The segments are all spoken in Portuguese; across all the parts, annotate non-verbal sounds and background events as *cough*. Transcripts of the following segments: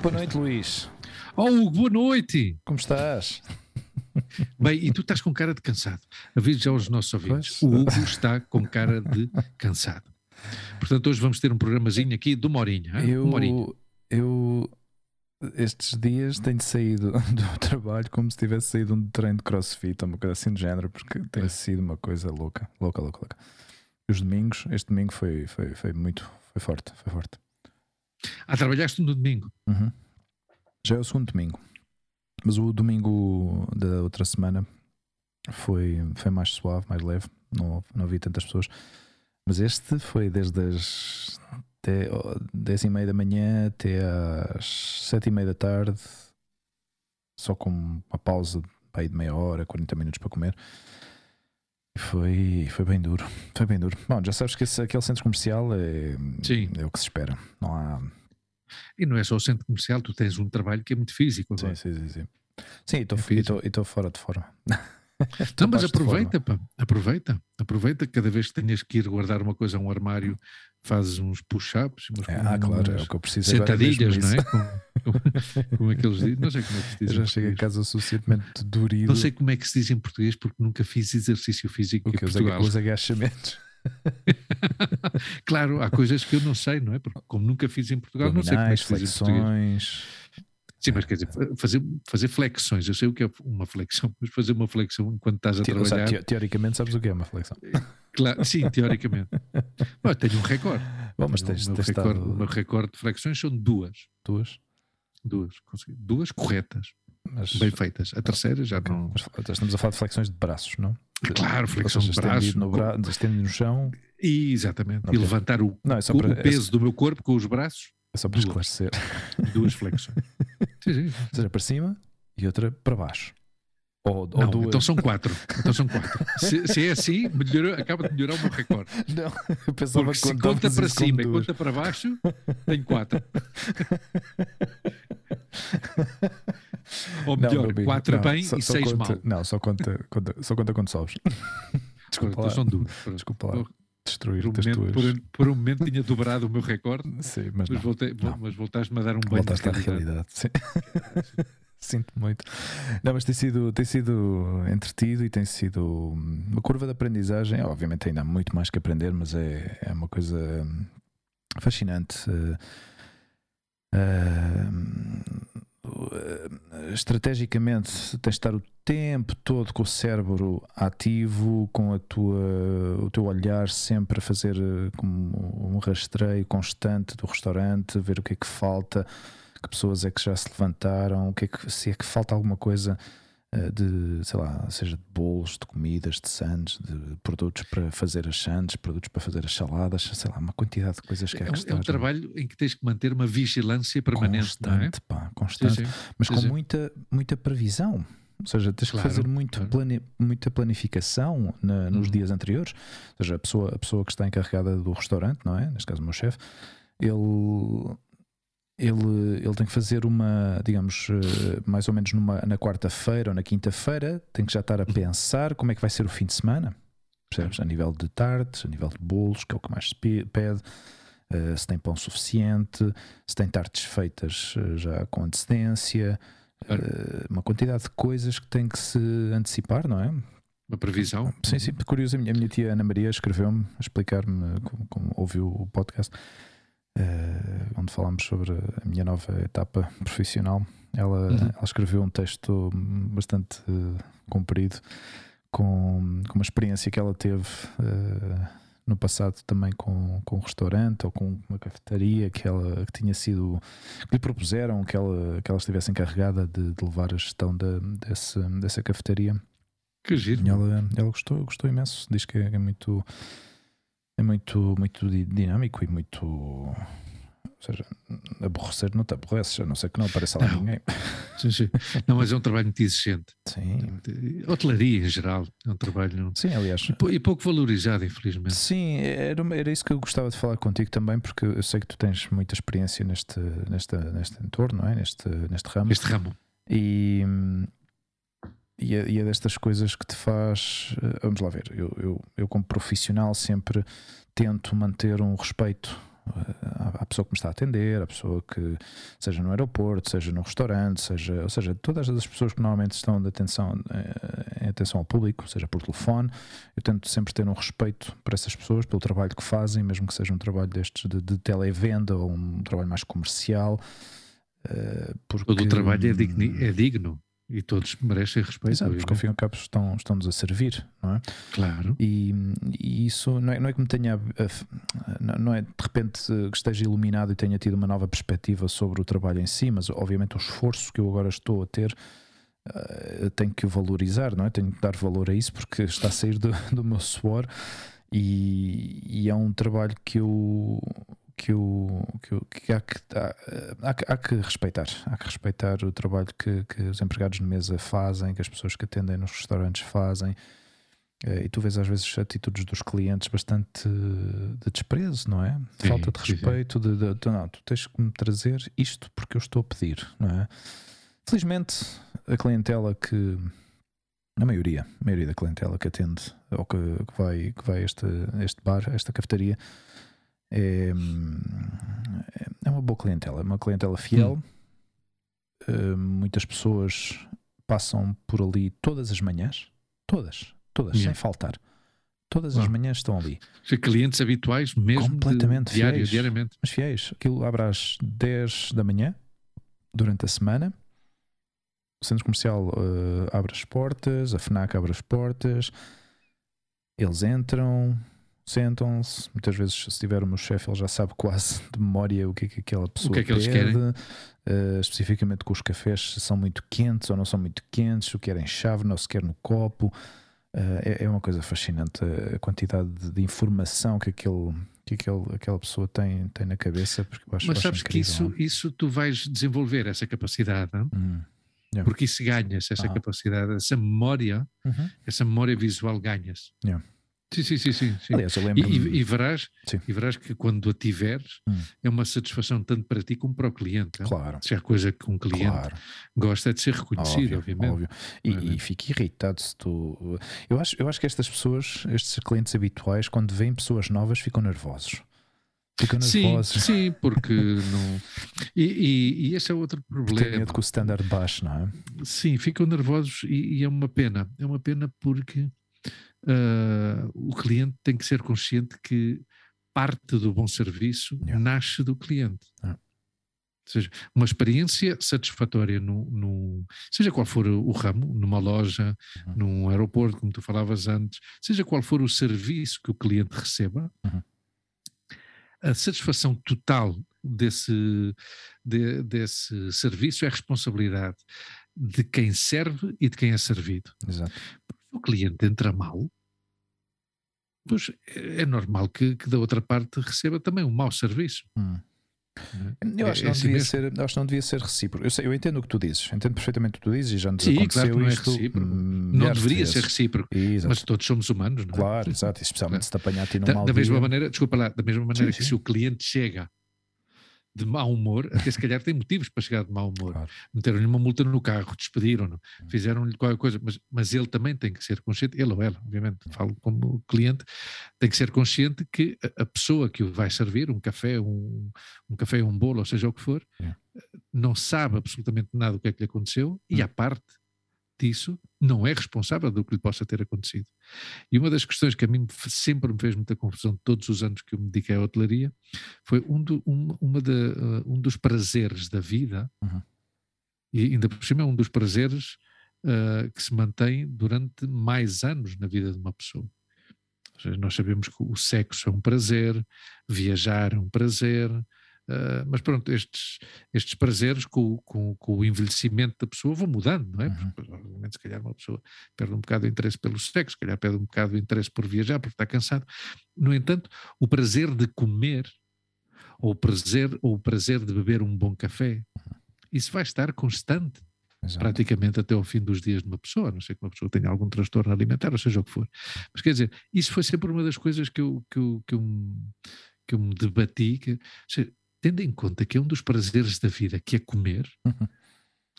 Boa noite, Luís. Oh, boa noite! Como estás? Bem, e tu estás com cara de cansado. Aviso já aos nossos ouvintes. Pois. O Hugo está com cara de cansado. Portanto, hoje vamos ter um programazinho aqui de uma horinha. Eu, Uma horinha. eu estes dias tenho saído *laughs* do trabalho como se tivesse saído de um treino de crossfit ou uma coisa assim do género, porque tem É. sido uma coisa louca, louca, louca, louca. Os domingos, este domingo foi, foi, foi muito, foi forte, foi forte. Ah, trabalhaste no domingo. Uhum. Já é o segundo domingo. Mas o domingo da outra semana foi, foi mais suave, mais leve. Não, não havia tantas pessoas. Mas este foi desde as até, oh, 10 e meia da manhã até às 7 e meia da tarde, só com uma pausa aí de meia hora, 40 minutos para comer. E foi, foi bem duro. Foi bem duro. Bom, já sabes que esse, aquele centro comercial é, Sim. é o que se espera. Não há. E não é só o centro comercial, tu tens um trabalho que é muito físico. Agora. sim, sim. Sim, sim e estou- É fora de forma. *laughs* Não, mas aproveita, pá, aproveita, aproveita cada vez que tenhas que ir guardar uma coisa a um armário, fazes uns push-ups, umas, É, ah, claro, é umas o que eu preciso é sentadilhas, não é? isso. Com, com, com aqueles não sei como é que se diz. Eu em já chego a casa suficientemente durido. Não sei como é que se diz em português porque nunca fiz exercício físico o em que os, Portugal. aga- os agachamentos. *laughs* claro, há coisas que eu não sei, não é? Porque como nunca fiz em Portugal, não sei como é que se diz em português. Sim, mas quer dizer, fazer, fazer flexões, eu sei o que é uma flexão, mas fazer uma flexão enquanto estás a Te- trabalhar, teo- teoricamente sabes o que é uma flexão. claro, sim, teoricamente. *laughs* Bom, tenho um recorde. Bom, mas tens, o, meu tens recorde estado o meu recorde de flexões são duas. duas. Duas, consegui. duas corretas, Mas, bem feitas. A terceira já não. mas estamos a falar de flexões de braços, não? De- Claro, flexão seja, de braço. estendido no, bra... estendido no chão. E, exatamente. Ok. E levantar o, Não, é o para, é peso só- do meu corpo com os braços, é só para duas. esclarecer. duas flexões. *laughs* sim, sim. Ou seja, para cima e outra para baixo. Ou, ou Não, duas. então são *laughs* quatro. Então são quatro. Se, se é assim, melhorou, acaba de melhorar o meu recorde. *laughs* Não, eu pensava Porque que se conta para cima e conta para baixo, tenho quatro. *laughs* Ou Não, melhor, amigo, quatro não, bem só- e só seis conta- mal. Não, só conta, conta- só conta quando sobes. Desculpa lá, são duas. Desculpa lá Por destruir um, as momento, tuas. por, um- por um momento tinha dobrado o meu recorde, *laughs* Sim, mas mas, voltei, mas voltaste-me a dar um banho Voltaste à realidade. Sim. *laughs* Sinto muito. Não, mas tem sido, tem sido entretido e tem sido uma curva de aprendizagem. Obviamente ainda há muito mais que aprender, mas é, é uma coisa hum, fascinante. Eh, eh, estrategicamente tens de estar o tempo todo com o cérebro ativo, com a tua, o teu olhar sempre a fazer eh, como um rastreio constante do restaurante, ver o que é que falta, que pessoas é que já se levantaram, o que é que, se é que falta alguma coisa eh, de, sei lá, seja de bolos, de comidas, de sandes, de produtos para fazer as sandes, produtos para fazer as saladas, sei lá, uma quantidade de coisas que É é, que é um trabalho em que tens que manter uma vigilância permanente, é? constante, pá, Sim, constante sim. mas Sim, com sim. muita, muita previsão. Ou seja, tens Claro, que fazer muito claro. plane- muita planificação na- nos Uhum. dias anteriores. Ou seja, a pessoa, a pessoa que está encarregada do restaurante, não é? Neste caso, o meu chefe, ele, ele, ele tem que fazer uma, digamos, eh, mais ou menos numa, na quarta-feira ou na quinta-feira, tem que já estar a Uhum. pensar como é que vai ser o fim de semana. Percebes? A nível de tardes, a nível de bolos, que é o que mais se pe- pede. eh, se tem pão suficiente, se tem tartes feitas eh, já com antecedência, Claro. eh, uma quantidade de coisas que tem que se antecipar, não é? Uma previsão. Sim, sim, curioso. A minha, a minha tia Ana Maria escreveu-me a explicar-me como, como ouviu o podcast, eh, onde falámos sobre a minha nova etapa profissional. Ela, Uhum. ela escreveu um texto bastante eh, comprido com, com uma experiência que ela teve eh, no passado também com, com um restaurante ou com uma cafetaria que ela que tinha sido que lhe propuseram que ela, que ela estivesse encarregada de, de levar a gestão da, desse, dessa cafetaria. Que giro. E ela, ela gostou, gostou imenso. Diz que é, é muito é muito, muito di- dinâmico e muito Ou seja, aborrecer não te aborreces, a não ser que não apareça lá Não. ninguém. *laughs* Sim, sim. Não, mas é um trabalho muito exigente. Sim, Hotelaria em geral é um trabalho sim, aliás. e pou- pouco valorizado, infelizmente. Sim, era, era isso que eu gostava de falar contigo também, porque eu sei que tu tens muita experiência neste, neste, neste entorno, não é? neste, neste ramo. Este ramo. E, e, é, e é destas coisas que te faz. eh, Vamos lá ver, eu, eu, eu como profissional sempre tento manter um respeito eh, à, à pessoa que me está a atender, à pessoa que seja no aeroporto, seja no restaurante, seja, ou seja, todas as pessoas que normalmente estão de atenção, eh, em atenção ao público, seja por telefone, eu tento sempre ter um respeito para essas pessoas, pelo trabalho que fazem, mesmo que seja um trabalho destes de, de televenda ou um trabalho mais comercial. Porque, Todo o trabalho é, digni- é digno e todos merecem respeito. Exato, porque ao fim e ao cabo estão, estão-nos a servir, não é? Claro. E, e isso não é, não é que me tenha. eh, não- é de repente eh, que esteja iluminado e tenha tido uma nova perspectiva sobre o trabalho em si, mas obviamente o esforço que eu agora estou a ter. eh, tenho que o valorizar, não é? Tenho que dar valor a isso porque está a sair do, *laughs* do meu suor e, e é um trabalho que eu que, eu, que, eu- que há, que, há, há há que respeitar. Há que respeitar o trabalho que, que os empregados de mesa fazem, que as pessoas que atendem nos restaurantes fazem. Eh, E tu vês às vezes atitudes dos clientes bastante de desprezo, não é? De Sim, falta de sim. respeito, de, de- não, tu tens que me trazer isto porque eu estou a pedir, não é? Felizmente, a clientela que a maioria, a maioria da clientela que atende ou que, que vai, que vai a este, a este bar, a esta cafetaria, é, hum, é uma boa clientela, é uma clientela fiel. Uh, muitas pessoas passam por ali todas as manhãs, todas, todas, Yeah. sem faltar. Todas as Uau. manhãs estão ali, clientes habituais mesmo de- Completamente diário, fiéis. diariamente. mas fiéis. Aquilo abre às 10 da manhã, durante a semana. O centro comercial uh, abre as portas, a FNAC abre as portas, eles entram, sentam-se. Muitas vezes, se tiver o meu chefe, ele já sabe quase *laughs* de memória o que é que aquela pessoa que é que eles pede, querem. uh, especificamente com os cafés, se são muito quentes ou não são muito quentes, se o querem chave ou se quer no copo. Uh, é, é uma coisa fascinante a quantidade de, de informação que, aquele, que aquele, aquela pessoa tem, tem na cabeça. Porque eu acho, Mas sabes que isso, isso tu vais desenvolver essa capacidade, não? não é? Hum. Yeah. porque isso ganhas, essa Ah. capacidade, essa memória, Uhum. essa memória visual ganhas. Yeah. Sim, sim, sim, sim. sim. Aliás, eu E, lembro. e- e verás, Sim. e verás que quando a tiveres Hum. é uma satisfação tanto para ti como para o cliente. Claro, Se há coisa que um cliente claro. gosta é de ser reconhecido, Óbvio, obviamente. óbvio. E, Obviamente. e fico irritado se tu. Eu acho, eu acho que estas pessoas, estes clientes habituais, quando veem pessoas novas, ficam nervosos. Ficam Sim, nervosos. sim, porque não. E, e- e esse é outro problema. medo com o standard baixo, não é? Sim, ficam nervosos e, e é uma pena. É uma pena porque ah, o cliente tem que ser consciente que parte do bom serviço Yeah. nasce do cliente. Yeah. Ou seja, uma experiência satisfatória, no, no- seja qual for o ramo, numa loja, Uhum. num aeroporto, como tu falavas antes, seja qual for o serviço que o cliente receba, Uhum. a satisfação total desse, de- desse serviço é responsabilidade de quem serve e de quem é servido. Exato. Se o cliente entra mal, pois é é normal que, que da outra parte receba também um mau serviço. Hum. é? Eu É- acho, que é não assim devia ser, acho que não devia ser recíproco. Eu, sei- eu entendo o que tu dizes, entendo perfeitamente o que tu dizes e já nos Sim, aconteceu claro não é isto. recíproco. hum, Não deveria ser recíproco, Exato. mas todos somos humanos, não é? Claro, exato. Especialmente se te apanhar a ti num Da, da mesma maneira, desculpa lá, da mesma maneira Sim, que sim. se o cliente chega de mau humor, até se calhar tem motivos para chegar de mau humor. Claro. Meteram-lhe uma multa no carro, despediram-no, Hum. fizeram-lhe qualquer coisa, mas, mas ele também tem que ser consciente, ele ou ela, obviamente, falo como cliente, tem que ser consciente que a, pessoa que o vai servir, um café, um, um café, um bolo, ou seja o que for, Yeah. não sabe absolutamente nada do que é que lhe aconteceu e, Hum. à parte disso, não é responsável do que lhe possa ter acontecido. E uma das questões que a mim sempre me fez muita confusão todos os anos que eu me dediquei à hotelaria foi um, do- um- uma de, uh, um dos prazeres da vida, Uhum. e ainda por cima é um dos prazeres uh, que se mantém durante mais anos na vida de uma pessoa. Ou seja, nós sabemos que o sexo é um prazer, viajar é um prazer, uh, mas pronto, estes, estes prazeres com, o- com, com o envelhecimento da pessoa vão mudando, não é? Uhum. Porque, obviamente, se calhar uma pessoa perde um bocado o interesse pelo sexo, se calhar perde um bocado o interesse por viajar, porque está cansado. No entanto, o prazer de comer ou o prazer, ou o prazer de beber um bom café. Isso vai estar constante. Exato. praticamente até ao fim dos dias de uma pessoa, a não sei que uma pessoa tenha algum transtorno alimentar, ou seja o que for. Mas quer dizer, isso foi sempre uma das coisas que eu, que eu, que eu, que eu me debati, que, seja, tendo em conta que é um dos prazeres da vida, que é comer, uhum.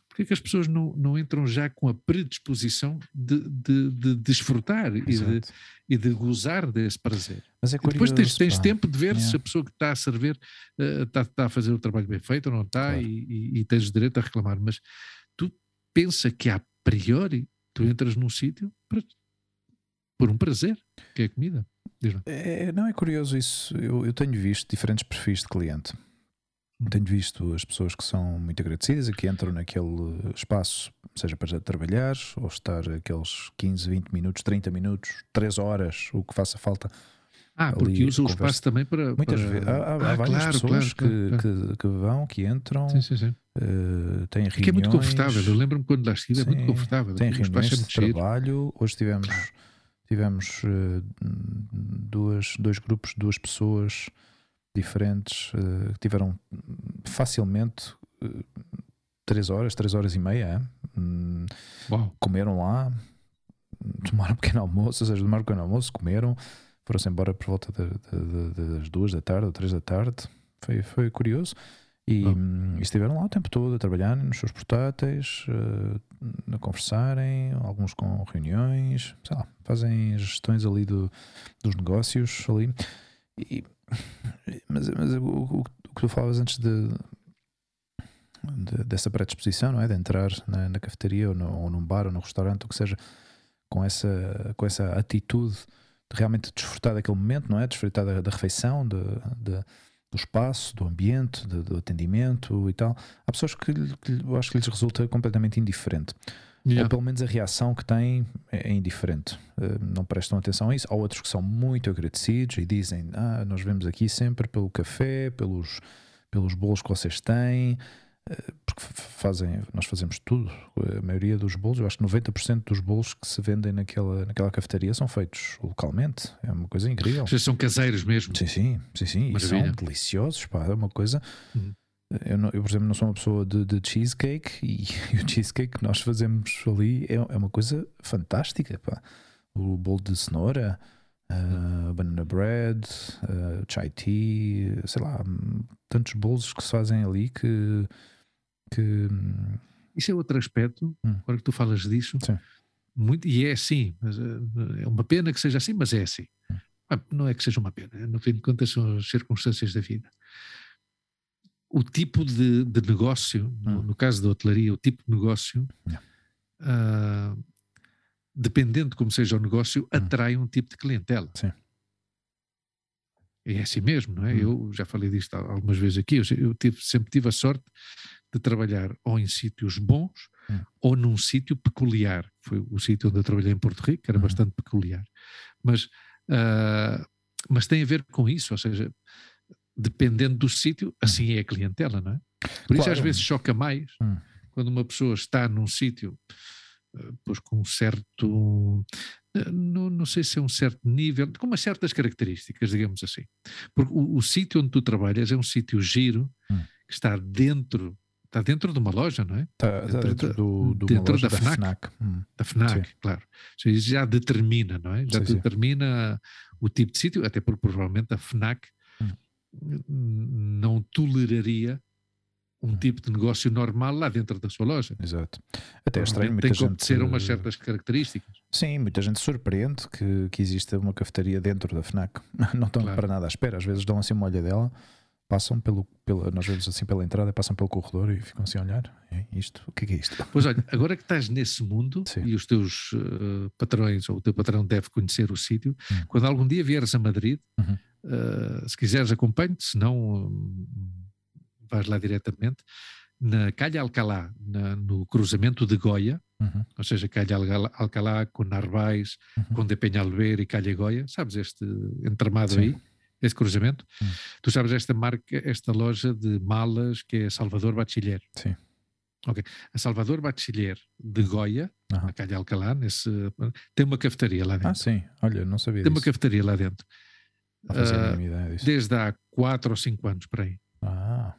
porque é que as pessoas não, não entram já com a predisposição de, de, de desfrutar e de, e de gozar desse prazer? Mas é curioso, depois tens, tens tempo de ver se a pessoa que está a servir uh, está, está, a fazer o trabalho bem feito ou não está claro. e, e, e tens direito a reclamar, mas tu pensa que a priori tu entras num sítio por um prazer, que é a comida. É, não é curioso isso. Eu, eu tenho visto diferentes perfis de cliente. Tenho visto as pessoas que são muito agradecidas e que entram naquele espaço, seja para trabalhar ou estar aqueles 15, 20 minutos, 30 minutos, 3 horas, o que faça falta. Ah, porque usam o espaço também para. Muitas para... vezes. Há, há, ah, há várias claro, pessoas claro, que, claro. Que, que, vão, que entram, sim, sim, sim. Uh, têm reuniões. Que é muito confortável. Eu lembro-me quando lá estive, é muito confortável. Tem reuniões de trabalho. Hoje tivemos, tivemos uh, duas, dois grupos, duas pessoas diferentes uh, que tiveram facilmente uh, três horas, três horas e meia. Um, comeram lá, tomaram um pequeno almoço, ou seja, tomaram um pequeno almoço, comeram, foram-se embora por volta de, de, de, das duas da tarde ou três da tarde. Foi, foi curioso. E, um, e, estiveram lá o tempo todo a trabalhar nos seus portáteis, uh, a conversarem, alguns com reuniões, sei lá, fazem gestões ali do, dos negócios ali. E, mas, mas o, o, o, que tu falavas antes de, de, dessa predisposição, não é? De entrar na, na cafeteria ou, no, ou num bar ou num restaurante, ou que seja, com essa, com essa atitude de realmente desfrutar daquele momento, não é? Desfrutar da, da refeição, de, de, do espaço, do ambiente, de, do atendimento e tal. Há pessoas que, que eu acho que lhes resulta completamente indiferente. Yeah. Ou pelo menos a reação que têm é, é indiferente. Uh, não prestam atenção a isso. Há outros que são muito agradecidos e dizem: Ah, nós vemos aqui sempre pelo café, pelos, pelos bolos que vocês têm. Uh, porque fazem, nós fazemos tudo. A maioria dos bolos, eu acho que 90% dos bolos que se vendem naquela, naquela cafetaria são feitos localmente. É uma coisa incrível. Vocês são caseiros mesmo. Sim, sim, sim, sim. E são deliciosos. Pá, é uma coisa. Uhum. Eu, não, eu, por exemplo, não sou uma pessoa de, de cheesecake e, *laughs* e, o cheesecake que nós fazemos ali é, é uma coisa fantástica. Pá. O bolo de cenoura, uh, banana bread, uh, chai tea, sei lá, tantos bolos que se fazem ali que. que Isso é outro aspecto, hum. agora que tu falas disso. Sim. Muito, e é assim, é uma pena que seja assim, mas é assim. Hum. Ah, não é que seja uma pena, no fim de contas são as circunstâncias da vida o tipo de, de negócio, no, hum. no, caso da hotelaria, o tipo de negócio, yeah. uh, dependendo de como seja o negócio, hum. atrai um tipo de clientela. Sim. É assim mesmo, não é? Hum. Eu já falei disto algumas vezes aqui, eu, eu tive, sempre tive a sorte de trabalhar ou em sítios bons ou num sítio peculiar. Foi o sítio onde eu trabalhei em Porto Rico, que era hum. bastante peculiar. Mas, uh, mas tem a ver com isso, ou seja, dependendo do sítio, assim é a clientela, não é? Por claro. isso às vezes choca mais hum. quando uma pessoa está num sítio eh, pois com um certo eh, não, não sei se é um certo nível, com umas certas características, digamos assim. Porque o, o sítio onde tu trabalhas é um sítio giro hum. que está dentro está dentro de uma loja, não é? Está, dentro, dentro da, do, do dentro da, da FNAC. FNAC. Hum. Da FNAC, Sim. claro. Isso já determina, não é? Já sim, determina sim. o tipo de sítio, até porque provavelmente a FNAC não toleraria um hum. tipo de negócio normal lá dentro da sua loja. Exato. Até é estranho, muita tem que obedecer a umas certas características. Sim, muita gente surpreende que, que exista uma cafetaria dentro da FNAC. *laughs* Não estão claro. para nada à espera. Às vezes dão assim uma olha dela, passam pelo, pelo, nós vemos assim pela entrada, passam pelo corredor e ficam assim a olhar. É isto? O que é, que é isto? Pois olha, agora que estás nesse mundo *laughs* Sim. e os teus uh, patrões ou o teu patrão deve conhecer o sítio, hum. quando algum dia vieres a Madrid, uhum Uh, se quiseres, acompanhe-te, se não, um, vais lá diretamente. Na Calha Alcalá, na, no cruzamento de Goia, uhum. ou seja, Calha Alcalá com Narvais, uhum. com de Penhalver e Calha Goia, sabes este entramado Sim. aí? Esse cruzamento. Uhum. Tu sabes esta marca, esta loja de malas que é Salvador Bachiller. Sim. Ok. A Salvador Bachiller de Goia, uhum. na Calha Alcalá, nesse, tem uma cafetaria lá dentro. Ah, sim. Olha, não sabia Tem disso. uma cafetaria lá dentro A disso. desde há 4 ou 5 anos por aí. Ah,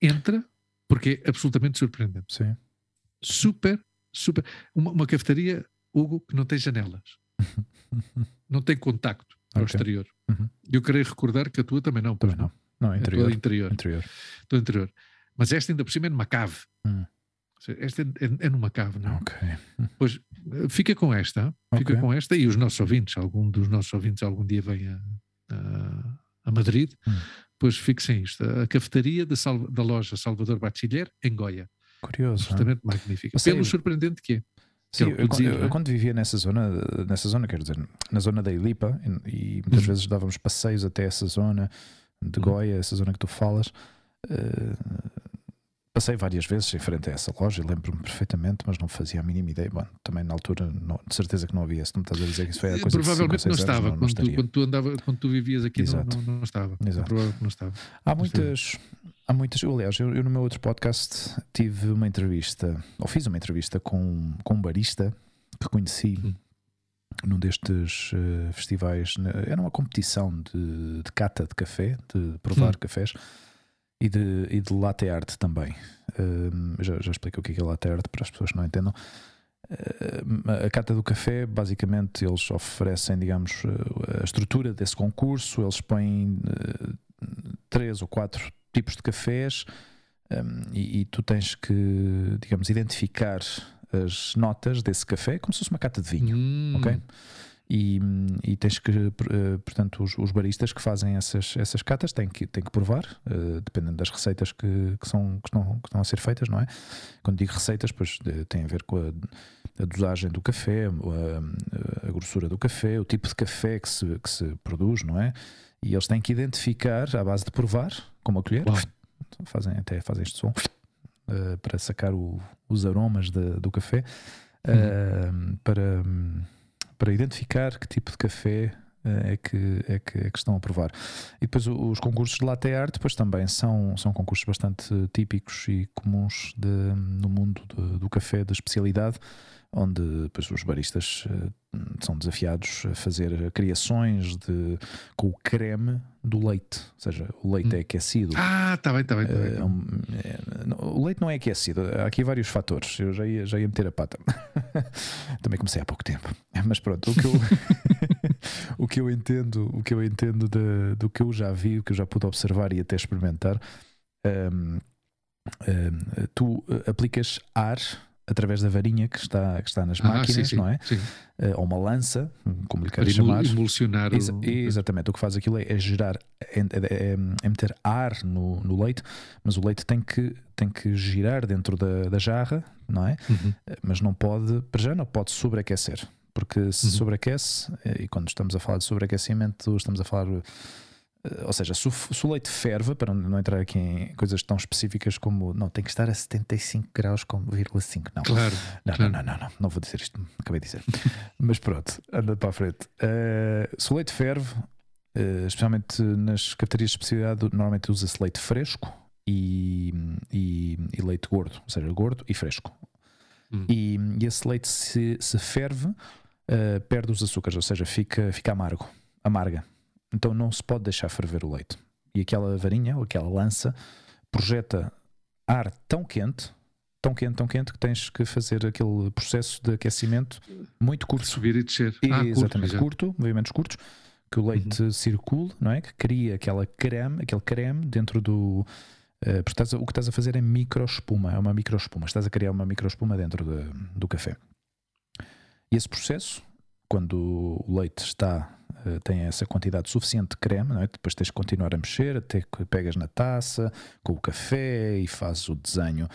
Entra porque é absolutamente surpreendente. sim. Super, super. Uma, uma cafetaria, Hugo, que não tem janelas. *laughs* Não tem contacto para o Ok. exterior. Uhum. Eu queria recordar que a tua também não. Também não. Não, interior. toda interior. Interior. Todo interior. Mas esta ainda por cima é numa cave. Hum. Esta é, é- é numa cave, não é? Ok. *laughs* Pois eh, fica com esta, fica Ok. com esta e os nossos ouvintes, algum dos nossos ouvintes algum dia vem a, Madrid, Hum. pois fixem isto. A cafetaria da, Salva- da loja Salvador Bachiller, em Goia. Curioso. é? Absolutamente magnífica. Ou seja, Pelo surpreendente que é. Sim, Que é que eu, dizias, eu- não é? eu quando vivia nessa zona, nessa zona, quero dizer, na zona da Ilipa, e, e muitas Uhum. vezes dávamos passeios até essa zona de Uhum. Goia, essa zona que tu falas. eh, passei várias vezes em frente a essa loja, lembro-me perfeitamente, mas não fazia a mínima ideia. Bom, também na altura, não- de certeza que não havia. Se tu me estás a dizer que isso foi a coisa Provavelmente não seis anos, estava. não, não quando, tu, estaria. quando, tu andava, quando tu vivias aqui, não, Exato. não, não estava. Exato. Provavelmente não estava. Há muitas, há muitas. Eu, aliás, eu, eu no meu outro podcast tive uma entrevista, ou fiz uma entrevista com, com um barista que conheci Hum. num destes eh, festivais. Era uma competição de, de cata de café, de provar Hum. cafés e de, e de latte art também. Hum, já, já expliquei o que é que é latte art para as pessoas que não entendam. Hum, a cata do café, basicamente, eles oferecem, digamos, a estrutura desse concurso, eles põem eh, três ou quatro tipos de cafés hum, e, e tu tens que, digamos, identificar as notas desse café como se fosse uma cata de vinho, Hum, ok? E, hum, e tens que, eh, portanto, os, os baristas que fazem essas, essas catas têm que, têm que provar, eh, dependendo das receitas que, que, são, que, estão, que estão a ser feitas, não é? Quando digo receitas, pois eh, tem a ver com a, a dosagem do café, a, a grossura do café, o tipo de café que se, que se produz, não é? E eles têm que identificar, à base de provar, com uma colher, Uau. fazem, até fazem este som eh, para sacar o- os aromas de- do café, Uhum. eh, para, para identificar que tipo de café eh, é que, é, que, é que estão a provar. E depois os concursos de latte art depois também são, são concursos bastante típicos e comuns de, no mundo do, do café de especialidade, onde depois os baristas eh, são desafiados a fazer criações de, com o creme do leite. Ou seja, o leite Hum. é aquecido. Ah, está bem, está bem. Tá bem. É um- é- não, o leite não é aquecido, há aqui vários fatores. Eu já ia, já ia meter a pata. *laughs* Também comecei há pouco tempo. Mas pronto, o que eu, *laughs* o que eu entendo, o que eu entendo de- do que eu já vi, o que eu já pude observar e até experimentar, hum, hum, tu eh, aplicas ar através da varinha que está, que está nas Ah, máquinas, sim, não é? sim. Eh, Ou uma lança, como lhe queres chamar. emulsionar Exa- o... exatamente, o que faz aquilo é, é gerar, é, é- é meter ar no, no leite, mas o leite tem que, tem que girar dentro da, da jarra, não é? Uhum. Mas não pode, para já não pode sobreaquecer, porque se Uhum. sobreaquece, eh, e quando estamos a falar de sobreaquecimento, estamos a falar. Eh, Ou seja, se o, se o leite ferve, para não entrar aqui em coisas tão específicas como não, tem que estar a 75 graus com vírgula 5, não. Claro. Não, Claro. não, não, não, não, não vou dizer isto, acabei de dizer. *laughs* Mas pronto, anda para a frente. Eh, se o leite ferve, eh, especialmente nas cafetarias de especialidade, normalmente usa-se leite fresco e, e- e leite gordo, ou seja, gordo e fresco. Hum. E, e esse leite, se, se ferve, eh, perde os açúcares, ou seja, fica, fica amargo, amarga. Então não se pode deixar ferver o leite. E aquela varinha ou aquela lança projeta ar tão quente, tão quente, tão quente, que tens que fazer aquele processo de aquecimento muito curto. Subir e descer. E- Ah, curto, exatamente, exato. curto, movimentos curtos, que o leite circule, não é? Que cria aquela creme, aquele creme dentro do. eh, porque estás a- o que estás a fazer é microespuma, é uma microespuma, estás a criar uma microespuma dentro de- do café. E esse processo, quando o leite está, tem essa quantidade suficiente de creme, não é? depois tens que continuar a mexer até que pegas na taça com o café e fazes o desenho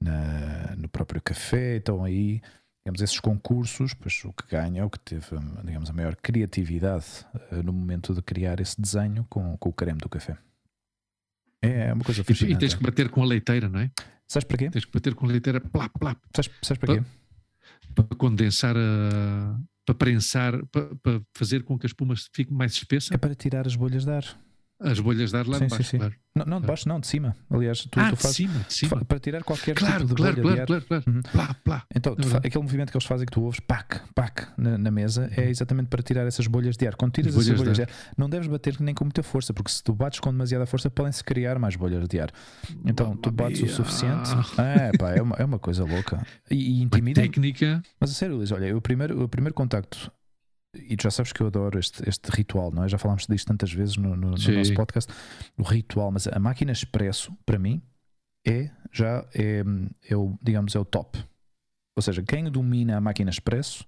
na- no próprio café. Então aí, digamos, esses concursos, pois o que ganha é o que teve, digamos, a maior criatividade eh, no momento de criar esse desenho com, com o creme do café. É uma coisa E, e fascinante. tens que bater com a leiteira, não é? Sabes para quê? Tens que bater com a leiteira, plá, plá, Sabes, sabes para quê? para condensar a. para prensar, para, para fazer com que a espuma fique mais espessa. É para tirar as bolhas de ar. As bolhas de ar lá Sim, de sim, baixo, sim. claro. Não, não de baixo, não, de cima. Aliás, tu, ah, tu de fazes cima, de cima. para tirar qualquer Claro, tipo de claro, bolha de claro, ar. claro, claro. Uhum. Plá, plá. Então, É tu aquele movimento que eles fazem que tu ouves, pac, pac, na, na mesa, é exatamente para tirar essas bolhas de ar. Quando tiras As essas bolhas bolhas de de ar, não deves bater nem com muita força, porque se tu bates com demasiada força, podem-se criar mais bolhas de ar. Então, tu Mamma bates o mia. suficiente. É, pá, é uma, é uma coisa louca. E, e intimida. técnica. Mas a sério, Luís, olha, o primeiro, o primeiro contacto, e tu já sabes que eu adoro este, este ritual, não é? Já falámos disto tantas vezes no, no- no nosso podcast. O ritual, mas a máquina expresso, para mim, é já é, é o, digamos, é o top. Ou seja, quem domina a máquina expresso,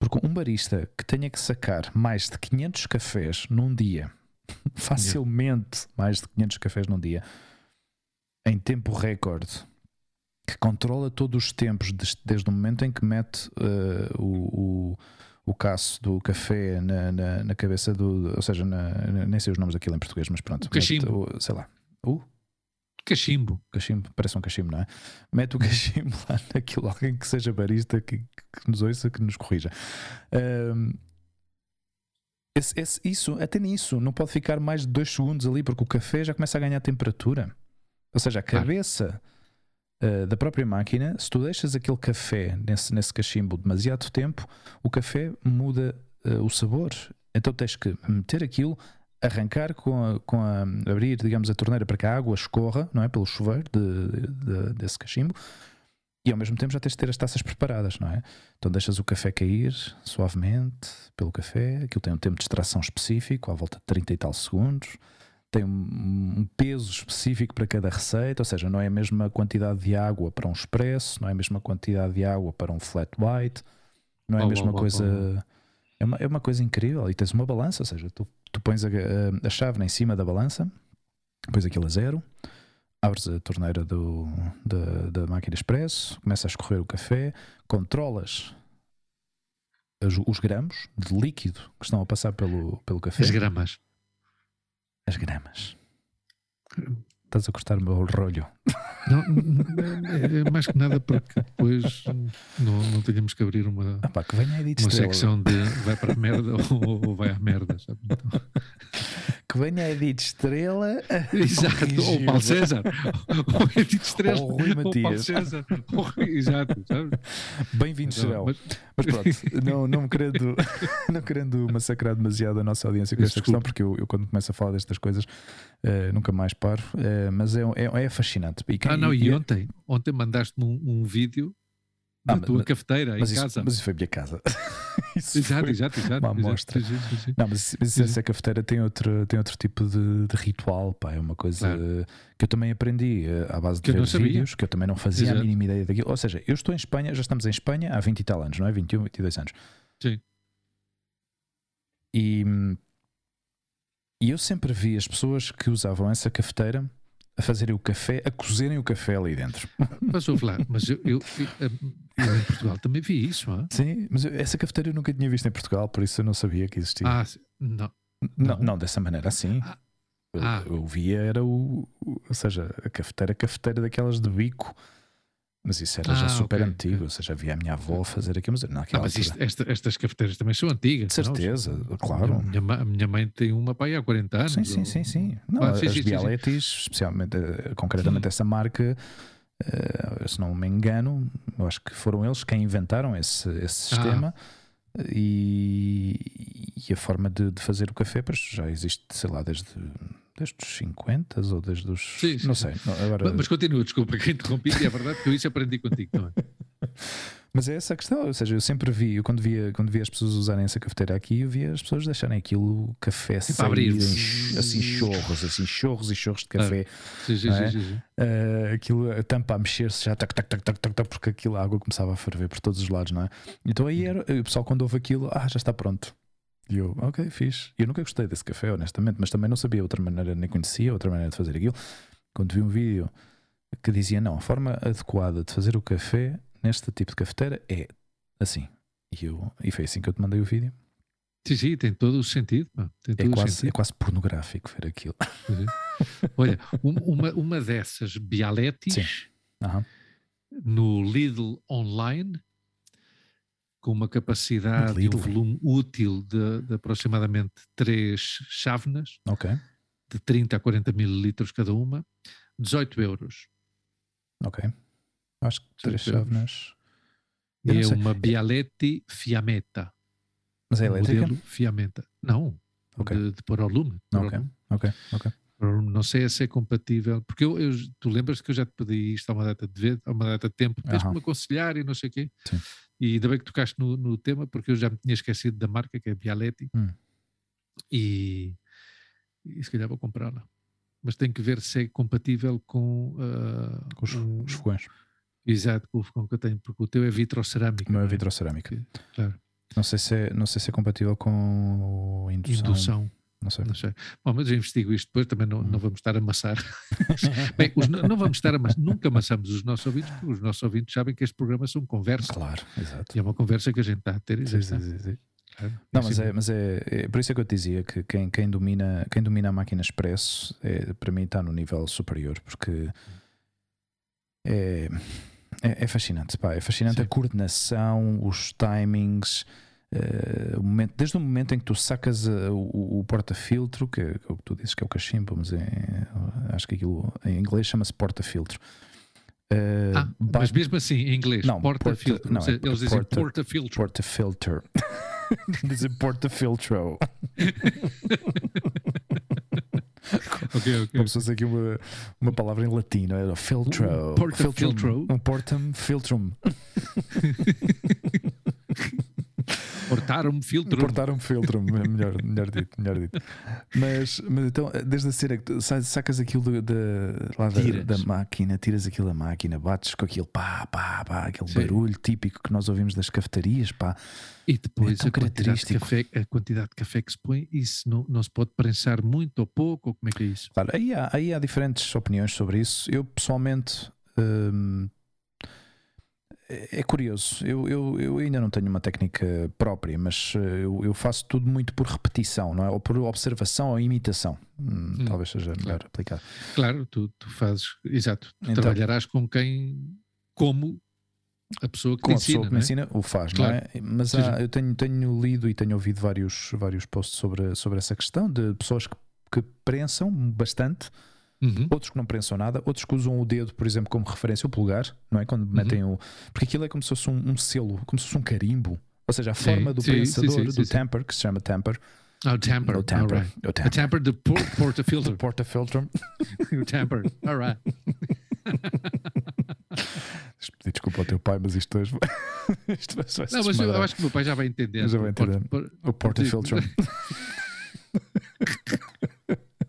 porque um barista que tenha que sacar mais de 500 cafés num dia, *laughs* facilmente mais de 500 cafés num dia, em tempo recorde, que controla todos os tempos, des- desde o momento em que mete eh, o, o, o caço do café na, na, na cabeça do. Ou seja, na, nem sei os nomes daquilo em português, mas pronto. O cachimbo. mete o- sei lá. O Cachimbo. cachimbo, parece um cachimbo, não é? Mete o cachimbo lá *laughs* naquilo, alguém que seja barista, que, que nos ouça, que nos corrija. Ahm, esse- esse- isso, até nisso, não pode ficar mais de dois segundos ali, porque o café já começa a ganhar temperatura. Ou seja, a cabeça ah, da própria máquina, se tu deixas aquele café nesse, nesse cachimbo demasiado tempo, o café muda ah, o sabor. Então tens que meter aquilo, arrancar com a, com a abrir, digamos, a torneira para que a água escorra, não é? Pelo chuveiro de, de- desse cachimbo. E ao mesmo tempo já tens de ter as taças preparadas, não é? Então deixas o café cair suavemente pelo café. Aquilo tem um tempo de extração específico, à volta de 30 e tal segundos. Tem um, peso específico para cada receita, ou seja, não é a mesma quantidade de água para um expresso, não é a mesma quantidade de água para um flat white, não é a mesma uau, uau, coisa. uau. É uma, é uma coisa incrível. E tens uma balança, ou seja, tu, tu pões a, a, a chave em cima da balança, pões aquilo a zero, abres a torneira do, da, da máquina expresso, começa a escorrer o café, controlas as- os gramos de líquido que estão a passar pelo, pelo café. As gramas. As gramas. Estás a cortar o meu rolho. Não, é, é mais que nada porque depois não, não tenhamos que abrir uma, Ah, pá, que venha uma estrela. secção de vai para a merda ou, ou vai à merda. sabe? Então, Que venha aí de estrela. *laughs* exato, ou Gil. Paulo César, ou Edith Estrela, Ou Rui ou Paulo Matias. César, ou exato, sabe? Bem-vindo, Então, serão. mas- Mas pronto, *laughs* não, não, querendo, *laughs* não querendo massacrar demasiado a nossa audiência com esta questão, porque eu, eu quando começo a falar destas coisas eh, nunca mais paro, eh, mas é, é, é fascinante. E quem- Ah, não, e e- ontem, ontem mandaste-me um, um vídeo da Ah, mas- tua mas- cafeteira em mas, isso, casa. mas isso foi a minha casa. *laughs* Isso exato, foi- exato, exato. uma exato. amostra. Sim. Não, mas, mas essa cafeteira tem outro, tem outro tipo de, de ritual, pá, é uma coisa Claro. que eu também aprendi eh, à base de Que ver vídeos, que eu também não fazia a Exato. mínima ideia daquilo. Ou seja, eu estou em Espanha, já estamos em Espanha há 20 e tal anos, não é? 21, 22 anos. Sim. E, e eu sempre vi as pessoas que usavam essa cafeteira a fazerem o café, a cozerem o café ali dentro. Mas ouve lá, mas eu, eu, eu, eu em Portugal também vi isso. hã? Sim, mas essa cafeteira eu nunca tinha visto em Portugal, por isso eu não sabia que existia. Ah, não. não, não. não dessa maneira assim. Ah. Eu, Ah. eu via era o, o- Ou seja, a cafeteira, a cafeteira daquelas de bico. Mas isso era já Ah, super ok, antigo. Ou seja, havia a minha avó fazer aquilo, mas Ah, naquela mas isto- esta- estas cafeteiras também são antigas. De não? certeza, claro. A minha, a minha mãe tem uma aí há 40 anos. Sim, sim, sim, sim. Não, Ah, sim, as sim, sim, sim. Bialetis, especialmente, eh, concretamente essa marca, eh, se não me engano, eu acho que foram eles quem inventaram esse, esse Ah. sistema. E, e a forma de, de fazer o café pois, já existe, sei lá, desde, desde os 50 ou desde os. Sim, sim, não sei. não, agora, Mas, mas continua, desculpa que interrompi, e é verdade que eu isso aprendi contigo também. *laughs* Mas é essa a questão, ou seja, eu sempre vi, eu quando via, quando via as pessoas usarem essa cafeteira aqui, eu via as pessoas deixarem aquilo café Tipo, sair abrir. em ch- assim chorros, assim chorros e chorros de café, Sim, sim, sim, é? sim, sim. Uh, aquilo a tampa a mexer-se já tac, tac, tac, tac, tac, tac, porque aquilo a água começava a ferver por todos os lados, não é? Então aí era, o pessoal quando ouve aquilo, ah, já está pronto. E eu, ok, fiz. Eu nunca gostei desse café, honestamente, mas também não sabia outra maneira, nem conhecia outra maneira de fazer aquilo. Quando vi um vídeo que dizia, não, a forma adequada de fazer o café neste tipo de cafeteira é assim. E, eu, e foi assim que eu te mandei o vídeo. Sim, sim, tem todo o sentido. É todo o quase, é sentido. quase pornográfico ver aquilo. Olha, um- uma, uma dessas Bialetis. Aham. no Lidl Online com uma capacidade e um volume útil de, de, aproximadamente 3 chávenas, okay. de 30 a 40 mililitros cada uma, 18 euros. Ok. Acho que 3 chávenas. E é uma Bialetti Fiametta. Mas é elétrica? Modelo Fiametta. Não, okay. de, de pôr ao lume. Ok, ok, ok. Não sei se é compatível, porque eu, eu, tu lembras que eu já te pedi isto há uma data de vez, há uma data de tempo, tens me aconselhar e não sei o quê. Sim. E ainda bem que tocaste no, no, tema, porque eu já me tinha esquecido da marca, que é Bialetti, hum. e, e se calhar vou comprá-la. Mas tem que ver se é compatível com, uh, com os, um, os fogões. Exato, com o fogão que eu tenho, porque o teu é vitrocerâmica. O meu é, é? vitrocerâmica. Claro. Não sei, se é, não sei se é compatível com indução. Indução. Não sei. Não sei. Bom, mas eu investigo isto depois, também não, hum. não vamos estar a amassar. *laughs* Bem, os, não vamos estar a amassar, nunca amassamos os nossos ouvintes, porque os nossos ouvintes sabem que este programa são conversa. Claro, exato. E é uma conversa que a gente está a ter e sim, sim, sim, sim. Claro. Não, mas, é, mas é, é, por isso é que eu te dizia que quem, quem, domina, quem domina a máquina expresso é, para mim está no nível superior, porque é, é, é fascinante, pá, é fascinante Sim. a coordenação, os timings, Uh, o momento, desde o momento em que tu sacas uh, o, o porta-filtro, que, é o que tu dizes que é o cachimbo, mas é, acho que aquilo em inglês chama-se porta-filtro. Uh, ah, mas mesmo assim, em inglês, porta-filtro. Porta, é eles dizem porta-filtro. Porta-filter. *laughs* dizem porta-filtro. okay, okay. Como se fosse aqui uma, uma palavra em latim, não é? Filtro. Um porta-filtro. Um *laughs* porta-filtrum. Portar-me filtro. Portar-me filtro, *laughs* melhor, melhor dito, melhor dito. Mas, mas então, desde a cera, sacas aquilo de lá da, da, máquina, tiras aquilo da máquina, bates com aquilo, pá, pá, pá, aquele Sim. barulho típico que nós ouvimos das cafetarias, pá. E depois é a, quantidade de café, a quantidade de café que se põe, isso não, não se pode prensar muito ou pouco, ou como é que é isso? Claro, aí há, aí há diferentes opiniões sobre isso. Eu pessoalmente. Hum, é, é curioso, eu, eu, eu, ainda não tenho uma técnica própria, mas eh, eu, eu, faço tudo muito por repetição, não é? Ou por observação ou imitação. Hum, hum, talvez seja melhor claro. aplicar. Claro, tu, tu fazes, exato, tu então, trabalharás com quem, como a pessoa que, com a ensina, pessoa que me é? ensina o faz, claro. não é? Mas há, eu tenho, tenho lido e tenho ouvido vários, vários posts sobre, sobre essa questão de pessoas que, que prensam bastante Uhum. Outros que não prensam nada, outros que usam o dedo, por exemplo, como referência, o polegar, não é? Quando uhum. metem o. Porque aquilo é como se fosse um, um, selo, como se fosse um carimbo. Ou seja, a forma sim, do sim, prensador, sim, do tamper, que se chama tamper. Oh, tamper. O tamper. Right. O tamper. tamper de porta-filtro. porta-filtro. *laughs* *laughs* o tamper. All right. *laughs* desculpa ao teu pai, mas isto hoje, isto vai, vai Não, mas eu, eu, acho que o meu pai já vai entender. Já vai entender. O porta-filtro.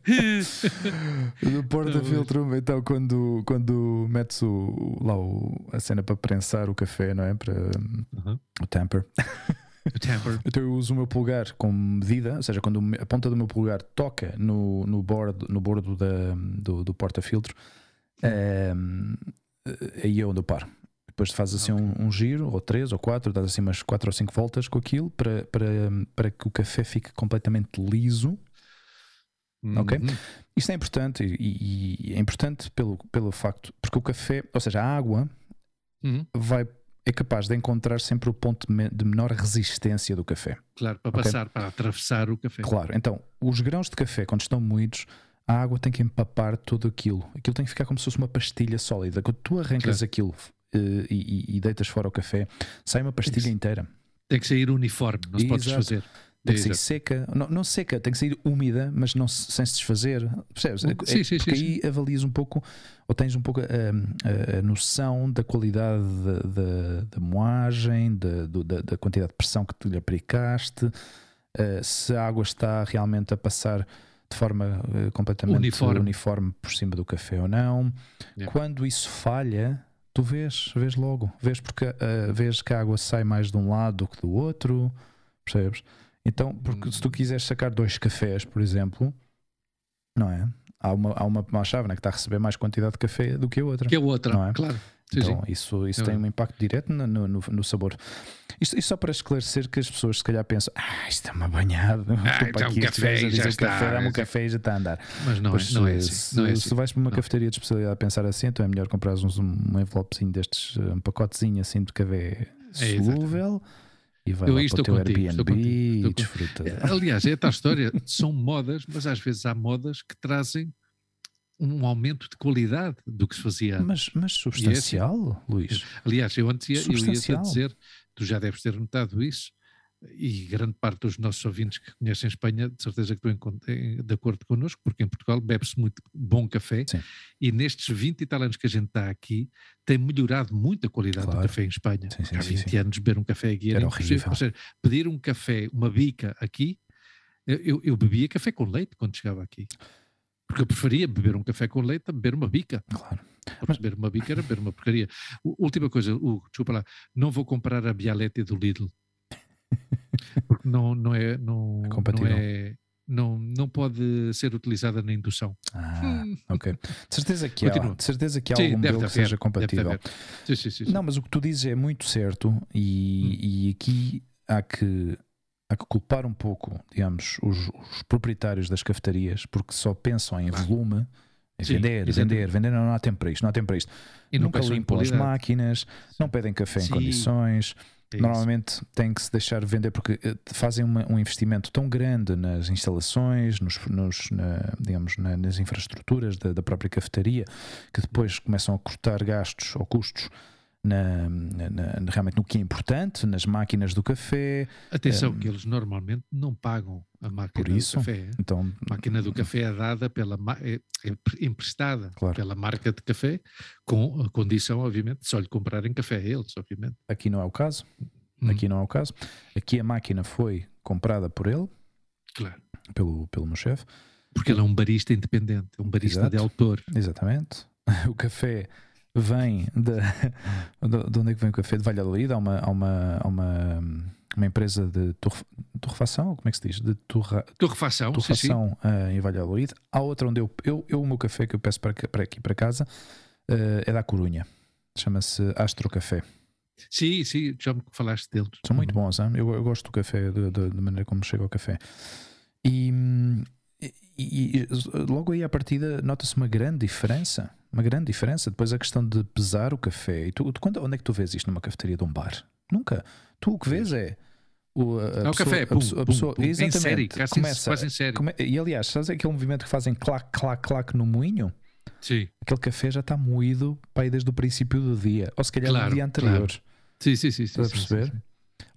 *laughs* do porta-filtro, então quando, quando metes o, lá o, a cena para prensar o café, não é? Para uhum. o tamper. O tamper. *laughs* Então eu uso o meu polegar com medida, ou seja, quando a ponta do meu polegar toca no, no bordo, no bordo da, do, do porta-filtro, é, aí é onde eu paro. Depois fazes assim okay. um, um, giro, ou três ou quatro, dás assim umas quatro ou cinco voltas com aquilo para, para, para que o café fique completamente liso Uhum. Ok? Isto é importante e, e, é importante pelo, pelo facto, porque o café, ou seja, a água uhum. vai, é capaz de encontrar sempre o ponto de menor resistência do café. Claro, para okay? passar, para atravessar o café. Claro, então os grãos de café, quando estão moídos, a água tem que empapar tudo aquilo. Aquilo tem que ficar como se fosse uma pastilha sólida. Quando tu arrancas claro. aquilo uh, e, e, deitas fora o café, sai uma pastilha tem inteira. Tem que sair uniforme, não se pode fazer. Tem que sair seca, não, não, seca, tem que sair úmida, mas não sem se desfazer. Percebes? Sim, é, sim, porque sim, aí avalias um pouco, ou tens um pouco a, a, a noção da qualidade da, da moagem, da, da, da, quantidade de pressão que tu lhe aplicaste, uh, se a água está realmente a passar de forma uh, completamente uniforme. uniforme. por cima do café ou não. Yeah. Quando isso falha, tu vês, vês logo, vês porque uh, vês que a água sai mais de um lado do que do outro, percebes? Então, porque se tu hum. quiseres sacar dois cafés, por exemplo, não é? Há uma, há uma, uma chávena que está a receber mais quantidade de café do que a outra. Que a outra, não é? claro. Então, sim. isso, isso é tem um impacto direto no, no, no sabor. Isto, isto, só para esclarecer que as pessoas se calhar pensam: ah, isto é uma banhada, ah, *laughs* então aqui, um café, já está, café, dá-me um café e já está a andar. Mas não, pois, é, não é assim. Se, não é assim. se vais para uma não. cafeteria de especialidade a pensar assim, então é melhor comprar um, um envelopezinho destes, um pacotezinho assim de café é, solúvel. E vai Eu lá aí para o estou teu contigo, estou Airbnb contigo, estou e desfruta. É, Aliás, é tal história, são modas, mas às vezes há modas que trazem um aumento de qualidade do que se fazia antes. Mas, mas substancial, Luís. Aliás, eu antes ia, eu ia dizer, tu já deves ter notado isso, e grande parte dos nossos ouvintes que conhecem Espanha, de certeza que estão de acordo connosco, porque em Portugal bebe-se muito bom café, Sim. e nestes 20 e tal anos que a gente está aqui, tem melhorado muito a qualidade Claro. do café em Espanha. Sim, sim, Há sim, 20 sim. anos beber um café aqui era, Era impossível. horrível. Ou seja, pedir um café, uma bica aqui, eu- eu, bebia café com leite quando chegava aqui. Porque eu preferia beber um café com leite a beber uma bica. Claro. Porque beber uma bica era beber uma porcaria. Última coisa, Hugo, desculpa lá, não vou comprar a Bialetti do Lidl. *laughs* Porque não, não é. Não, É não, compatível. é não, não pode ser utilizada na indução. Ah, ok. De certeza que há, Continua. de certeza que há Sim, algum modelo que seja compatível. Sim, sim, sim. Não, mas o que tu dizes é muito certo Hum. e, e aqui há que, há que culpar um pouco, digamos, os, os proprietários das cafetarias porque só pensam em volume, em Sim, vender, exatamente. vender, vender, não, não há tempo para isto, não há tempo para isto. E Nunca limpam as máquinas, não pedem café em Sim, condições, É. Normalmente tem que se deixar vender porque eh, fazem uma- um investimento tão grande nas instalações, nos, nos, na- digamos, na- nas infraestruturas da, da própria cafetaria, que depois começam a cortar gastos ou custos na, na- realmente no que é importante, nas máquinas do café. Atenção, Hum. que eles normalmente não pagam a máquina Por isso, do café. Então, A máquina do café é dada pela é, é emprestada Claro. pela marca de café, com a condição, obviamente, de só lhe comprarem café a eles, obviamente. aqui não é o caso. Hum. Aqui não é o caso. Aqui a máquina foi comprada por ele, Claro. pelo, pelo meu chefe. Porque ele é um barista independente, é um barista Exato. de autor. Exatamente. *laughs* O café vem de, *laughs* de de onde é que vem o café? De Valladolid. Há uma, há uma, há uma, uma empresa de torre- torrefação, como é que se diz? De torra, Torrefação, sim, sim. torrefação eh, em Valladolid. Há outra onde eu, eu, eu, o meu café que eu peço para, para aqui para casa eh, é da Corunha. Chama-se Astro Café. Sim, sim, já me falaste deles. São muito bons, hein? eu, eu gosto do café, da maneira como chega ao café. E, e- logo aí à partida nota-se uma grande diferença. Uma grande diferença. Depois a questão de pesar o café. E tu, quando, onde é que tu vês isto numa cafetaria de um bar? Nunca. Tu o que vês é. O, a, a É o pessoa- café, a pum, a pum, pessoa- pum, em exatamente, série, quase, começa, quase em série. come- e aliás, sabes aquele movimento que fazem clac, clac, clac no moinho? Sim, Aquele café já está moído para desde o princípio do dia, ou se calhar Claro, no dia anterior. sim, sim, sim. sim, Estás a sim, sim, perceber? sim.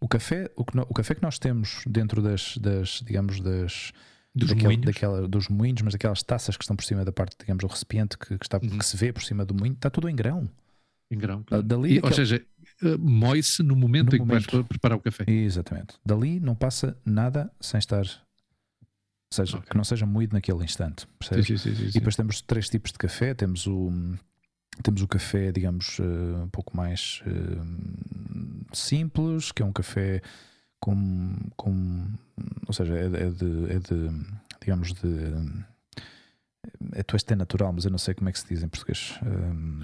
O café, o, o café que nós temos dentro das, das digamos, das, Dos daquele- moinhos. daquela- dos moinhos, mas daquelas taças que estão por cima da parte, digamos, do recipiente que, que está, Uhum. que se vê por cima do moinho, está tudo em grão. Em grão. Claro. Dali, E, ou seja, eh, moe-se no momento No em que vais momento. preparar o café. Exatamente. Dali não passa nada sem estar, ou seja, Ok. que não seja moído naquele instante. Percebes? sim, sim, sim, E depois temos três tipos de café. Temos o, temos o café, digamos, eh, um pouco mais eh, simples, que é um café com. com ou seja, é, de- é de, é de, digamos, de. É tueste é natural, mas eu não sei como é que se diz em português. Um,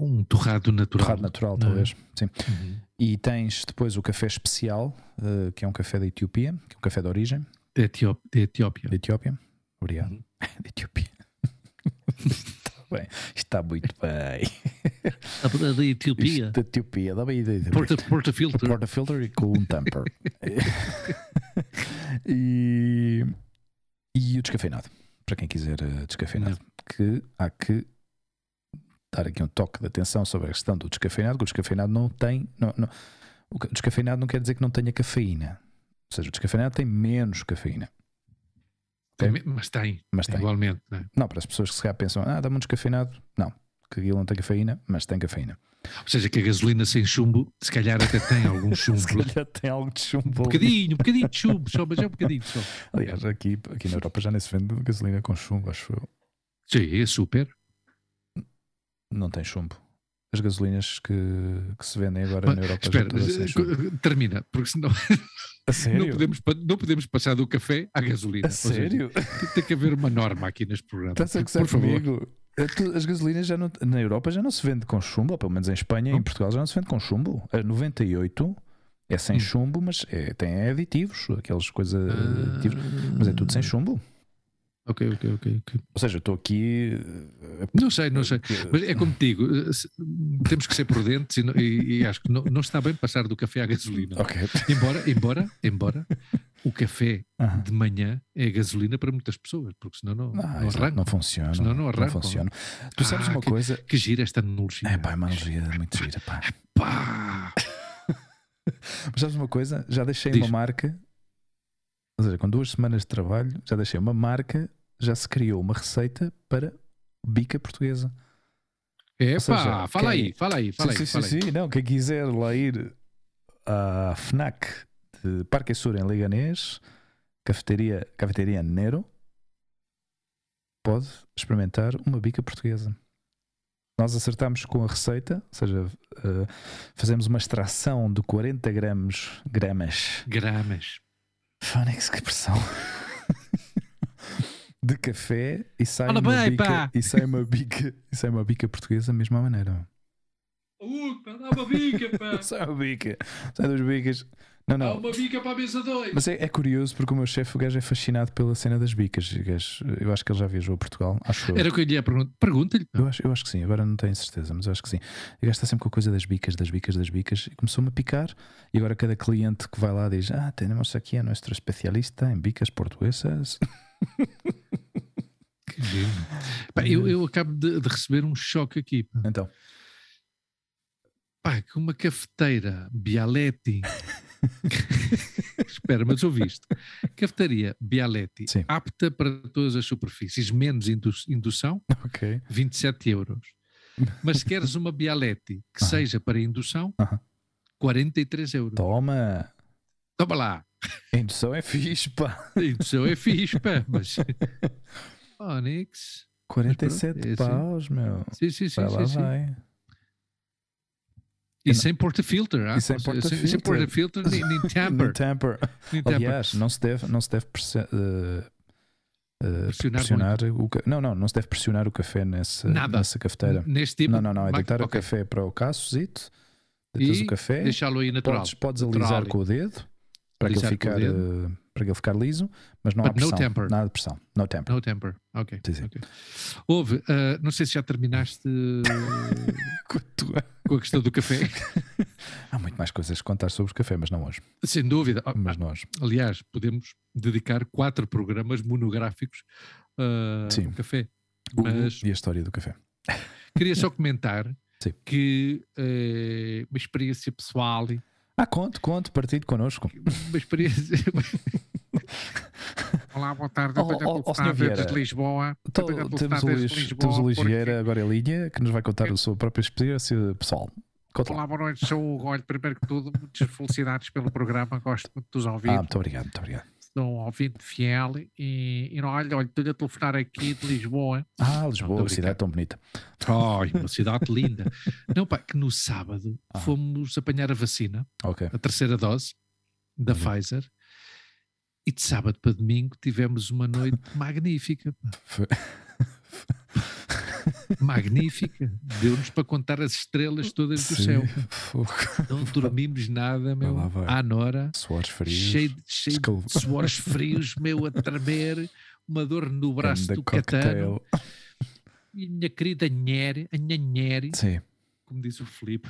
Um torrado natural. torrado natural, é? talvez. Sim. Uhum. E tens depois o café especial, eh, que é um café da Etiópia, que é um café de origem, Da Etió- da Etiópia. da Etiópia. Obrigado. Uhum. *laughs* Da Etiópia. *laughs* está bem. Está muito bem. *laughs* A da Etiópia. Isto Da Etiópia, da bem ideia. Porta, porta filter. Portafilter e com um tamper. e, e o descafeinado, para quem quiser eh, descafeinado, que há que dar aqui um toque de atenção sobre a questão do descafeinado, que o descafeinado não tem. Não, não- o ca- descafeinado não quer dizer que não tenha cafeína. Ou seja, o descafeinado tem menos cafeína. Tem me- Mas tem, Mas tem. igualmente. não é? Não, para as pessoas que se calhar pensam, ah, dá-me um descafeinado. Não, que aquilo não tem cafeína, mas tem cafeína. Ou seja, que a gasolina sem chumbo, se calhar até tem algum *laughs* chumbo. Se calhar tem algo de chumbo. Um bocadinho, um bocadinho de chumbo, só, mas é um bocadinho só. Aliás, aqui, aqui na Europa já nem se vende gasolina com chumbo, acho eu. Sim, é super. Não tem chumbo. As gasolinas que, que se vendem agora Mas, na Europa Espera, sem eh, termina, porque senão A *laughs* sério? não podemos, não podemos passar do café à gasolina. A Ou seja, sério? tem- que haver uma norma aqui neste programa. Estás a Por gozar favor. comigo? Tu- As gasolinas já não, na Europa já não se vende com chumbo, ou pelo menos em Espanha e em? Portugal já não se vende com chumbo. A 98 é sem Hum. chumbo, mas é, tem aditivos, aquelas coisas aditivos, Ah, mas é tudo sem chumbo. Ok, ok, ok. ok. Ou seja, eu estou aqui. eh, Não sei, não sei. Mas é como te digo, eh, temos que ser prudentes e, não- e- e acho que não, não está bem passar do café à gasolina. Ok. Embora, embora, embora o café Aham. de manhã é gasolina para muitas pessoas, porque senão não, não exato, arranca. não funciona. Senão não não arrancam. funciona. Tu sabes Ah, uma que- coisa. Que gira esta analogia. É pá, é uma analogia muito gira, pá. Pá! *laughs* Mas sabes uma coisa? Já deixei Diz. uma marca. Ou seja, com duas semanas de trabalho, já deixei uma marca, já se criou uma receita para bica portuguesa. É seja, fala quem- aí, fala aí, fala sim, aí. sim, fala sim, aí. sim. Não, quem quiser lá ir à FNAC de Parque Sur em Leganés, cafeteria, cafeteria Nero, pode experimentar uma bica portuguesa. Nós acertamos com a receita, ou seja, eh, fazemos uma extração de 40 gramas, gramas Gramas. Fónix, que pressão. de café e sai, Fala uma bem, bica, pá. e sai uma bica e sai uma bica portuguesa da mesma maneira. Uh, dá uma bica, pá! *laughs* Sai uma bica, sai duas bicas. Não, não. uma bica para a mesa 2. Mas é, é curioso porque o meu chefe, o gajo é fascinado pela cena das bicas. Gajo- eu acho que ele já viajou a Portugal. Acho eu. Era o que eu lhe ia perguntar. Pergunta-lhe. Eu acho, eu acho que sim, agora não tenho certeza, mas eu acho que sim. O gajo está sempre com a coisa das bicas, das bicas, das bicas, e começou-me a picar. E agora cada cliente que vai lá diz: Ah, temos aqui a nosso especialista em bicas portuguesas. *laughs* Que lindo. Pá, eu, eu acabo de, de receber um choque aqui. pá. Então, Pá, que uma cafeteira Bialetti. *laughs* *laughs* Espera, mas ouviste? Cafetaria Bialetti, Sim. apta para todas as superfícies, menos indu- indução, ok. 27 euros. Mas se queres uma Bialetti que seja para indução, Aham. 43 euros. Toma! Toma lá. A indução é fixe, pá. A indução é fixe, pá, mas. *laughs* Onyx. 47 é assim. paus, meu. Sim, sim, sim. Vai lá, sim, sim. vai. E sem porta-filter, ah? E sem porta-filter. Sem porta-filter, nem, *laughs* nem tamper. Nem tamper. Aliás, não se deve, não se deve eh, eh, Pressionar pressionar o Não, não, não se deve pressionar o café nessa, Nada. nessa cafeteira. Neste tipo. Não, não, não. É deitar o ok. café para o caçozito, deitas E o café, Deixá-lo aí natural. podes, podes Natural alisar ali. com o dedo para que, ele Alisar com o ficar, para que ele ficar liso, mas não há But no pressão. temper. Nada de pressão. No temper. No temper. Ok. Sim, sim. ok. Houve, ah, não sei se já terminaste *laughs* com a questão do café. *laughs* Há muito mais coisas a contar sobre o café, mas não hoje. Sem dúvida. Ah, Mas não hoje. Aliás, podemos dedicar quatro programas monográficos ah, Sim. ao café. Mas E a história do café. queria só *laughs* comentar Sim. que eh, uma experiência pessoal, Ah, conte, conte, partilhe connosco. uma experiência. *laughs* Olá, boa tarde. Oh, Eu oh, oh, telefonar senhor Vieira. desde Lisboa. Então, a temos, o Luís, Lisboa temos o Luís Vieira agora em linha que nos vai contar a sua própria experiência pessoal. Conta lá. Olá, boa noite. Sou o Hugo. Olha, primeiro que tudo, muitas felicidades pelo programa. Gosto muito de os ouvir. Ah, muito obrigado, muito obrigado. Sou um ouvinte fiel. E, e olha, olha, estou-lhe a telefonar aqui de Lisboa. Ah, Lisboa, tô cidade tão bonita. Ai, uma cidade linda. *laughs* Não, pá, que no sábado Ah. fomos apanhar a vacina, Ok. a terceira dose da Uhum. Pfizer. E de sábado para domingo tivemos uma noite *laughs* magnífica. *laughs* Magnífica. Deu-nos para contar as estrelas todas do Sim, céu. fogo. Não dormimos nada, meu. lá vai. À Nora. Suores frios. cheio, de- cheio escal- de suores *laughs* frios, meu, a tremer, uma dor no braço ganda do catano. E a minha querida Nhere, a Sim. como diz o Filipe,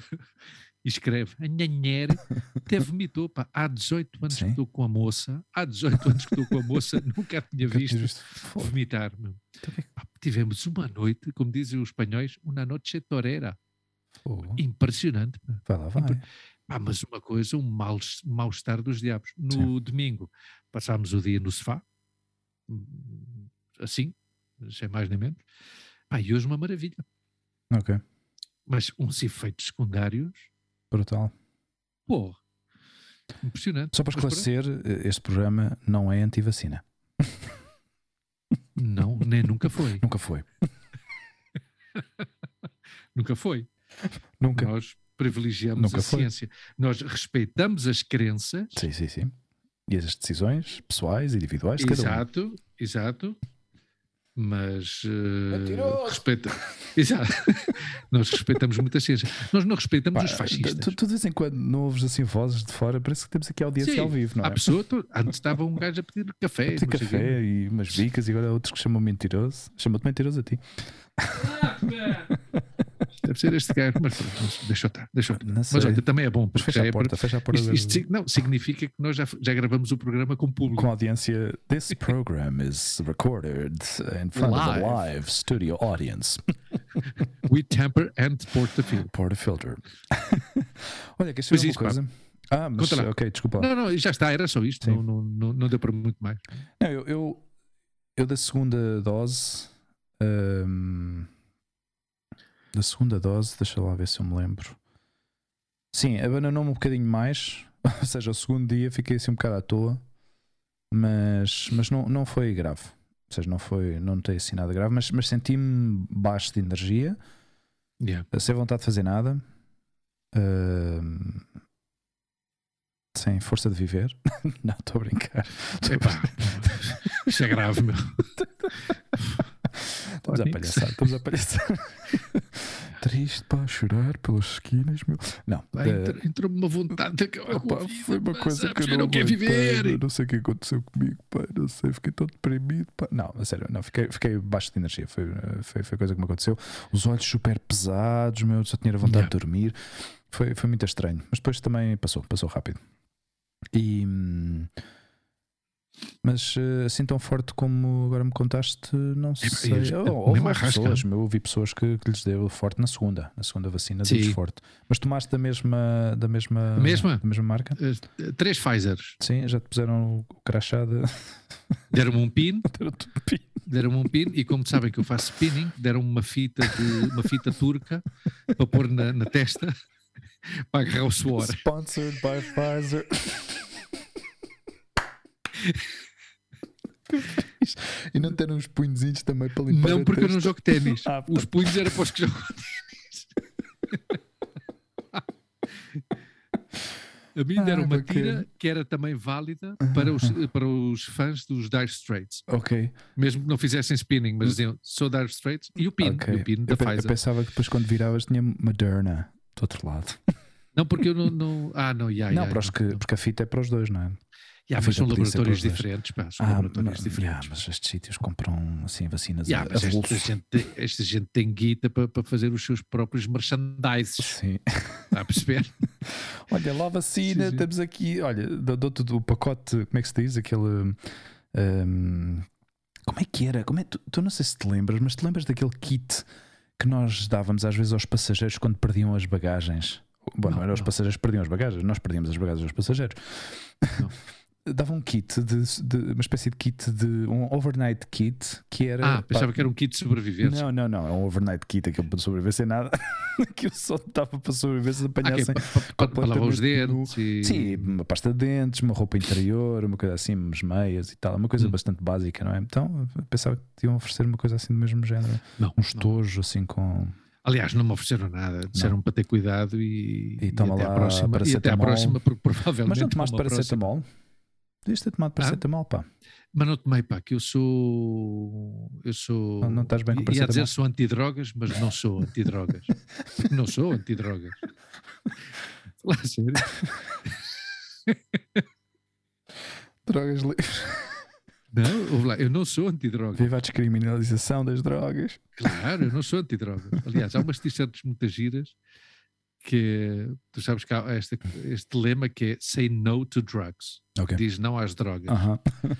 e escreve, a Nhanhere até vomitou, pá, há 18 anos Sim. que estou com a moça, há 18 anos que estou com a moça, *laughs* nunca a tinha Nunca visto. Fogo. vomitar, que- Pá, tivemos uma noite, como dizem os espanhóis, uma noite torera, fogo. impressionante. Vai lá, vai. Pá, mas uma coisa, um mal- mal-estar dos diabos. No domingo passámos o dia no sofá, hum, assim, sem mais nem menos. Pá, e hoje uma maravilha. Ok. Mas uns efeitos secundários, Brutal. pô, impressionante. Só para esclarecer, este programa não é anti-vacina. *laughs* Não, nem nunca foi. *laughs* Nunca foi. *laughs* Nunca foi. Nunca. Nós privilegiamos Nunca a foi. ciência. Nós respeitamos as crenças. Sim, sim, sim. E as decisões pessoais, individuais de cada um. Exato, exato. Mas uh, respeita. *laughs* Exato. Nós respeitamos muita ciência. Nós não respeitamos Pá, os fascistas. Tu, tu, de vez em quando não ouves assim vozes de fora, parece que temos aqui audiência Sim, ao vivo, não é? A pessoa, tu, antes estava um gajo a pedir café. A pedir café e umas bicas, e agora outros que chamam mentiroso. Chamam-te mentiroso a ti. Deve ser este gajo, mas, mas deixa eu estar. Deixa eu Mas olha, também é bom. Fecha a é porta, fecha a porta. Isto, isto, não, significa que nós já, já gravamos o programa com público. Com audiência. This program is recorded in front live. of a live studio audience. *laughs* We temper and port the filter. Port the filter. olha, que isso é uma coisa. Pá. Ah, mas ok, desculpa. Não, não, já está, era só isto. Não, não, não, deu para muito mais. Não, eu, eu, eu da segunda dose. Um, da segunda dose, deixa lá ver se eu me lembro. Sim, abandonou-me um bocadinho mais, *laughs* ou seja, o segundo dia fiquei assim um bocado à toa, mas, mas não, não foi grave. Ou seja, não foi, não notei assim nada grave, mas, mas senti-me baixo de energia, yeah. sem vontade de fazer nada, uh, sem força de viver. *laughs* não, estou a brincar. Epá, isso é grave, meu. *laughs* Estamos a palhaçar, estamos a palhaçar. Triste para chorar pelas esquinas, meu. Não. Entrou-me uma vontade de acabar opa, Foi uma coisa que eu não, quero viver. Não sei o que aconteceu comigo, pá. Não sei, fiquei tão deprimido, pá. Não, a sério, não, fiquei, fiquei baixo de energia. Foi, foi, foi coisa que me aconteceu. Os olhos super pesados, meu. Só tinha vontade yeah. de dormir. Foi, foi muito estranho. Mas depois também passou, passou rápido. E. Mas eh, assim tão forte como agora me contaste, não sei. É, houve pessoas, eu ouvi pessoas que, que, lhes deu forte na segunda, na segunda vacina, deu forte. Mas tomaste da mesma, da mesma, mesma? Da mesma marca? Uh, três Pfizers. Sim, já te puseram o crachá de... *laughs* Deram-me *laughs* um pin. Deram-me um pin e como sabem que eu faço spinning, deram-me uma fita de uma fita turca para pôr na, na testa *laughs* para agarrar o suor. Sponsored by Pfizer. *laughs* e não ter uns punhozinhos também para limpar Não, porque eu não jogo ténis. *laughs* Ah, os punhos eram para os que jogam ténis. *laughs* A mim deram ah, uma tira que era também válida para os, para os fãs dos Dire Straits. Ok. Mesmo que não fizessem spinning, mas diziam sou Dire Straits e o pin, okay. o pin da eu, Pfizer. Eu pensava que depois quando viravas tinha Moderna do outro lado. Não, porque eu não. não ah, não, yeah, não, yeah, para os que, porque a fita é para os dois, não é? Yeah, mas são laboratórios diferentes, pá, são ah, laboratórios diferentes. Yeah, mas estes sítios compram assim vacinas yeah, a, a esta, gente, esta gente tem guita para, para fazer os seus próprios merchandises. Sim. Está a perceber? *laughs* olha, lá vacina, sim, temos aqui, olha, dou-te o pacote, como é que se diz? Aquele. Um, como é que era? Como é, tu, tu não sei se te lembras, mas te lembras daquele kit que nós dávamos às vezes aos passageiros quando perdiam as bagagens? Bom, não, não eram os passageiros que perdiam as bagagens, nós perdíamos as bagagens aos passageiros. Não. *laughs* dava um kit de, de, uma espécie de kit de um overnight kit que era ah pensava pá, que era um kit de sobreviventes não não não é um overnight kit aquilo para sobreviver sem nada *laughs* aquilo só estava para sobreviver se apanhassem ah, para, para lavar os dentes e... sim uma pasta de dentes uma roupa interior uma coisa assim umas meias e tal uma coisa hum. bastante básica não é então pensava que iam oferecer uma coisa assim do mesmo género não, um estojo assim com Aliás, não me ofereceram nada, disseram para ter cuidado e, e, e até lá à próxima. E até à próxima, porque *laughs* provavelmente. Mas não tomaste paracetamol? Devias ter tomado paracetamol, ah? pá. Mas não tomei, pá, que eu sou. Eu sou. Não, não estás bem com paracetamol? Ia dizer sou antidrogas, mas não sou antidrogas. *laughs* não sou antidrogas. Lá, sério. *laughs* Drogas livres. Não, lá, eu não sou antidrogas. Viva a descriminalização das drogas. Claro, eu não sou antidrogas. Aliás, há umas t-shirts muitas giras que tu sabes que há este, este lema que é say no to drugs. Okay. Diz não às drogas. Uh -huh.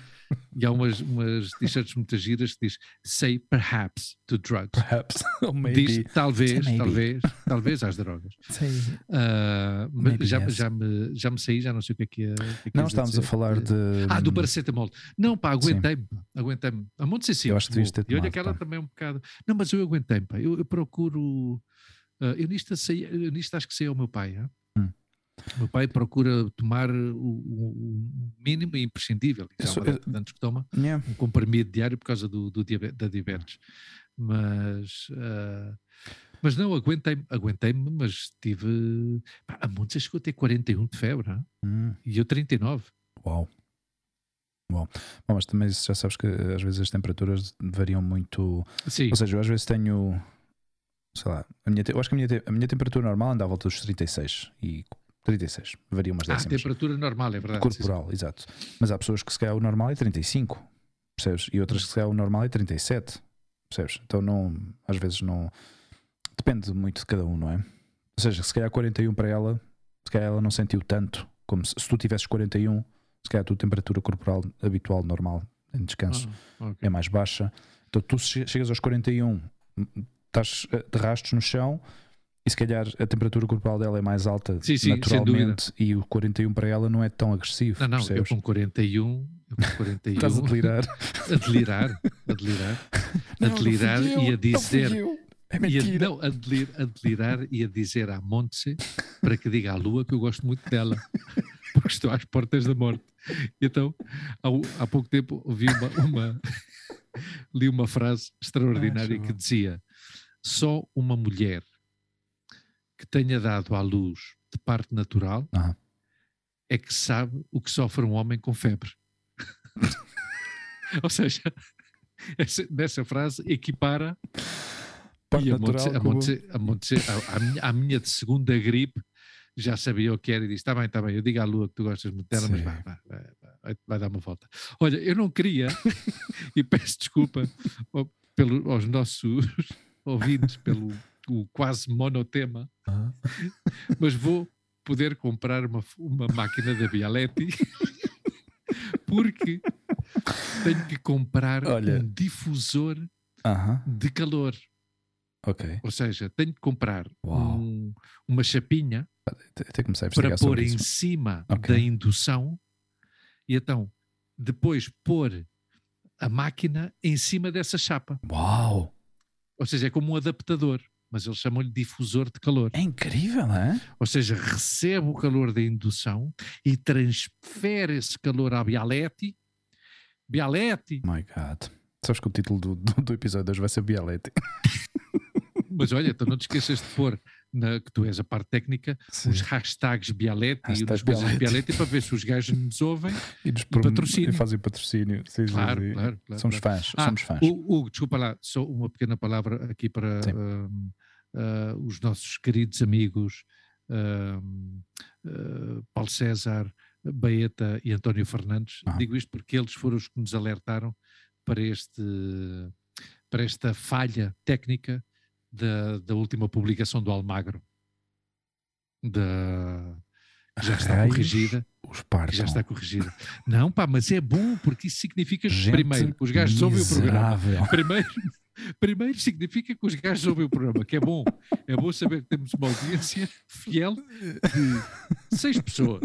E há umas, umas t-shirts muito giras que diz say perhaps to drugs. Perhaps. *laughs* Or maybe. Diz talvez, talvez, talvez às drogas. Uh, mas já, yes. já, me, já me saí, já não sei o que é que é. Que não, estávamos a falar de. Ah, do paracetamol. Não, pá, aguentei-me. Aguentei-me. A monte sim. Eu acho que devias ter E olha que ela também é um bocado. Não, mas eu aguentei-me, pá. Eu, eu procuro. Uh, eu, nisto sei, eu nisto acho que sei ao meu pai. Hein? Hum. O meu pai procura tomar o, o mínimo e imprescindível. Isso é antes que toma yeah. um comprimido diário por causa do, do diabetes, da diabetes. Mas, uh, mas não, aguentei-me, aguentei-me, mas tive. Pá, a Montes chegou a ter 41 de febre hum. e eu 39. Uau! Bom, mas também já sabes que às vezes as temperaturas variam muito. Sim. Ou seja, eu às vezes tenho. Sei lá, a minha, eu acho que a minha, a minha temperatura normal anda à volta dos 36 e 36, varia umas Ah, décimas. temperatura normal, é verdade. sim, sim. corporal, exato. Mas há pessoas que se calhar o normal é 35, percebes? E outras que se calhar o normal é 37, percebes? Então não, às vezes não. Depende muito de cada um, não é? Ou seja, se calhar 41 para ela, se calhar ela não sentiu tanto como se, se tu tivesses 41, se calhar a tua temperatura corporal habitual, normal, em descanso, Ah, ok. é mais baixa. Então tu che- chegas aos 41, estás eh, de rastros no chão e se calhar a temperatura corporal dela é mais alta Sim, sim, naturalmente e o 41 para ela não é tão agressivo. Não, não, eu percebes? com 41, eu com 41 Estás a delirar. a delirar, a delirar, a delirar e a dizer, É e a, não, a, delir, a delirar e a dizer à Montse para que diga à Lua que eu gosto muito dela, *laughs* porque estou às portas da morte. Então, há, há pouco tempo ouvi uma, uma- *laughs* li uma frase extraordinária Ah, que dizia: só uma mulher que tenha dado à luz de parte natural é que sabe o que sofre um homem com febre. *laughs* Ou seja, essa- nessa frase equipara Parte a natural Montse, a como- Montse- a Montse- a- a minha, a minha de segunda gripe já sabia o que era e disse: Está bem, está bem, eu digo à Lua que tu gostas muito dela, mas Sim. vai, vai, vai, vai, vai dar uma volta. Olha, eu não queria, *laughs* e peço desculpa ao- pelo, aos nossos ouvintes pelo o quase monotema, mas vou poder comprar uma, uma máquina da Bialetti porque tenho que comprar Olha. um difusor Aham, de calor. ok. Ou seja, tenho que comprar um- uma chapinha para pôr em isso. cima Ok. da indução e então depois pôr a máquina em cima dessa chapa. Uau! Ou seja, é como um adaptador, mas eles chamam-lhe difusor de calor. É incrível, não é? Ou seja, recebe o calor da indução e transfere esse calor à Bialetti. Bialetti, My God. Sabes que o título do, do, do episódio hoje vai ser Bialetti. mas olha, então não te esqueças de pôr, na, que tu és a parte técnica, Sim. os hashtags Bialetti e Hashtag as coisas Bialetti. Bialetti para ver se os gajos nos ouvem. *laughs* E, nos E patrocínio. e fazem patrocínio. Sim, Claro, claro, claro, Somos fãs, Ah, somos fãs. O, Hugo, desculpa lá, só uma pequena palavra aqui para Sim. hum, ah, os nossos queridos amigos hum, ah, Paulo César, Baeta e António Fernandes. Aham. Digo isto porque eles foram os que nos alertaram para, este, para esta falha técnica da, da última publicação do Almagro. Da, já está Raios corrigida Os partam. já está corrigida. Não, pá, mas é bom porque isso significa Gente primeiro os gajos ouvem o programa. Primeiro, primeiro significa que os gajos ouvem o programa, que é bom. É bom saber que temos uma audiência fiel de seis pessoas.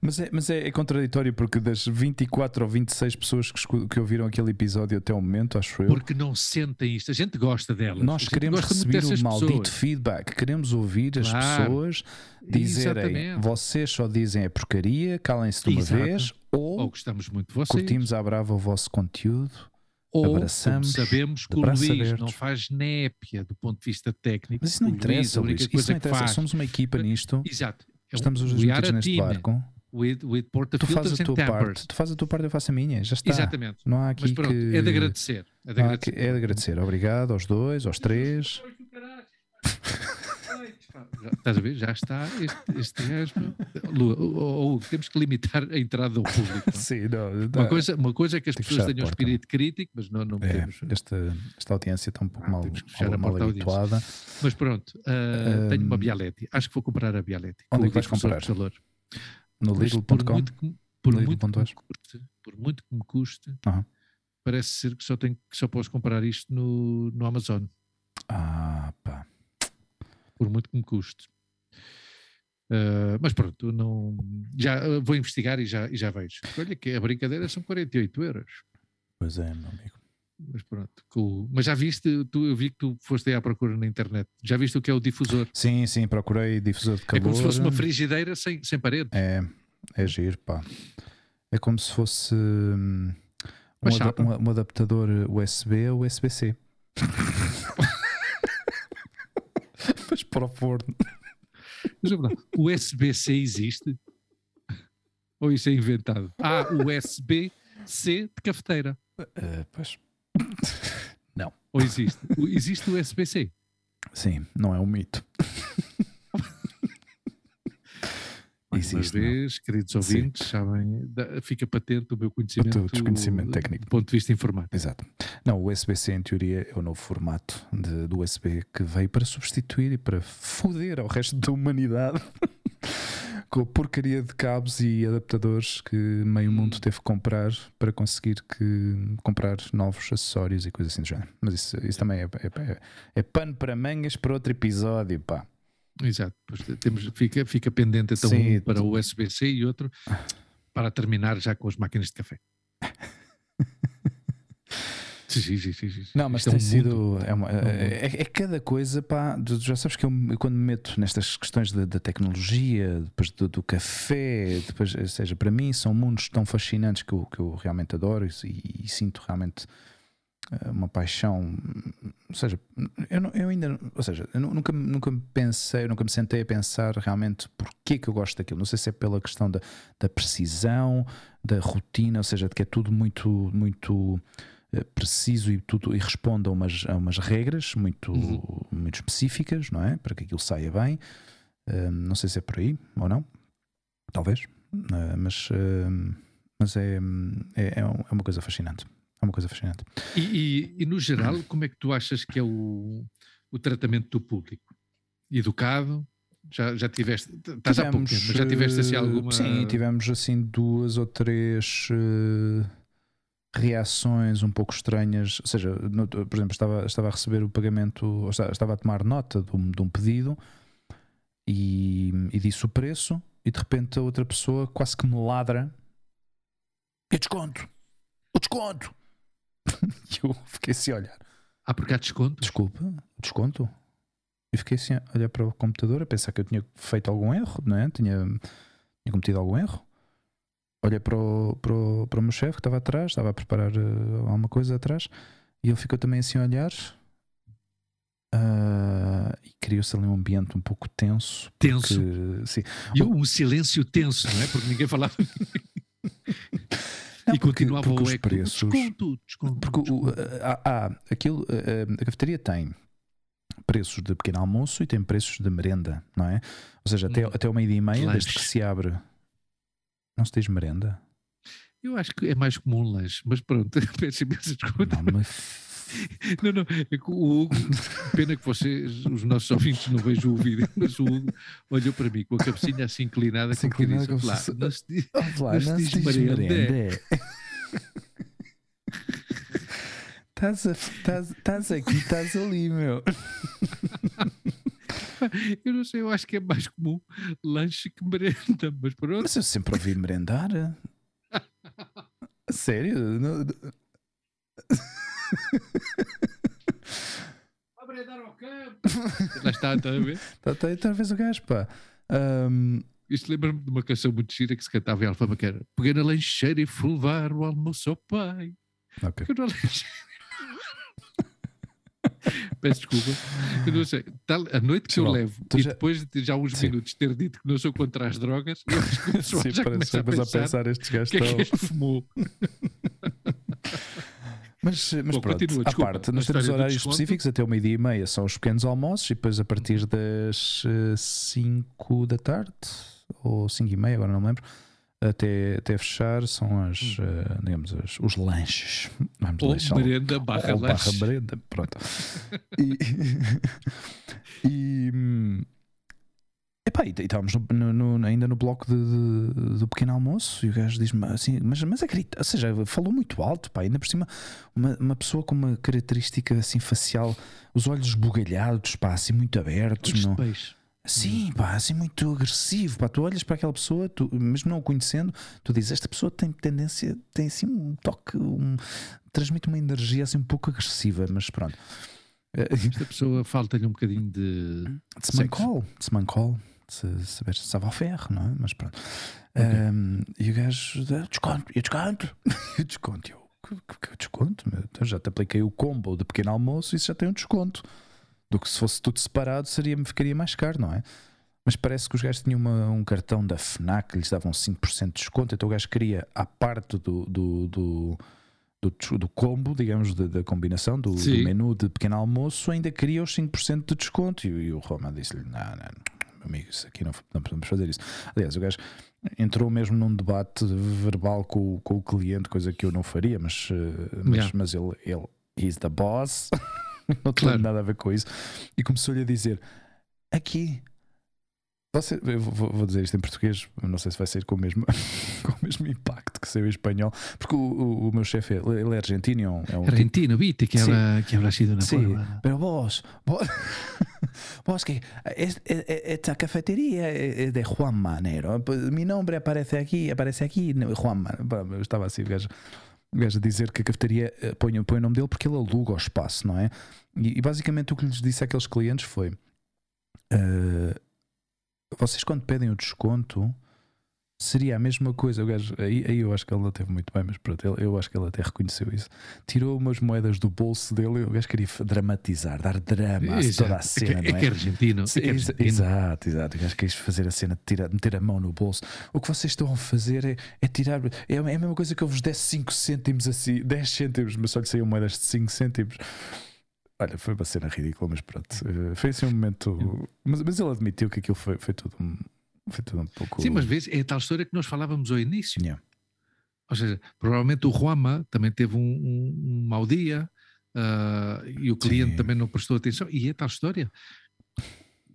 Mas, é, mas é, é contraditório porque das 24 ou 26 pessoas que, que ouviram aquele episódio até o momento, acho eu, Porque não sentem isto. A gente gosta delas. nós queremos receber o maldito pessoas. feedback. Queremos ouvir as Claro. pessoas dizerem Exatamente. vocês só dizem é porcaria, calem-se de uma Exato. vez, ou Ou gostamos muito de vocês. curtimos à brava o vosso conteúdo. Ou abraçamos sabemos que o Luís abertos. não faz népia do ponto de vista técnico. Mas isso não Luís, interessa, a única Luís. Isso coisa não interessa. faz- Somos uma equipa nisto. Exato. É Estamos os dois neste team barco. With, with Tu fazes a tua parte. tampers. Tu fazes a tua parte, eu faço a minha. Já está. Exatamente. Não há aqui Mas pronto, que... é de agradecer. É de há que- agradecer. É de agradecer. Obrigado aos dois, aos três. Já- Estás a ver? Já está este, este gajo. Lua, ou, ou temos que limitar a entrada do público. é? Sim, não, Uma não. coisa, uma coisa é que as que pessoas tenham um espírito crítico, mas não, não É, podemos. esta, esta audiência está um pouco Ah, mal, temos que fechar a mal habituada. Mas pronto, ah, tenho uma. Bialetti. Acho que vou comprar a Bialetti. Onde é que vais comprar? de calor. No Lidl.com. por Lidl muito que custe, por muito que me custe, parece ser que só, tenho, que só posso comprar isto no, no Amazon. Ah, pá. Por muito que me custe. Ah, mas pronto, não, já ah, vou investigar e já, e já vejo. Olha que a brincadeira são 48 euros. Pois é, meu amigo. Mas pronto, com- mas já viste, tu, eu vi que tu foste aí à procura na internet. Já viste o que é o difusor? Sim, sim, procurei difusor de calor. É como se fosse uma frigideira sem, sem parede. É, é giro, pá. É como se fosse hum, um, chapa. um- um adaptador USB a USB-C. *laughs* Para o forno. *laughs* Mas é verdade, o USB-C existe? Ou isso é inventado? Ah, USB C de cafeteira. Uh, pois. não. Ou existe? Existe o USB-C? Sim, não é um mito. Mais uma vez, queridos ouvintes, Sim. sabem, fica patente o meu conhecimento, o desconhecimento técnico. do ponto de vista informático. Exato. Não, o USB-C, em teoria, é o novo formato de, do USB que veio para substituir e para foder ao resto da humanidade *laughs* com a porcaria de cabos e adaptadores que meio mundo hum. teve que comprar para conseguir que, comprar novos acessórios e coisas assim do género. Mas isso, isso também é, é, é, é pano para mangas para outro episódio, pá. Exato, pois temos, fica, fica pendente então Sim, um para o USB-C e outro para terminar já com as máquinas de café. *laughs* Sim, sim, sim. Não, mas Isto tem é um sido. É, uma, é, é, cada coisa, pá. Já sabes que eu, quando me meto nestas questões da, tecnologia, depois do, do, café, depois, ou seja, para mim são mundos tão fascinantes que eu, que eu realmente adoro e, e sinto realmente eh, uma paixão, ou seja, eu, não, eu ainda, ou seja, eu nunca, nunca pensei, nunca me sentei a pensar realmente porquê que eu gosto daquilo. Não sei se é pela questão da, da precisão, da rotina, ou seja, de que é tudo muito, muito eh, preciso e tudo e responde a umas, a umas regras muito, uhum. muito específicas, não é? Para que aquilo saia bem. Uh, não sei se é por aí ou não, talvez, uh, mas, uh, mas é, é, é, é uma coisa fascinante. É uma coisa fascinante. E, e, e, no geral, como é que tu achas que é o, o tratamento do público? Educado? Já, já tiveste, estás tivemos, há pouco tempo, mas já tiveste assim alguma. Sim, tivemos assim duas ou três uh, reações um pouco estranhas. Ou seja, no, por exemplo, estava, estava a receber o pagamento, estava a tomar nota de um, de um pedido e, e disse o preço, e de repente a outra pessoa quase que me ladra. E desconto! O desconto! *laughs* e eu fiquei assim a olhar. Ah, porque há desconto? Desculpa, desconto? E fiquei assim a olhar para o computador a pensar que eu tinha feito algum erro, não é? Tinha, tinha cometido algum erro. Olhei para o, para o, para o meu chefe que estava atrás, estava a preparar uh, alguma coisa atrás, e ele ficou também assim a olhar. Uh, e criou-se ali um ambiente um pouco tenso. Tenso. Porque, sim. E um silêncio tenso, não é? Porque ninguém falava. *laughs* Não, e porque, continuava porque o eco. Preços, desconto, desconto. Porque desconto. O, há, há, aquilo, a, a cafeteria tem preços de pequeno almoço e tem preços de merenda, não é? Ou seja, até, hum. até o meio-dia e meia, desde que se abre. Não se diz merenda? Eu acho que é mais comum lanche, mas pronto, *laughs* peço imensa desculpa. Não, mas *laughs* Não, não, é que o Hugo, pena que vocês, os nossos ouvintes, não vejam o vídeo, mas o Hugo olhou para mim com a cabecinha assim inclinada, assim inclinada disse, lá, se... não se diz, oh, não se diz, diz merenda. Estás aqui, estás ali, meu. *laughs* Eu não sei, eu acho que é mais comum lanche que merenda, mas pronto. Mas eu sempre ouvi merendar. *laughs* Sério? Não... Vai dar ao campo. *laughs* Lá está, está a ver? Está, está, está a ver o gajo, pá. Um... Isto lembra-me de uma canção muito gira que se cantava em Alfama, que era Peguei na lancheira e fui levar o almoço ao pai. Ok. Peguei na lancheira. *laughs* Peço desculpa. Eu não sei. Tal, a noite que eu levo e já... depois de já uns Sim. minutos ter dito que não sou contra as drogas, eu *laughs* Sim, já parece, a pensar, a pensar estes gajos que é que este fumou. Mas, mas Bom, pronto, continua, desculpa, à parte, nós temos horários específicos até o meio-dia e meia, são os pequenos almoços, e depois a partir das 5 uh, da tarde, ou 5 e meia, agora não me lembro, até, até fechar são as, hum. uh, digamos, as, os lanches. Vamos ou deixar, merenda barra ou, barra merenda, pronto. *laughs* e, *laughs* e hum, Epá, e estávamos no, no, ainda no bloco de, de, do pequeno almoço e o gajo diz-me assim, mas, mas acredita, ou seja, falou muito alto, pá, ainda por cima, uma, uma pessoa com uma característica assim facial, os olhos esbugalhados, pá, assim muito abertos. Não, Sim, pá, assim muito agressivo. Pá, tu olhas para aquela pessoa, tu, mesmo não o conhecendo, tu dizes: Esta pessoa tem tendência, tem assim um toque, um, transmite uma energia assim um pouco agressiva, mas pronto. Esta pessoa falta-lhe um bocadinho de. De semancol se saber se estava ao ferro, não é? Mas pronto. Okay. Um, e o gajo, *laughs* desconto, e desconto, e desconto. Eu, que, que desconto? Meu? Então já te apliquei o combo de pequeno almoço e isso já tem um desconto. Do que se fosse tudo separado, seria, ficaria mais caro, não é? Mas parece que os gajos tinham uma, um cartão da FNAC que lhes davam 5% de desconto, então o gajo queria, à parte do, do, do, do, do combo, digamos, da, da combinação, do, do, menu de pequeno almoço, ainda queria os 5% de desconto. E, e o Roma disse-lhe: Não, não, amigo, isso aqui não, não podemos fazer isso. Aliás, o gajo entrou mesmo num debate verbal com, com o cliente, coisa que eu não faria, mas, eh, mas, yeah. mas ele, ele, he's the boss, *laughs* não tem claro. nada a ver com isso. E começou-lhe a dizer: Aqui você, eu vou, vou, dizer isto em português, não sei se vai ser com o mesmo, *laughs* com o mesmo impacto que saiu em espanhol, porque o, o, o meu chefe ele é argentino. É um, é um argentino, tipo... viste que, habla, que habrá sido una sí, forma. Pero vos, vos, *laughs* vos que es, es, esta cafetería es de Juan Manero. Mi nombre aparece aqui, aparece aqui, Juan Manero. Eu estava assim, gajo, o gajo a dizer que a cafeteria eh, põe, põe o nome dele porque ele aluga o espaço, não é? E, e basicamente o que lhes disse àqueles clientes foi. Uh, vocês quando pedem o desconto seria a mesma coisa. O gajo, aí, aí eu acho que ele não teve muito bem, mas pronto, ele, eu acho que ele até reconheceu isso. Tirou umas moedas do bolso dele e o gajo queria dramatizar, dar drama a toda a cena. É que, é, é que é argentino. É que é argentino. Exato, exato. O gajo quis fazer a cena de tirar, meter a mão no bolso. O que vocês estão a fazer é, é tirar. É, é a mesma coisa que eu vos desse 5 cêntimos assim, 10 cêntimos, mas só lhe saíam moedas de 5 cêntimos. Olha, foi uma cena ridícula, mas pronto. Uh, foi assim um momento. Mas, mas ele admitiu que aquilo foi, foi, tudo, um, foi tudo um pouco. Sim, mas vês, é a tal história que nós falávamos ao início. Yeah. Ou seja, provavelmente o Juama também teve um, um, um mau dia uh, e o cliente Sim. também não prestou atenção. E é tal história.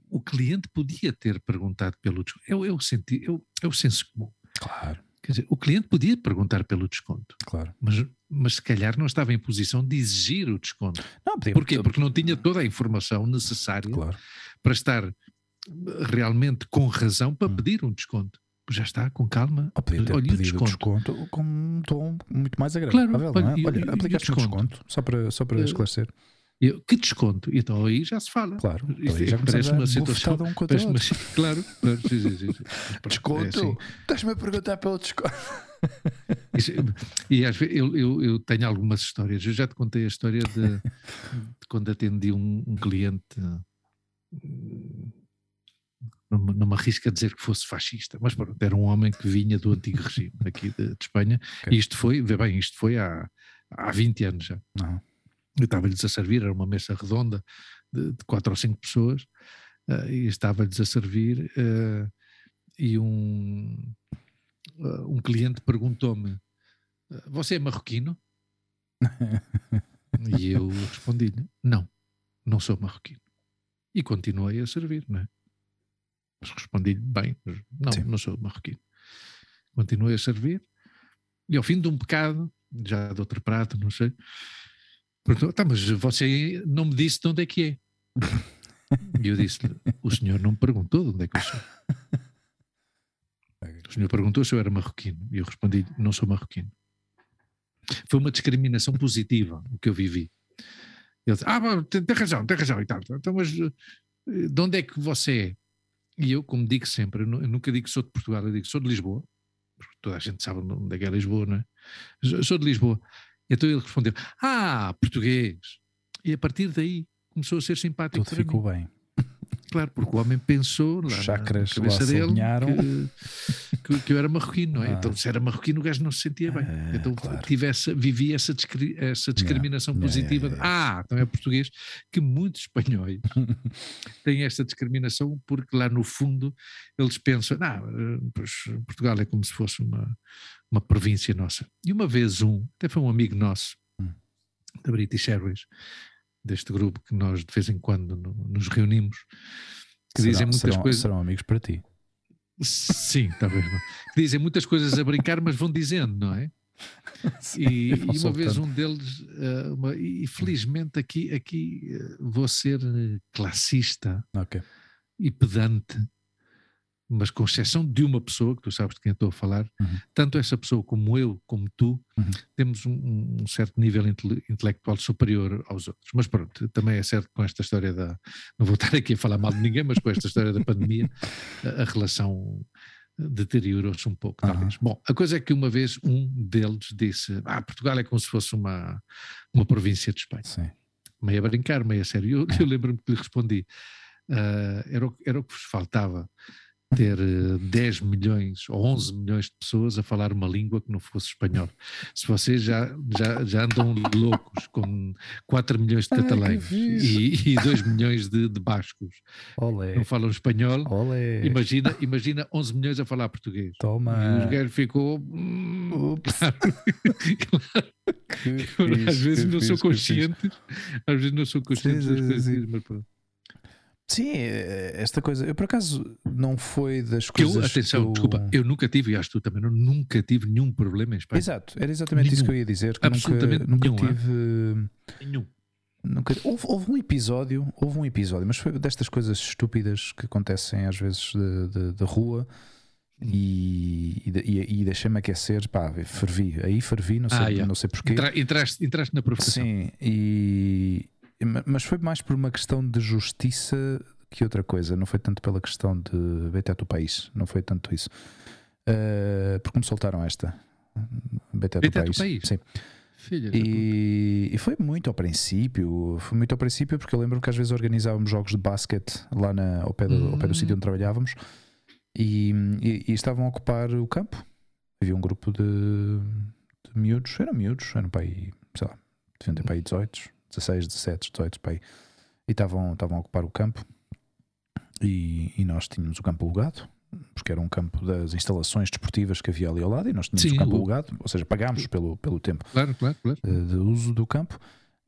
O cliente podia ter perguntado pelo desconto. É, é, o, senti, é, o, é o senso comum. Claro. Quer dizer, o cliente podia perguntar pelo desconto. Claro. Mas, mas se calhar não estava em posição de exigir o desconto. Não, podia, Porquê? Porque não tinha toda a informação necessária claro. para estar realmente com razão para hum. pedir um desconto. Já está, com calma. Ou podia ter olha o desconto. desconto com um tom muito mais agradável. Claro, não é? Olha, olha aplicaste um desconto, só para, só para uh, esclarecer. Eu, que desconto? Então aí já se fala. Claro, Isto, já parece uma situação. Um parece uma, *laughs* claro, claro sim, sim, sim. Desconto? É assim. Estás-me a perguntar pelo desconto. *laughs* Isso, e às vezes eu, eu, eu, tenho algumas histórias. Eu já te contei a história de, de quando atendi um, um cliente. Não, não me arrisco a dizer que fosse fascista, mas pronto, era um homem que vinha do antigo regime aqui de, de Espanha. Okay. E isto foi, vê bem, isto foi há, há 20 anos já. Não estava-lhes a servir, era uma mesa redonda de, de quatro ou cinco pessoas, uh, e estava-lhes a servir, uh, e um, uh, um cliente perguntou-me: Você é marroquino? e eu respondi-lhe: Não, não sou marroquino. E continuei a servir, não é? Mas respondi-lhe bem: Não, Sim. não sou marroquino. Continuei a servir, e ao fim de um bocado, já de outro prato, não sei Perguntou, tá, mas você não me disse de onde é que é. E eu disse o senhor não me perguntou de onde é que eu sou. O senhor perguntou se eu era marroquino. E eu respondi, não sou marroquino. Foi uma discriminação positiva o que eu vivi. Ele disse, ah, tem, tem razão, tem razão e tal. Então, mas eh, de onde é que você é? E eu, como digo sempre, eu nunca digo que sou de Portugal, eu digo que sou de Lisboa. Porque toda a gente sabe onde é que é Lisboa, não é? Sou de Lisboa. Então ele respondeu: Ah, português. E a partir daí começou a ser simpático. Tudo ficou mim. bem. Claro, porque o homem pensou lá chakras na cabeça dele que, que, que, eu era marroquino, não é? Ah. Então, se era marroquino, o gajo não se sentia bem. Ah, então, claro. tivesse, vivia essa, discri essa discriminação yeah. positiva. Yeah, yeah, ah, então é português, que muitos espanhóis *laughs* têm esta discriminação porque lá no fundo eles pensam, não, pois, Portugal é como se fosse uma, uma província nossa. E uma vez um, até foi um amigo nosso, hum. da British Airways, deste grupo que nós de vez em quando no, nos reunimos, que serão, dizem muitas serão, coisas. Serão amigos para ti. Sim, talvez. Que dizem muitas coisas a brincar, mas vão dizendo, não é? *laughs* Sim, e, e, uma vez um deles, uh, uma, e felizmente aqui, aqui uh, vou ser eh, classista okay. e pedante, mas com exceção de uma pessoa, que tu sabes de quem estou a falar, uhum. tanto essa pessoa como eu, como tu, uhum. temos um, um, certo nível intele intelectual superior aos outros. Mas pronto, também é certo com esta história da. Não vou *laughs* estar aqui a falar mal de ninguém, mas com esta história da pandemia, a, a relação deteriorou-se um pouco, talvez. Uhum. Bom, a coisa é que uma vez um deles disse: Ah, Portugal é como se fosse uma, uma província de Espanha. Sim. Meio a brincar, meio a sério. Eu, eu lembro-me que lhe respondi: uh, era, o, era o que vos faltava ter 10 eh, milhões ou 11 milhões de pessoas a falar uma língua que não fosse espanhol. Se vocês já, já, já andam loucos com 4 milhões de catalães e, e 2 milhões de, de bascos Olé. não falam espanhol, Olé. Imagina, imagina 11 milhões a falar português. Toma. E os gajos ficou. Hum, claro, *laughs* claro. *laughs* às vezes não sou consciente, às vezes não sou consciente das coisas, mas pronto. Sim, é, esta coisa, eu por acaso não foi das coisas. Eu, atenção, que eu... desculpa, eu nunca tive, e acho que tu também, não, nunca tive nenhum problema em Espanha. Exato, era exatamente nenhum. isso que eu ia dizer. Que Absolutamente nunca, nunca nenhum, tive. Nenhum. Nunca, houve, houve, um episódio, houve um episódio, mas foi destas coisas estúpidas que acontecem às vezes da rua e, e, e deixei-me aquecer, pá, fervi, aí fervi, não sei, ah, yeah. não sei porquê. Entra, entraste, entraste na profissão. Sim, e, mas foi mais por uma questão de justiça que outra coisa. Não foi tanto pela questão de a tu país. Não foi tanto isso. Uh, porque me soltaram esta. A tu país. país. Sim. E, e, foi muito ao princípio, foi muito ao princípio porque eu lembro que às vezes organizávamos jogos de basquete lá na, ao, pé do, ao pé do sítio onde trabalhávamos e, e, e, estavam a ocupar o campo. Havia um grupo de, de miúdos, eram miúdos, eram para aí, sei lá, deviam ter para aí 18, 16, 17, 18 para aí, e estavam, estavam a ocupar o campo. E, e, nós tínhamos o campo alugado, porque era um campo das instalações desportivas que havia ali ao lado, e nós tínhamos Sim, o campo o... alugado, ou seja, pagámos pelo, pelo tempo claro, claro, claro. De, de, uso do campo.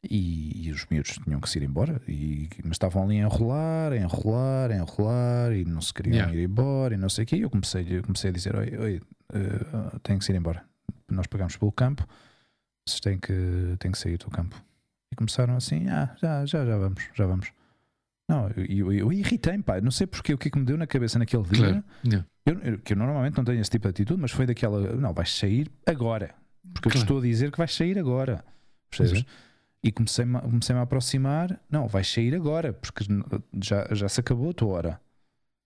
E, e, os miúdos tinham que se ir embora, e, mas estavam ali a enrolar, a enrolar, a enrolar, e não se queriam yeah. ir embora, e não sei o quê. E eu comecei, eu comecei a dizer: Oi, oi uh, têm que se ir embora. Nós pagámos pelo campo, vocês têm que, têm que sair do campo. E começaram assim: ah, já, já, já vamos, já vamos. Não, eu, eu, eu irritei-me, pá. Não sei porque o que é que me deu na cabeça naquele dia. Claro. Yeah. Eu, que eu normalmente não tenho esse tipo de atitude, mas foi daquela: não, vais sair agora. Porque claro. eu estou a dizer que vais sair agora. Percebes? É. E comecei-me comecei a aproximar: não, vais sair agora, porque já, já se acabou a tua hora.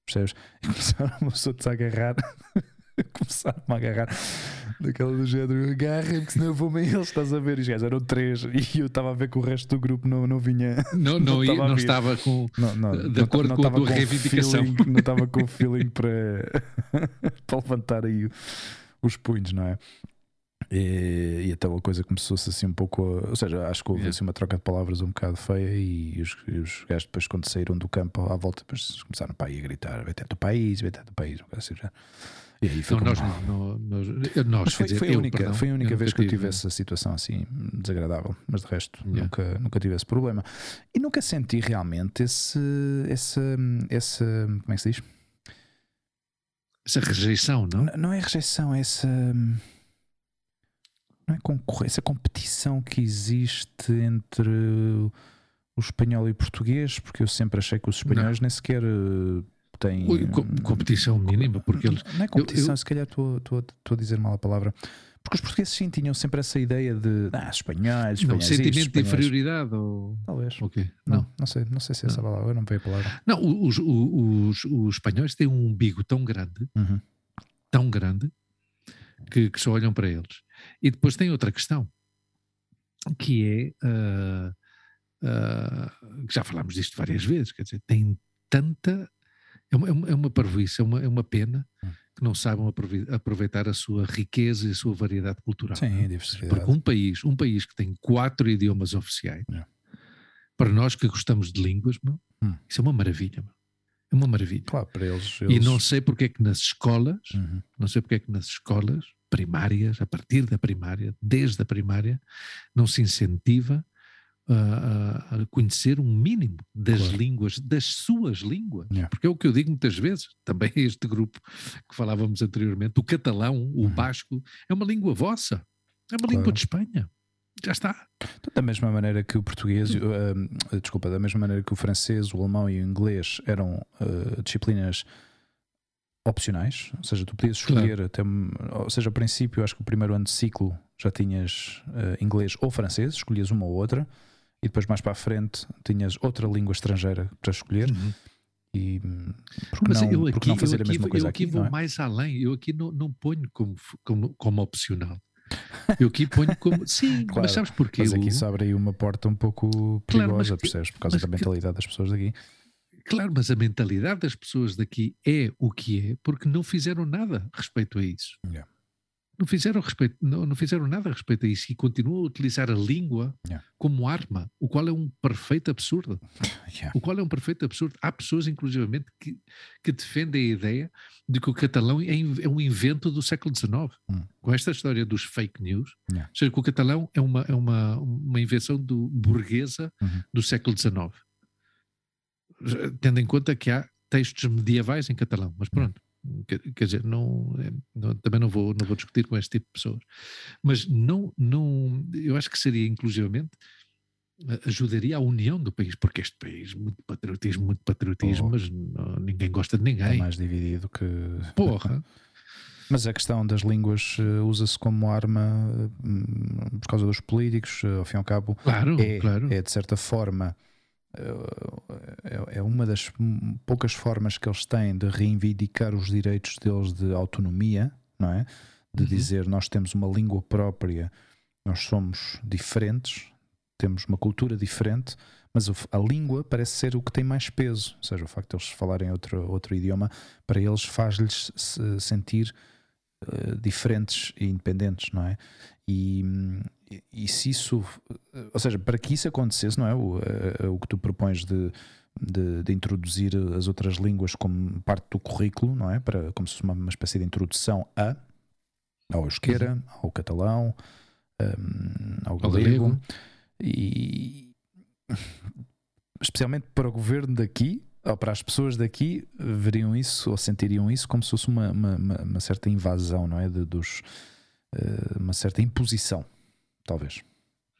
Percebes? *laughs* E começaram as pessoas a agarrar. *laughs* começaram-me a agarrar daquela do género, agarrem porque senão eu vou-me eles, estás a ver? E os gajos eram três e eu estava a ver que o resto do grupo não, não vinha. Não, não, *laughs* não, ia, não estava com. Não, não, de acordo com a tua reivindicação. Feeling, não estava com o *laughs* feeling para, para levantar aí os punhos, não é? E, e então a coisa começou-se assim um pouco. Ou seja, acho que houve yeah. assim uma troca de palavras um bocado feia e os, e os gajos depois, quando saíram do campo à volta, depois começaram para aí a gritar: vete do país, vete do país, assim já. E aí foi não, nós, não, nós, nós foi, dizer, foi, a única, perdão, foi a única vez que eu tive essa situação assim desagradável, mas de resto yeah. nunca, nunca tive esse problema. E nunca senti realmente esse, esse, esse como é que se diz? Essa rejeição, não? Não, não é rejeição, é essa. Não é concorrência, essa competição que existe entre o espanhol e o português, porque eu sempre achei que os espanhóis não. nem sequer tem. competição mínima, porque eles. Não é competição, eu, eu... se calhar estou a dizer mal a palavra. Porque os portugueses sim tinham sempre essa ideia de ah, espanhóis, espanhóis não, sentimento de inferioridade ou talvez okay. não, não, não sei, não sei se é essa palavra, eu não vejo a palavra. Não, os, os, os espanhóis têm um umbigo tão grande, uhum. tão grande que, que, só olham para eles. E depois tem outra questão que é uh, uh, já falámos disto várias vezes, quer dizer, tem tanta é uma, é uma parvoíce, é uma, é uma pena hum. que não saibam aproveitar a sua riqueza e a sua variedade cultural. Sim, diversidade. Porque um país, um país que tem quatro idiomas oficiais, é. para nós que gostamos de línguas, meu, hum. isso é uma maravilha. Meu. É uma maravilha. Claro, para eles, eles... E não sei porque é que nas escolas, uhum. não sei porque é que nas escolas primárias, a partir da primária, desde a primária, não se incentiva a, a, conhecer um mínimo das claro. línguas, das suas línguas. Yeah. Porque é o que eu digo muitas vezes, também este grupo que falávamos anteriormente, o catalão, o uhum. basco, é uma língua vossa, é uma claro. língua de Espanha. Já está. Então, da mesma maneira que o português, uh, desculpa, da mesma maneira que o francês, o alemão e o inglês eram uh, disciplinas opcionais, ou seja, tu podias escolher claro. até, ou seja, ao princípio, acho que o primeiro ano de ciclo já tinhas uh, inglês ou francês, escolhias uma ou outra e depois mais para a frente tinhas outra língua estrangeira para escolher. Uhum. E porque Mas não, eu aqui, não fazer aqui, a mesma coisa eu aqui? aqui vou é? mais além, eu aqui não, não ponho como, como, como opcional. Eu aqui ponho como. *laughs* Sim, claro, mas sabes porquê? Mas aqui se abre aí uma porta um pouco perigosa, claro, percebes? Por causa da mentalidade das pessoas daqui. Claro, mas a mentalidade das pessoas daqui é o que é porque não fizeram nada respeito a isso. Yeah. Não fizeram, respeito, não, não fizeram nada a respeito a isso e continuam a utilizar a língua Yeah. como arma, o qual é um perfeito absurdo. *laughs* Yeah. O qual é um perfeito absurdo. Há pessoas, inclusivamente, que, que defendem a ideia de que o catalão é, é um invento do século XIX. Hum. Com esta história dos fake news, Yeah. ou seja, que o catalão é uma, é uma, uma invenção do, burguesa Uhum. do século XIX. Tendo em conta que há textos medievais em catalão, mas pronto. Quer, quer dizer, não, é, não- também não vou, não vou discutir com este tipo de pessoas. Mas não, não, eu acho que seria, inclusivamente, a- ajudaria à união do país, porque este país, muito patriotismo, muito patriotismo, Oh. mas não- ninguém gosta de Está ninguém. mais dividido que. Porra! *laughs* Mas a questão das línguas eh, usa-se como arma eh, por causa dos políticos, eh, ao fim e ao cabo, Claro, é, claro. é de certa forma. É uma das poucas formas que eles têm de reivindicar os direitos deles de autonomia, não é? De Uhum. dizer nós temos uma língua própria, nós somos diferentes, temos uma cultura diferente, mas a língua parece ser o que tem mais peso. Ou seja, o facto de eles falarem outro, outro idioma, para eles faz-lhes se sentir eh, diferentes e independentes, não é? E, hum, e- se isso, eh, ou seja, para que isso acontecesse, não é? O, eh, o que tu propões de, de, de introduzir as outras línguas como parte do currículo, não é? Para, como se fosse uma, uma espécie de introdução a, ao euskera, ao catalão, hum, ao Ao galego, e especialmente para o governo daqui ou para as pessoas daqui veriam isso ou sentiriam isso como se fosse uma, uma, uma- uma certa invasão, não é? De, dos, eh, uma certa imposição, talvez.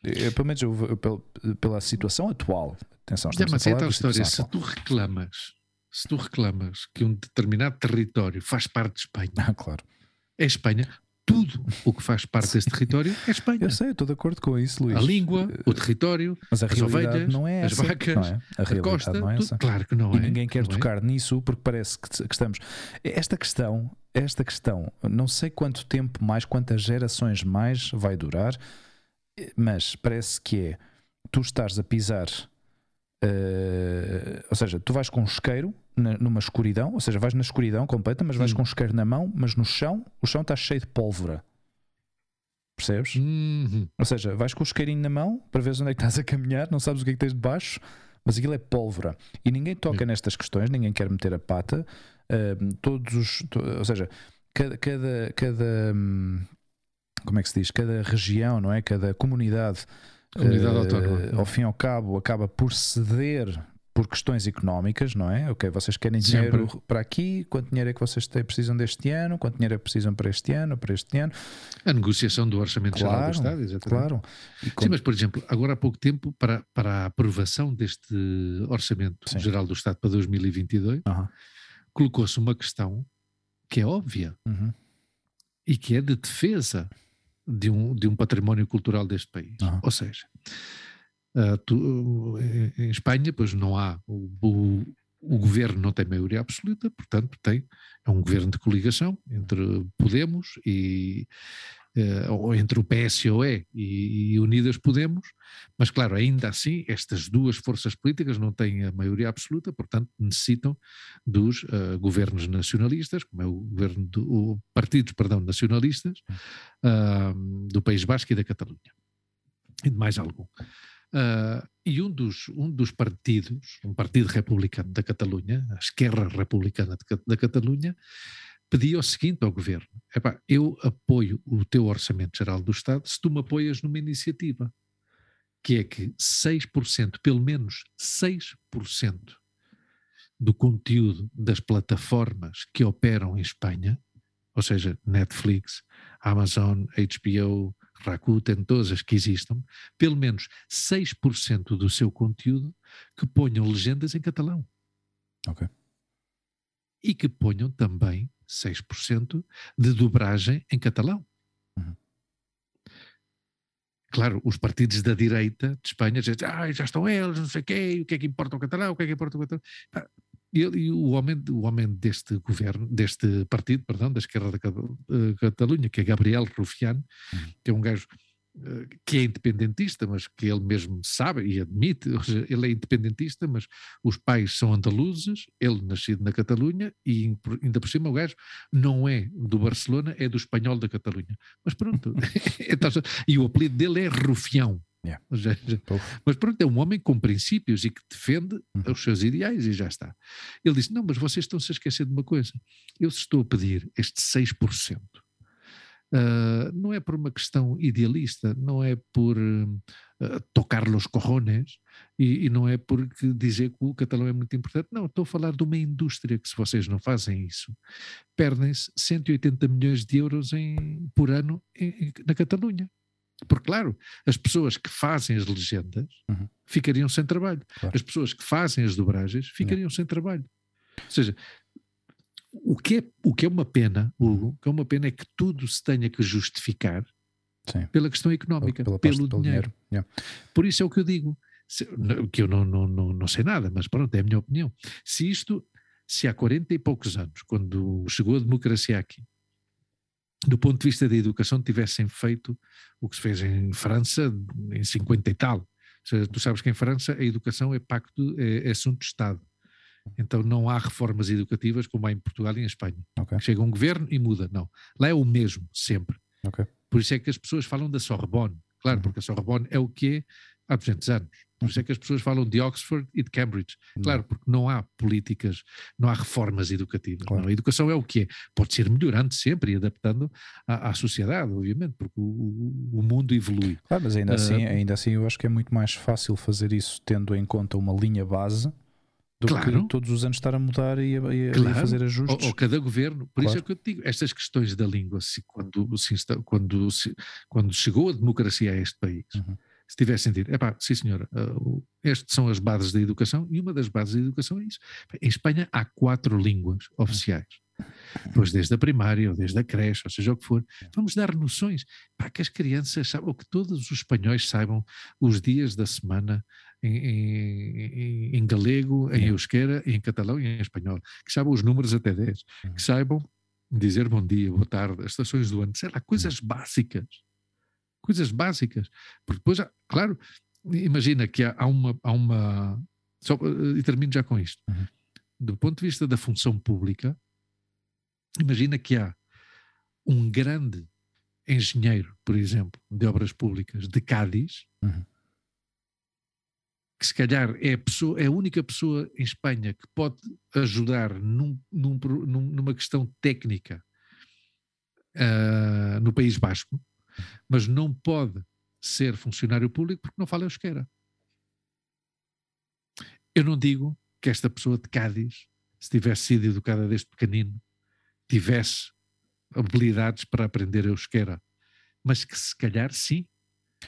Eu, pelo menos eu, eu, pel- pela situação atual, atenção, Já, estamos mas a é falar tal história, se tu reclamas, se tu reclamas que um determinado território faz parte de Espanha, atual. *laughs* Ah, claro. é Espanha, tudo o que faz parte *laughs* desse território é Espanha. Eu sei, eu estou de acordo com isso, Luís. A língua, o território, Mas a as ovelhas, não é as essa. vacas, não é? A a costa, não é tudo- claro que não e é. ninguém quer é? tocar nisso porque parece que, que estamos. Esta questão, esta questão, não sei quanto tempo mais, quantas gerações mais vai durar, mas parece que é tu estás a pisar, eh, ou seja, tu vais com um isqueiro na- numa escuridão, ou seja, vais na escuridão completa, mas vais Sim. com um isqueiro na mão, mas no chão, o chão está cheio de pólvora. Percebes? Uhum. Ou seja, vais com o isqueirinho na mão para ver onde é que estás a caminhar, não sabes o que é que tens debaixo, mas aquilo é pólvora. E ninguém toca nestas questões, ninguém quer meter a pata. Ahm, todos os. to- ou seja, cada. cada, cada hum, como é que se diz? Cada região, não é? Cada comunidade. Comunidade eh, autónoma. Ao fim e ao cabo, acaba por ceder por questões económicas, não é? Ok, vocês querem Sempre. dinheiro para aqui, quanto dinheiro é que vocês têm, precisam deste ano, quanto dinheiro é que precisam para este ano, para este ano. A negociação do Orçamento Geral Claro, do Estado, exatamente. Claro. Sim, mas, por exemplo, agora há pouco tempo, para, para a aprovação deste Orçamento Sim. Geral do Estado para 2022, Aham. colocou-se uma questão que é óbvia Uhum. e que é de defesa de um, de um património cultural deste país. Aham. Ou seja, ah, tu, em- em Espanha, pois não há, o, o, o governo não tem maioria absoluta, portanto tem, é um governo de coligação entre Podemos e eh, ou entre o PSOE e, e Unidas Podemos, mas claro, ainda assim estas duas forças políticas não têm a maioria absoluta, portanto necessitam dos eh, governos nacionalistas, como é o governo do partidos, perdão, nacionalistas ah, do País Basco e da Catalunha e de mais algum. Ah, e um dos, um dos partidos, um partido republicano da Catalunha, a Esquerra Republicana da Catalunha, pedia o seguinte ao governo: epá, eu apoio o teu Orçamento Geral do Estado se tu me apoias numa iniciativa, que é que 6%, pelo menos 6% do conteúdo das plataformas que operam em Espanha, ou seja, Netflix, Amazon, HBO, Rakuten, todas as que existam, pelo menos 6% do seu conteúdo que ponham legendas em catalão. Ok. E que ponham também 6% de dobragem em catalão. Uhum. Claro, os partidos da direita de Espanha dizem, ah, já estão eles, não sei o quê, o que é que importa o catalão, o que é que importa o catalão. Pá, ele, e o homem, o homem deste governo, deste partido, perdão, da esquerda da eh, Catalunha, que é Gabriel Rufián, Uhum. que é um gajo que é independentista, mas que ele mesmo sabe e admite, ele é independentista, mas os pais são andaluzes, ele nascido na Catalunha e ainda por cima o gajo não é do Barcelona, é do espanhol da Catalunha. Mas pronto, *laughs* então, e o apelido dele é Rufião. Yeah. Mas pronto, é um homem com princípios e que defende uhum. os seus ideais e já está. Ele disse: Não, mas vocês estão-se a esquecer de uma coisa. Eu estou a pedir este 6%. Uh, não é por uma questão idealista, não é por uh, tocar los cojones e, e, não é porque dizer que o catalão é muito importante. Não, estou a falar de uma indústria que, se vocês não fazem isso, perdem-se 180 milhões de euros em, por ano em, na Catalunha. Porque, claro, as pessoas que fazem as legendas uhum. ficariam sem trabalho. Claro. As pessoas que fazem as dobragens ficariam sem trabalho. Ou seja, o que, é, o que é uma pena, Hugo, o que é uma pena é que tudo se tenha que justificar Sim. pela questão económica, pelo, pelo dinheiro. dinheiro. Yeah. Por isso é o que eu digo, se, que eu não, não, não, não sei nada, mas pronto, é a minha opinião. Se isto, se há 40 e poucos anos, quando chegou a democracia aqui, do ponto de vista da educação, tivessem feito o que se fez em França em 50 e tal. Ou seja, tu sabes que em França a educação é pacto, é, é assunto de Estado. Então não há reformas educativas como há em Portugal e em Espanha. Okay. Chega um governo e muda. Não. Lá é o mesmo, sempre. Okay. Por isso é que as pessoas falam da Sorbonne. Claro, uhum. porque a Sorbonne é o que é há 200 anos. Por isso é que as pessoas falam de Oxford e de Cambridge. Uhum. Claro, porque não há políticas, não há reformas educativas. Claro. A educação é o que é. Pode ser melhorando sempre e adaptando à, à sociedade, obviamente, porque o, o, mundo evolui. Claro, mas ainda, uh, assim, ainda assim eu acho que é muito mais fácil fazer isso tendo em conta uma linha base do claro. que todos os anos estar a mudar e a, e claro. a fazer ajustes. Ou, ou, cada governo, por claro. isso é que eu te digo, estas quesões da língua, se, quando, se, quando, se, quando chegou a democracia a este país, uhum. se tivesse sentido, epá, sim senhora, uh, estas são as bases da educação e uma das bases da educação é isso. Em Espanha há quatro línguas oficiais. Pois desde a primária ou desde a creche, ou seja o que for, vamos dar noções para que as crianças saibam, ou que todos os espanhóis saibam os dias da semana, em, em, em galego, em euskera, em catalão e em espanhol, que saibam os números até 10, que saibam dizer bom dia, boa tarde, as estações do ano, sei lá, coisas básicas. Coisas básicas. Porque depois, claro, imagina que há, uma. Há uma só, e termino já com isto. Uhum. Do ponto de vista da função pública, imagina que há um grande engenheiro, por exemplo, de obras públicas de Cádiz, uhum que se calhar é a, pessoa, é a única pessoa em Espanha que pode ajudar num, num, numa questão técnica uh, no País Basco, mas não pode ser funcionário público porque não fala euskera. Eu não digo que esta pessoa de Cádiz, se tivesse sido educada desde pequenino, tivesse habilidades para aprender euskera, mas que se calhar sim,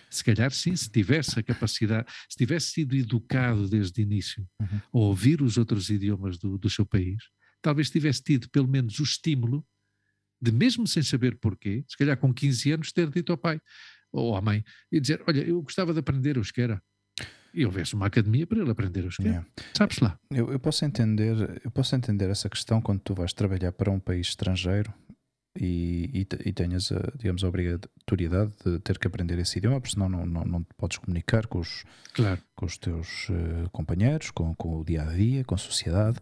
se calhar sim, se tivesse a capacidade, se tivesse sido educado desde o início uhum. a ouvir os outros idiomas do, do seu país, talvez tivesse tido pelo menos o estímulo de, mesmo sem saber porquê, se calhar com 15 anos, ter dito ao pai ou à mãe e dizer: Olha, eu gostava de aprender euskera. E houvesse uma academia para ele aprender euskera. Yeah. Sabes lá? Eu, eu, posso entender, eu posso entender essa questão quando tu vais trabalhar para um país estrangeiro e, e, e tenhas, a, digamos, a obrigatoriedade de ter que aprender esse idioma, porque senão não, não, não podes comunicar com os, claro. com os teus uh, companheiros, com, com o dia a dia, com a sociedade.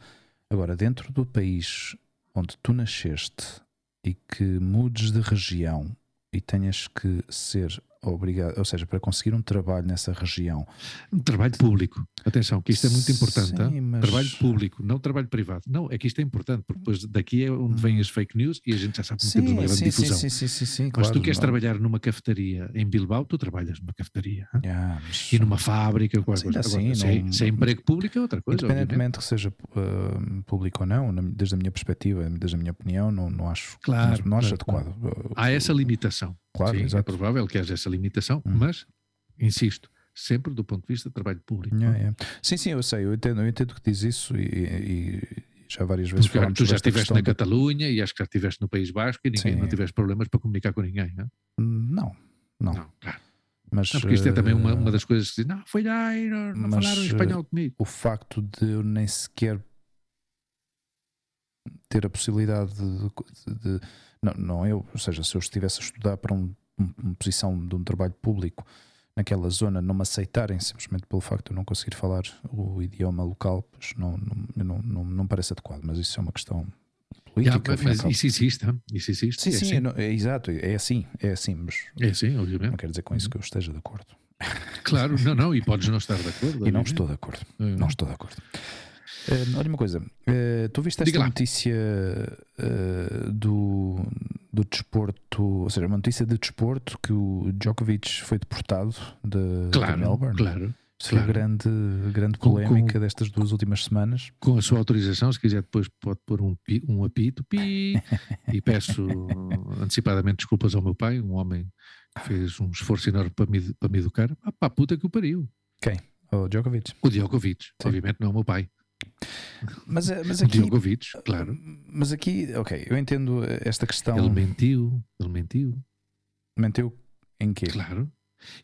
Agora, dentro do país onde tu nasceste e que mudes de região e tenhas que ser obrigado, ou seja, para conseguir um trabalho nessa região. Um trabalho público. Atenção, que isto é muito importante. Sim, mas... Trabalho público, não trabalho privado. Não, é que isto é importante, porque depois daqui é onde vêm as fake news e a gente já sabe que sim, temos uma grande sim, difusão. Sim, sim, sim, sim, mas claro, se tu queres não. trabalhar numa cafetaria em Bilbao, tu trabalhas numa cafetaria. Yeah, mas... E numa fábrica, qualquer coisa. Assim, Agora, não... sem, emprego público é outra coisa. Independentemente que seja uh, público ou não, desde a minha perspectiva, desde a minha opinião, não, não acho, claro, não, não acho claro, adequado. Claro. Há essa limitação. Claro, Sim, exato. é provável que haja essa limitação, hum. mas, insisto, sempre do ponto de vista de trabalho público. Sim, sim, eu sei, eu entendo, eu entendo que diz isso e, e já várias vezes Porque, Tu já estiveste na Catalunha e acho que já estiveste no País Basco e ninguém, não tiveste problemas para comunicar com ninguém, não? Não, não. não claro. Mas, não, porque isto é também uma, uma das coisas que diz, não, foi lá e não, não falaram espanhol comigo. O facto de eu nem sequer ter a possibilidade de, de, de não, não eu, ou seja, se eu estivesse a estudar para um uma posição de um trabalho público naquela zona não me aceitarem simplesmente pelo facto de eu não conseguir falar o idioma local, pois não, não, não, não, não parece adequado, mas isso é uma questão política. Yeah, mas isso existe, isso existe. Sim, é sim, assim. é, é, exato, é assim, é assim, mas é assim, obviamente. não quer dizer com isso que eu esteja de acordo. Claro, não, não, e podes não estar de acordo. E não estou de acordo, uhum. não estou de acordo. Uh, olha uma coisa, uh, tu viste esta notícia uh, do, do desporto, ou seja, uma notícia de desporto que o Djokovic foi deportado de, claro, de Melbourne? Claro. Isso claro. foi grande, grande polémica com, destas duas últimas semanas. Com a sua autorização, se quiser, depois pode pôr um, um apito, pi, e peço *laughs* antecipadamente desculpas ao meu pai, um homem que fez um esforço enorme para me, para me educar. Ah, pá, puta que o pariu. Quem? O Djokovic? O Djokovic, Sim. obviamente não é o meu pai. Mas, eh, mas aqui, Djokovic, claro. Mas aqui, ok, eu entendo esta questão. Ele mentiu, ele mentiu. Mentiu em quê? Claro.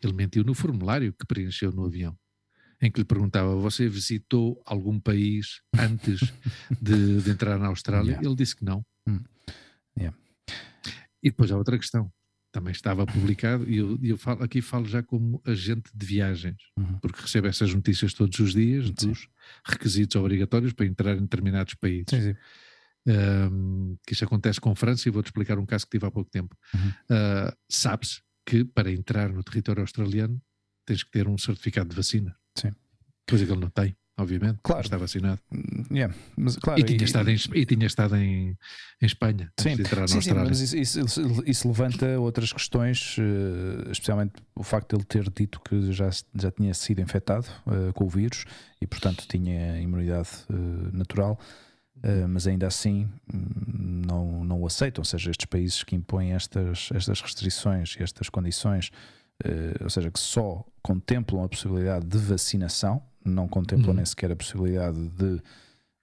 Ele mentiu no formulário que preencheu no avião, em que lhe perguntava: Você visitou algum país antes de, de entrar na Austrália? *laughs* Yeah. Ele disse que não. Hum. Yeah. E depois há outra questão também estava publicado, e eu, eu falo, aqui falo já como agente de viagens, uhum. porque recebo essas notícias todos os dias sim. dos requisitos obrigatórios para entrar em determinados países. Sim, sim. Um, que isso acontece com a França, e vou-te explicar um caso que tive há pouco tempo. Uhum. Uh, Sabes que para entrar no território australiano tens que ter um certificado de vacina. Sim. Coisa que ele não tem obviamente, claro. está vacinado. Hum, yeah, mas, claro, e, tinha e, estado, em, e tinha estado em, em Espanha sim, sim, sim, mas isso, isso, isso, levanta outras questões, uh, especialmente o facto de ele ter dito que já, já tinha sido infectado uh, com o vírus e, portanto, tinha imunidade uh, natural. mas ainda assim hum, não, não o aceitam, ou seja, estes países que impõem estas, estas restrições e estas condições, ou seja, que só contemplam a possibilidade de vacinação, não contemplam uhum. nem sequer a possibilidade de,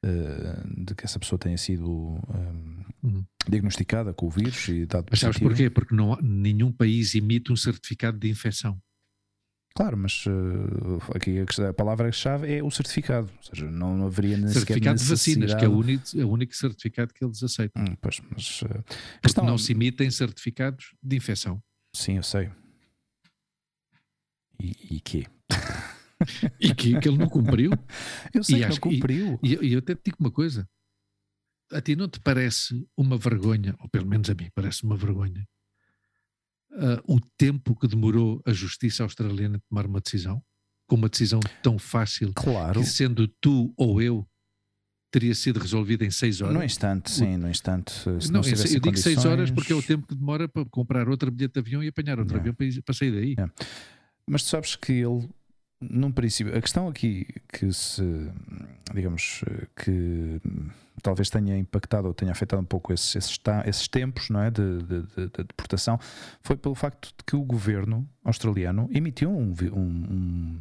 uh, de que essa pessoa tenha sido um, uhum. diagnosticada com o vírus e dado Mas sabes porquê? Porque não, nenhum país emite um certificado de infecção. Claro, mas uh, aqui a, a palavra-chave é o certificado, ou seja, não, não haveria nem certificado de vacinas, que é o único, é o único certificado que eles aceitam. Hum, pois, mas, uh, questão... não se emitem certificados de infecção. Sim, eu sei. E, e quê? e que, que ele não cumpriu. *laughs* Eu sei e que acho, não cumpriu. E, e, eu até te digo uma coisa: a ti não te parece uma vergonha, ou pelo menos a mim parece uma vergonha, uh, o tempo que demorou a justiça australiana a tomar uma decisão? Com uma decisão tão fácil, claro. que sendo tu ou eu, teria sido resolvida em seis horas. No instante, sim, no instante. não, não eu digo condições... seis horas porque é o tempo que demora para comprar outro bilhete de avião e apanhar outro avião para, para sair daí. Mas tu sabes que ele num princípio, a questão aqui que se, digamos, que talvez tenha impactado ou tenha afetado um pouco esses, esses, esses tempos não é, de, de, de, de, deportação foi pelo facto de que o governo australiano emitiu um, um,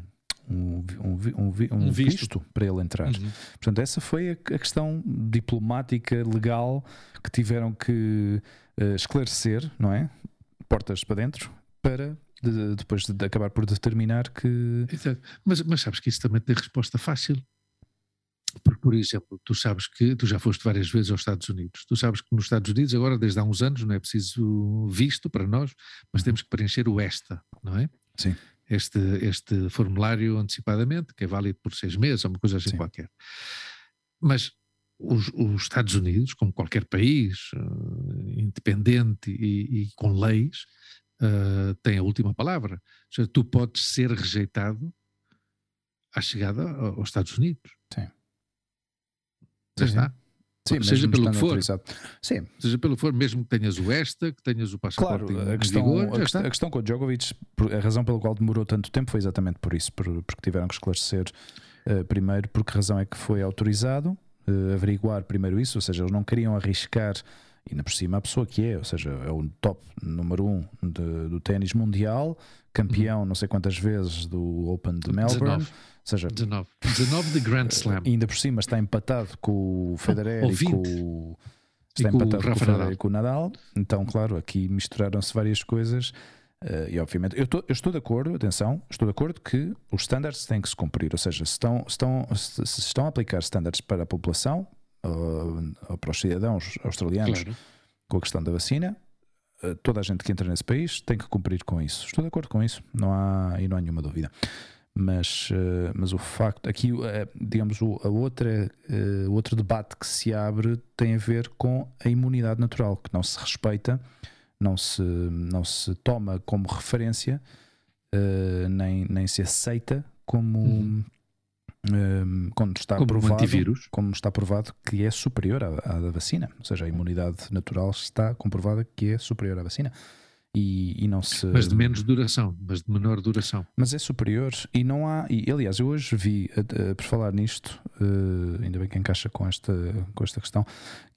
um, um visto. visto. para ele entrar. Uhum. Portanto, essa foi a, a, questão diplomática, legal, que tiveram que uh, esclarecer, não é? Portas para dentro, para de, depois de acabar por determinar que. Exato. Mas, mas sabes que isso também tem resposta fácil. Porque, por exemplo, tu sabes que tu já foste várias vezes aos Estados Unidos. Tu sabes que nos Estados Unidos, agora, desde há uns anos, não é preciso visto para nós, mas temos que preencher o ESTA, não é? Sim. Este, este formulário antecipadamente, que é válido por seis meses, ou uma coisa assim Sim. qualquer. Mas os, os, Estados Unidos, como qualquer país uh, independente e, e, com leis, uh, tem a última palavra. Ou seja, tu podes ser rejeitado à chegada aos Estados Unidos. Sim. Já está. Sim, seja pelo que for. Sim. Seja pelo que for, mesmo que tenhas o ESTA, que tenhas o passaporte claro, a questão, vigor, a, questão, a, questão, com o Djokovic, a razão pela qual demorou tanto tempo foi exatamente por isso, por, porque tiveram que esclarecer uh, primeiro por que razão é que foi autorizado, uh, averiguar primeiro isso, ou seja, eles não queriam arriscar e ainda por cima a pessoa que é, ou seja, é o top número um de, do ténis mundial, campeão uhum. não sei quantas vezes do Open de Melbourne. 19. Ou seja, 19. 19 de Grand Slam. ainda por cima está empatado com o Federer e com o. Está e empatado com o, com o Federer e com o Nadal. Então, claro, aqui misturaram-se várias coisas. Uh, e obviamente, eu, tô, eu, estou de acordo, atenção, estou de acordo que os standards têm que se cumprir, ou seja, se estão, se estão, se, se estão a aplicar standards para a população, uh, para os cidadãos australianos claro. com a questão da vacina, eh, toda a gente que entra nesse país tem que cumprir com isso. Estou de acordo com isso, não há, e não há nenhuma dúvida. Mas, mas o facto, aqui, digamos, o, a outra, o outro debate que se abre tem a ver com a imunidade natural, que não se respeita, não se, não se toma como referência, nem, nem se aceita como. Uhum um, quando está como provado, antivírus. como está provado que é superior à, à, da vacina, ou seja, a imunidade natural está comprovada que é superior à vacina. E, e, não se. Mas de menos duração, mas de menor duração. Mas é superior e não há. E, aliás, eu hoje vi, uh, por falar nisto, uh, ainda bem que encaixa com esta, com esta questão,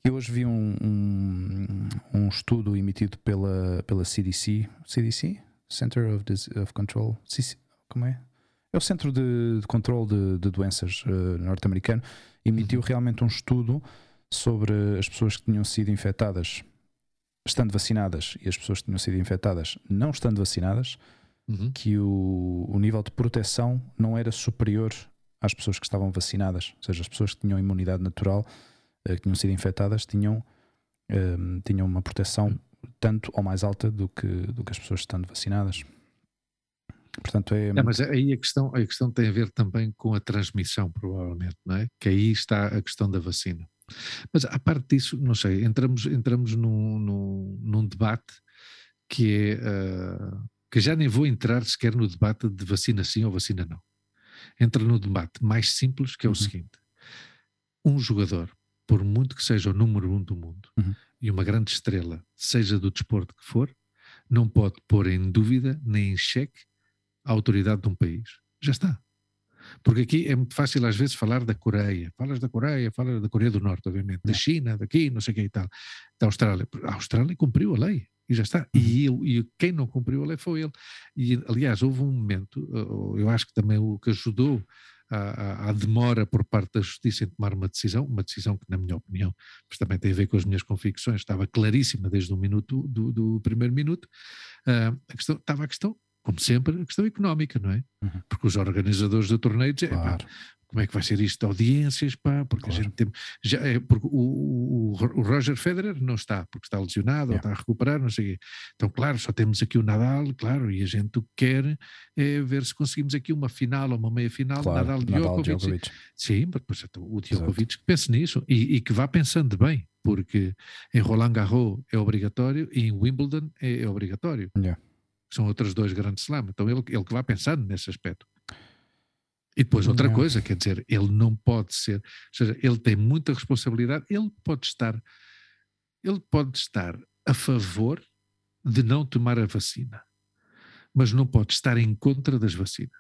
eu hoje vi um, um, um estudo emitido pela, pela CDC, CDC? Center of, of Control. Como é? É o Centro de, de Controle de, de Doenças uh, norte-americano, emitiu uhum. realmente um estudo sobre as pessoas que tinham sido infectadas estando vacinadas e as pessoas que tinham sido infectadas não estando vacinadas, uhum. que o, o nível de proteção não era superior às pessoas que estavam vacinadas, ou seja, as pessoas que tinham imunidade natural, uh, que tinham sido infectadas, tinham, uh, tinham uma proteção uhum. tanto ou mais alta do que, do que as pessoas estando vacinadas. Portanto, é... é mas aí a questão, a questão tem a ver também com a transmissão, provavelmente, não é? Que aí está a questão da vacina. Mas a parte disso, não sei, entramos, entramos num, num, num debate que é. Uh, que já nem vou entrar sequer no debate de vacina sim ou vacina não. Entra no debate mais simples, que é o uhum. seguinte: um jogador, por muito que seja o número um do mundo uhum. e uma grande estrela, seja do desporto que for, não pode pôr em dúvida nem em xeque a autoridade de um país. Já está. Porque aqui é muito fácil às vezes falar da Coreia. Falas da Coreia, falas da Coreia do Norte, obviamente, da China, daqui, não sei o que e tal, da Austrália. A Austrália cumpriu a lei e já está. E, uhum. ele, e quem não cumpriu a lei foi ele. E aliás, houve um momento, eu acho que também o que ajudou à, demora por parte da justiça em tomar uma decisão, uma decisão que, na minha opinião, mas também tem a ver com as minhas convicções, estava claríssima desde o minuto do, do primeiro minuto. Uh, a questão, estava a questão como sempre, a questão económica, não é? Uhum. Porque os organizadores do torneio dizem, claro. como é que vai ser isto de audiências, pá, porque claro. a gente tem, já é, porque o, o, o, Roger Federer não está, porque está lesionado, yeah. ou está a recuperar, não sei Então, claro, só temos aqui o Nadal, claro, e a gente o que quer é ver se conseguimos aqui uma final ou uma meia final, claro. Nadal, Nadal Djokovic. Djokovic. Sim, então, o Djokovic Exato. que pense nisso e, e que vá pensando bem, porque em Roland Garros é obrigatório e em Wimbledon é, é obrigatório. Yeah são outros dois grandes slams. Então ele, ele que vai pensando nesse aspecto. E depois outra não. coisa, quer dizer, ele não pode ser, ou seja, ele tem muita responsabilidade, ele pode estar, ele pode estar a favor de não tomar a vacina, mas não pode estar em contra das vacinas.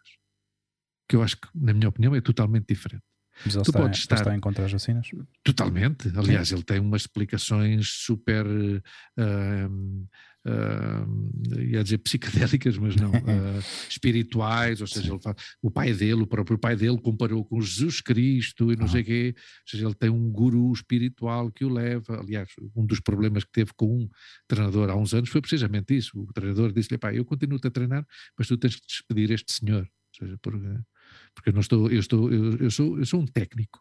Que eu acho que, na minha opinião, é totalmente diferente. Mas ele tu está, podes estar, está em contra das vacinas? Totalmente. Aliás, Sim. ele tem umas explicações super uh, uh, ia dizer psicadélicas, mas não, uh, *laughs* espirituais, ou seja, fala, o pai dele, o próprio pai dele comparou com Jesus Cristo e não sei o quê, ou seja, ele tem um guru espiritual que o leva, aliás, um dos problemas que teve com um treinador há uns anos foi precisamente isso, o treinador disse-lhe, pai, eu continuo-te a treinar, mas tu tens que despedir este senhor, ou seja, porque, porque eu não estou, eu estou, eu, eu sou, eu sou um técnico,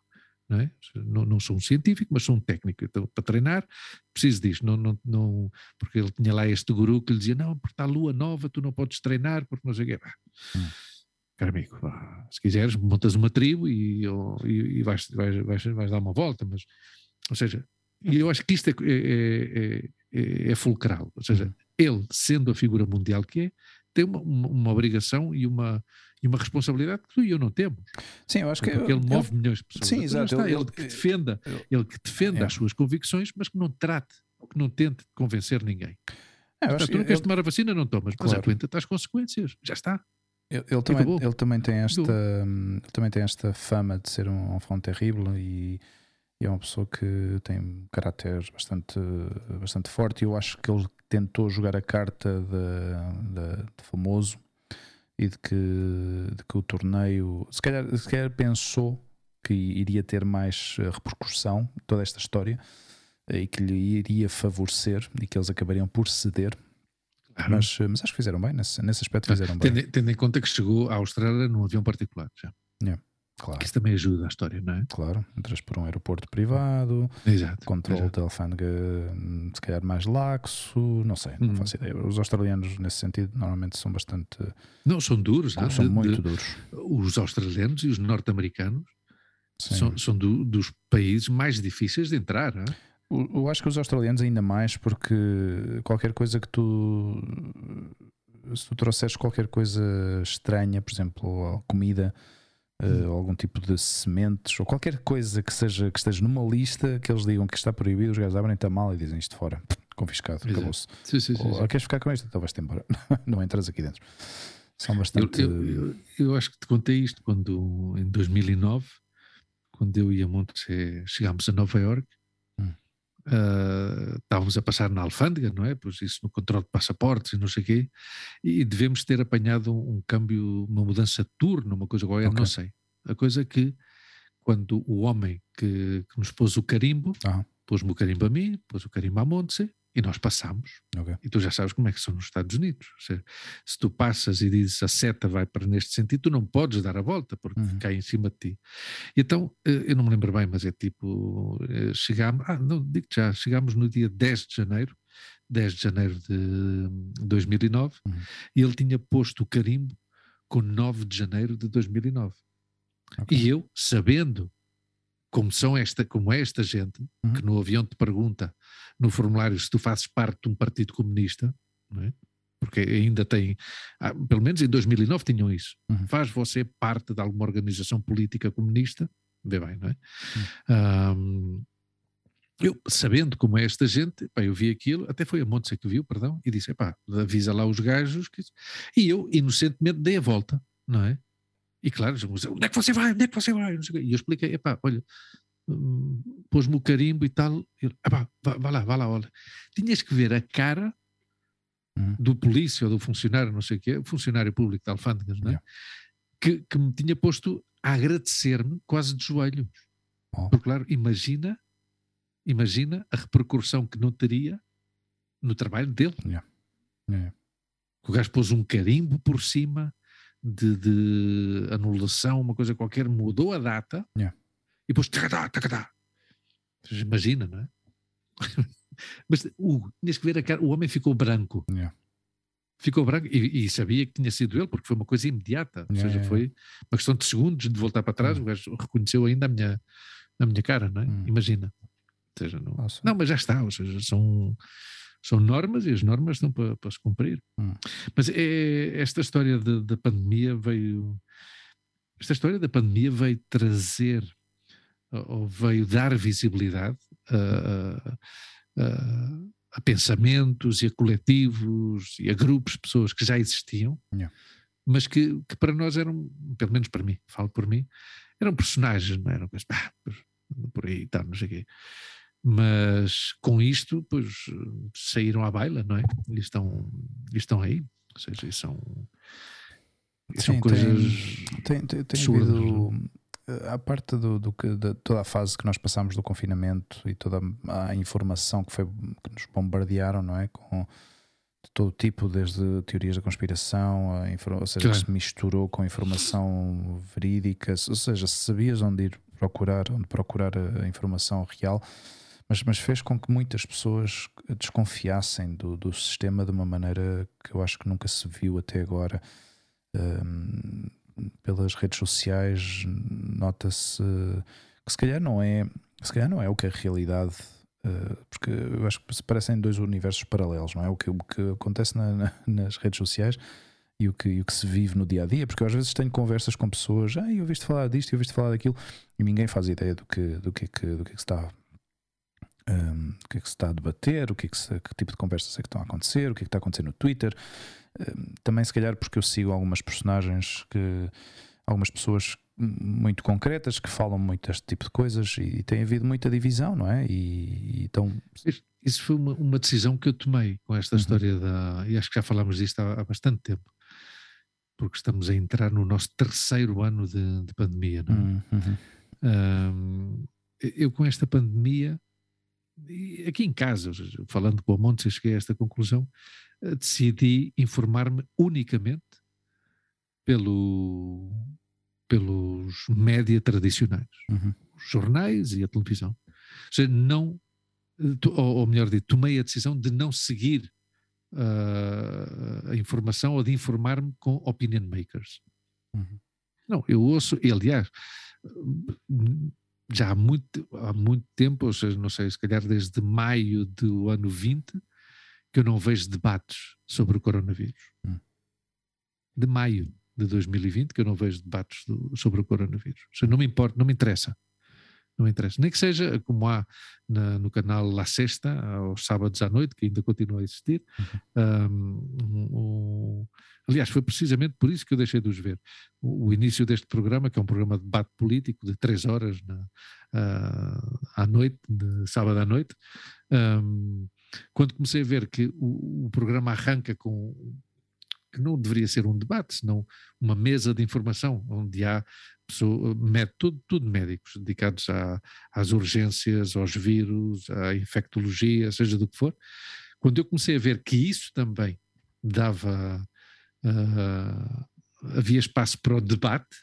não, é? não, não, sou um científico, mas sou um técnico. Então, para treinar, preciso disto. Não, não, não, porque ele tinha lá este guru que lhe dizia: Não, porque está a lua nova, tu não podes treinar, porque não sei o quê. Hum. Caro amigo, se quiseres, montas uma tribo e, e, e vais, vais, vais, vais, dar uma volta. Mas, ou seja, e eu acho que isto é, é, é, é fulcral. Ou seja, hum. ele, sendo a figura mundial que é, tem uma, uma, uma obrigação e uma, e uma responsabilidade que tu e eu não temos. Sim, eu acho que porque ele move milhões de pessoas. Sim, então, exato. Está, ele, ele, que defenda, ele, que defenda as suas convicções, mas que não trate, que não tente convencer ninguém. É, Portanto, tu não queres tomar a vacina, não tomas, claro. mas aguenta as consequências. Já está. Ele, ele também, ele também tem esta ele também tem esta fama de ser um enfant terrível e, e, é uma pessoa que tem um caráter bastante, bastante forte eu acho que ele tentou jogar a carta de, de, de famoso e de que, de que o torneio se calhar, se calhar pensou que iria ter mais eh, repercussão toda esta história eh, e que lhe iria favorecer e que eles acabariam por ceder. Mas, eh, mas acho que fizeram bem, nesse, nesse aspecto fizeram bem. Tendo, tendo, em conta que chegou à Austrália num avião particular já. Yeah. Claro. Que isso também ajuda a história, não é? Claro, entras por um aeroporto privado, Exato. controle exato. de alfândega hum, se calhar mais laxo, não sei, não Hum. faço ideia. Os australianos, nesse sentido, normalmente são bastante. Não, são duros. ah, são de- muito de- duros. os australianos e os norte-americanos são, são do- dos países mais difíceis de entrar. ah. Eu, eu acho que os australianos ainda mais, porque qualquer coisa que tu. Se tu trouxeres qualquer coisa estranha, por exemplo, comida, eh, ou algum tipo de sementes, ou qualquer coisa que seja que esteja numa lista que eles digam que está proibido, os gajos abrem-te a mala e dizem isto fora, confiscado, acabou-se. Sim, sim, sim, Ou, sim. "Ah, queres ficar com isto? Então vais-te embora. *laughs* não entras aqui dentro. São bastante. eu- eu- eu acho que te contei isto quando, em 2009, quando eu e a Monte chegámos a Nova York, Ah, estávamos a passar na alfândega, não é? Pois isso no controle de passaportes e não sei o quê, e devemos ter apanhado um, câmbio, uma mudança de turno, uma coisa qualquer, Ok. não sei. A coisa é que quando o homem que, que nos pôs o carimbo, Ah. pôs-me o carimbo a mim, pôs o carimbo à Monte e nós passamos. Ok. E tu já sabes como é que são nos Estados Unidos. Seja, se tu passas e dizes a seta vai para neste sentido, tu não podes dar a volta porque Uhum. cai em cima de ti. E então, eh, eu não me lembro bem, mas é tipo, eh, chegámos, ah, não, digo já, chegámos no dia 10 de janeiro, 10 de janeiro de 2009, Uhum. e ele tinha posto o carimbo com 9 de janeiro de 2009. Ok. E eu, sabendo como, são esta, como é esta gente, Uhum. que no avião te pergunta no formulário se tu fazes parte de um partido comunista, é? porque ainda tem, ah, pelo menos em 2009 tinham isso. Uhum. Faz você parte de alguma organização política comunista? Vê bem, não é? Hum. Ahm, eu, sabendo como é esta gente, pá, eu vi aquilo, até foi a Montse que viu, perdão, e disse, pá, avisa lá os gajos. Que... E eu, inocentemente, dei a volta, não é? E claro, onde é que você vai? Onde é que você vai? E eu expliquei, epá, olha, hum, pôs-me o carimbo e tal. E ele, epá, vá, vá lá, vá lá, olha. Tinhas que ver a cara Uhum. do polícia ou do funcionário, não sei o quê, funcionário público de alfândegas, não é? Yeah. Que, que me tinha posto a agradecer-me quase de joelhos. Oh. Porque, claro, imagina, imagina a repercussão que não teria no trabalho dele. É. Que o gajo pôs um carimbo por cima de, de anulação, uma coisa qualquer, mudou a data Yeah. e tacatá, tacatá. Vocês Imagina, não é? *laughs* Mas o, tinhas que ver a cara, o homem ficou branco. Yeah. Ficou branco e, e sabia que tinha sido ele, porque foi uma coisa imediata. Ou Yeah, seja, yeah, foi uma questão de segundos de voltar para trás. Hum. O gajo reconheceu ainda a minha, a minha cara, não é? Hum. Imagina. Ou seja, não, Nossa. não, mas já está. Ou seja, são, são normas e as normas estão para, para se cumprir. Hum. Mas é, esta história de- da pandemia veio. Esta história da pandemia veio trazer ou veio dar visibilidade a, a- a- a pensamentos e a coletivos e a grupos de pessoas que já existiam, Yeah. mas que, que para nós eram, pelo menos para mim, falo por mim, eram personagens, não eram coisas, "Ah, anda por aí e tal, não sei o quê. Mas com isto, pois saíram à baila, não é? E estão, e estão aí. Ou seja, e são, e são Sim, coisas. Tem, tem, tem absurdas, havido. eh, A parte do, do que, de toda a fase que nós passamos do confinamento e toda a a informação que, foi, que nos bombardearam, não é? Com de todo tipo, desde teorias da conspiração, a infor- ou seja, que Claro. se misturou com informação verídica, ou seja, sabias onde ir procurar, onde procurar a, a informação real, mas, mas fez com que muitas pessoas desconfiassem do, do sistema de uma maneira que eu acho que nunca se viu até agora. Hum, pelas redes sociais nota-se que se calhar não é se calhar não é o que é a realidade eh, porque eu acho que se parecem dois universos paralelos não é o que, o que acontece na- na- nas redes sociais e o, que, e o que se vive no dia a dia, porque eu às vezes tenho conversas com pessoas, ah, eu ouviste falar disto, eu ouviste falar daquilo, e ninguém faz ideia do que, do que, é do que, é que se está hum, o que é que se está a debater, o que, é que, se- que tipo de conversas é que estão a acontecer, o que é que está a acontecer no Twitter. Hum, Também, se calhar, porque eu sigo algumas personagens que algumas pessoas muito concretas que falam muito deste tipo de coisas e tem havido muita divisão, não é? E, e então, Isso- foi uma, uma decisão que eu tomei com esta Uhum. história da. E acho que já falámos disto há, há bastante tempo. Porque estamos a entrar no nosso terceiro ano de, de pandemia. Não é? hum, uhum, Ahm, eu com esta pandemia, e aqui em casa, falando com o Montes, cheguei a esta conclusão, eh, decidi informar-me unicamente pelo, pelos média tradicionais, Uhum. os jornais e a televisão. Ou seja, não, ou, ou melhor dito, tomei a decisão de não seguir uh, a informação ou de informar-me com opinion makers. Uhum. Não, eu ouço, e aliás, já há muito, há muito tempo, ou seja, não sei, se calhar desde maio do ano 20, que eu não vejo debates sobre o coronavírus. Hum. De maio de 2020 que eu não vejo debates do, sobre o coronavírus. Ou seja, não me importa, não me interessa. Não interessa. Nem que seja como há na, no canal La Sexta, aos sábados à noite, que ainda continua a existir. Uhum. Um, um, aliás, foi precisamente por isso que eu deixei de os ver. O, o, início deste programa, que é um programa de debate político de três horas na, uh, à noite, de sábado à noite, um, quando comecei a ver que o, o programa arranca com que não deveria ser um debate, senão uma mesa de informação, onde há pessoa, tudo, tudo médicos dedicados à, às urgências, aos vírus, à infectologia, seja do que for. Quando eu comecei a ver que isso também dava, uh, havia espaço para o debate,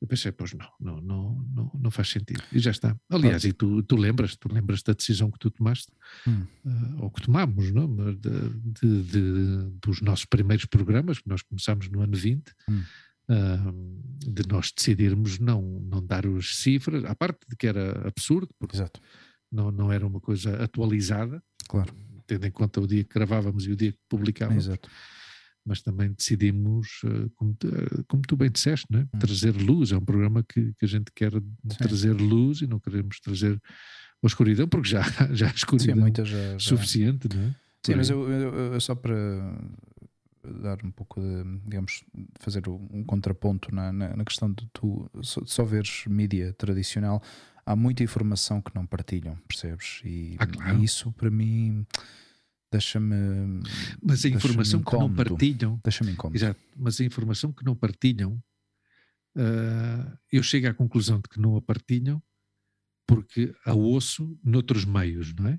eu pensei, pois não, não, não, não, não faz sentido. E já está. Aliás, ah. e tu, tu lembras, tu lembras da decisão que tu tomaste, hum. uh, ou que tomámos, não? De, de, de, dos nossos primeiros programas, que nós começámos no ano 20, hum. De nós decidirmos não, não dar as cifras, à parte de que era absurdo, porque Exato. Não, não era uma coisa atualizada, claro. tendo em conta o dia que gravávamos e o dia que publicávamos. Exato mas também decidimos, como tu, como tu bem disseste, né? Hum. trazer luz. É um programa que, que a gente quer Sim. trazer luz e não queremos trazer a escuridão, porque já, *laughs* já há escuridão Sim, já, já. suficiente, não é? Sim, mas eu, eu, eu, só para dar um pouco de, digamos, fazer um contraponto na, na, na questão de tu só, só veres mídia tradicional, há muita informação que não partilham, percebes? E, ah, claro. e isso para mim deixa-me. Mas a informação que não partilham. Deixa-me incómodo. Exato, mas a informação que não partilham, uh, eu chego à conclusão de que não a partilham porque a ouço noutros meios, não é?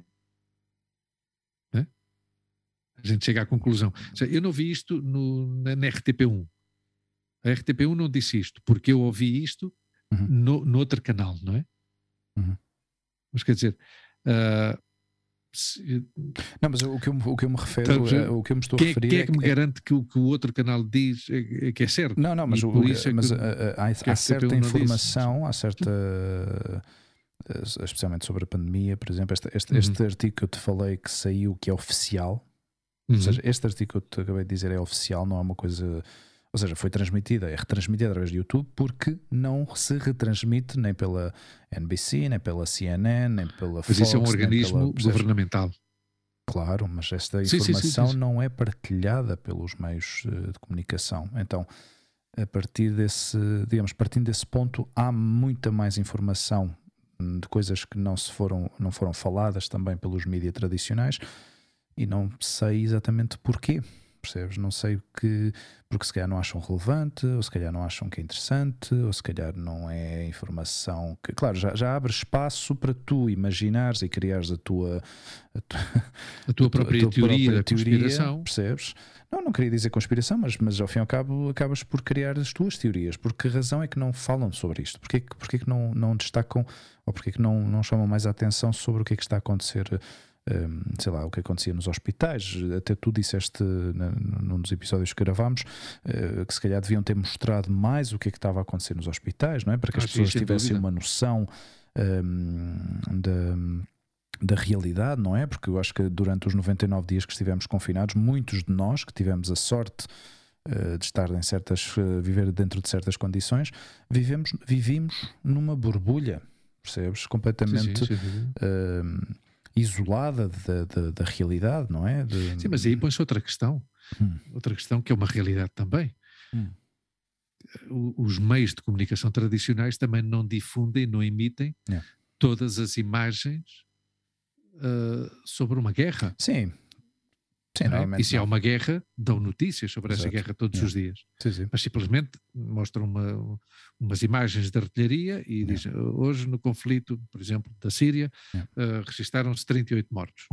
A gente chega à conclusão. Eu não vi isto no, na, na, RTP1. A RTP1 não disse isto, porque eu ouvi isto uhum. no, no outro canal, não é? Uhum. Mas quer dizer. Uh, não, mas o que eu, o que eu me refiro, é, o que eu me estou quem, a referir. Quem é que me é, garante que o que o outro canal diz é, é que é certo? Não, não, mas, o, é mas que, há, há certa informação, há certa. Especialmente sobre a pandemia, por exemplo, este, este, uhum. este artigo que eu te falei que saiu, que é oficial, uhum. ou seja, este artigo que eu te acabei de dizer é oficial, não é uma coisa ou seja, foi transmitida, é retransmitida através do YouTube porque não se retransmite nem pela NBC, nem pela CNN, nem pela Fox. Mas isso é um organismo pela, governamental. Claro, mas esta informação sim, sim, sim, não é partilhada pelos meios eh, de comunicação. Então, a partir desse, digamos, partindo desse ponto, há muita mais informação de coisas que não se foram, não foram faladas também pelos mídias tradicionais e não sei exatamente porquê percebes? Não sei o que, porque se calhar não acham relevante, ou se calhar não acham que é interessante, ou se calhar não é informação que, claro, já, já abre espaço para tu imaginares e criares a tua a, tu, a tua própria a tua, teoria da conspiração, percebes? Não, não queria dizer conspiração, mas, mas ao fim e ao cabo acabas por criar as tuas teorias. Porque a razão é que não falam sobre isto? Porque, porque que não, não destacam ou porque que não, não chamam mais a atenção sobre o que é que está a acontecer sei lá, o que acontecia nos hospitais. Até tu disseste num dos episódios que gravámos uh, que se calhar deviam ter mostrado mais o que é que estava a acontecer nos hospitais, não é? Para que as pessoas tivessem uma noção um, da da realidade, não é? Porque eu acho que durante os 99 dias que estivemos confinados, muitos de nós que tivemos a sorte uh, de estar em certas, uh, viver dentro de certas condições, vivemos, vivimos numa borbulha, percebes? Completamente sim, sim, sim, uh, isolada da, da, da realidade, não é? De... Sim, mas aí põe-se outra questão. Hum. Outra questão que é uma realidade também. Hum. Os meios de comunicação tradicionais também não difundem, não emitem é. todas as imagens uh, sobre uma guerra. Sim. Sim, não é? E se há uma guerra, dão notícias sobre essa Exato. guerra todos Yeah. os dias. Sim, sim. Mas simplesmente mostram uma- umas imagens de artilharia e Yeah. dizem hoje no conflito, por exemplo, da Síria, Yeah. eh, registaram-se 38 mortos.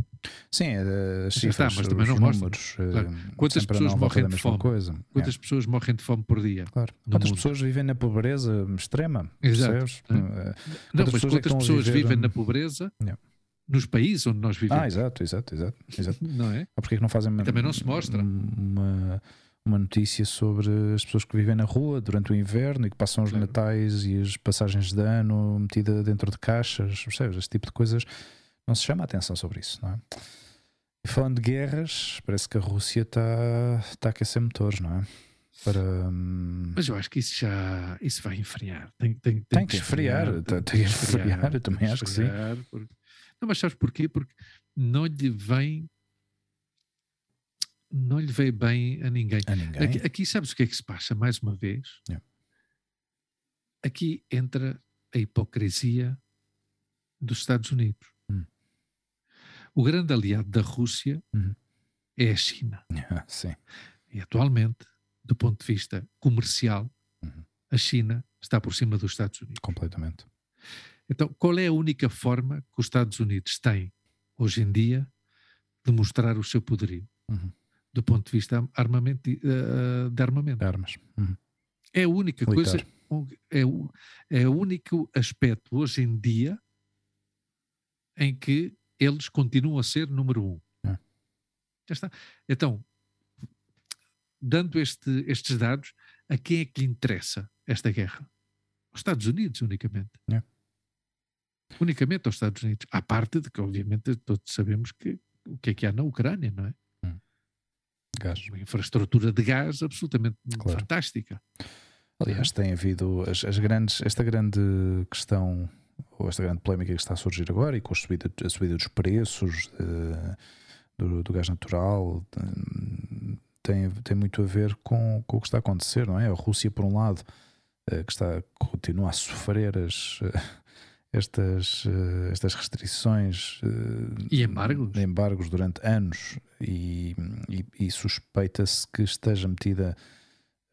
Sim, é, as Já está, cifras, mas também não números, Claro. eh, Quantas sempre pessoas morrem de fome? Coisa. Quantas Yeah, pessoas morrem de fome por dia? claro. Quantas mundo? pessoas vivem na pobreza extrema? Exato. É. Eh, Não, Quantas mas pessoas é quantas pessoas viver, vivem na pobreza Yeah. Nos países onde nós vivemos? Ah, exato, exato, exato. exato. *laughs* Não é? Ah, Porque é que não fazem uma, também não se mostra. uma, uma notícia sobre as pessoas que vivem na rua durante o inverno e que passam os Claro. natais e as passagens de ano metida dentro de caixas, percebes? Este tipo de coisas não se chama a atenção sobre isso, não é? E falando de guerras, parece que a Rússia está tá a aquecer motores, não é? Para. hum, Mas eu acho que isso já isso vai enfriar. Tem, tem, tem, Tem que esfriar, tem- tem que esfriar, eu também que acho que sim. esfriar, porque- Não, mas sabes porquê? Porque não lhe vem não lhe veio bem a ninguém. a ninguém. Aqui, aqui sabes o que é que se passa, mais uma vez? Yeah. Aqui entra a hipocrisia dos Estados Unidos. Hum. O grande aliado da Rússia Uhum. é a China. Sim. E atualmente, do ponto de vista comercial, Uhum. a China está por cima dos Estados Unidos. Completamente. Então, qual é a única forma que os Estados Unidos têm, hoje em dia, de mostrar o seu poderio? Uhum. Do ponto de vista armamento, eh, de armamento. Armas. Uhum. É a única Militar. coisa, é o, é o único aspecto hoje em dia em que eles continuam a ser número um. É. Já está. Então, dando este- estes dados, a quem é que lhe interessa esta guerra? Aos Estados Unidos, unicamente. É. Unicamente aos Estados Unidos. À parte de que, obviamente, todos sabemos que o que é que há na Ucrânia, não é? Gás. Uma infraestrutura de gás absolutamente Claro. fantástica. Aliás, tem havido as, as grandes, esta grande questão, ou esta grande polémica que está a surgir agora, e com a subida, a subida dos preços eh, do, do gás natural, tem, tem muito a ver com, com o que está a acontecer, não é? A Rússia, por um lado, eh, que está, continua a sofrer as, estas, eh, estas restrições eh, E embargos. de embargos durante anos e, e- e suspeita-se que esteja metida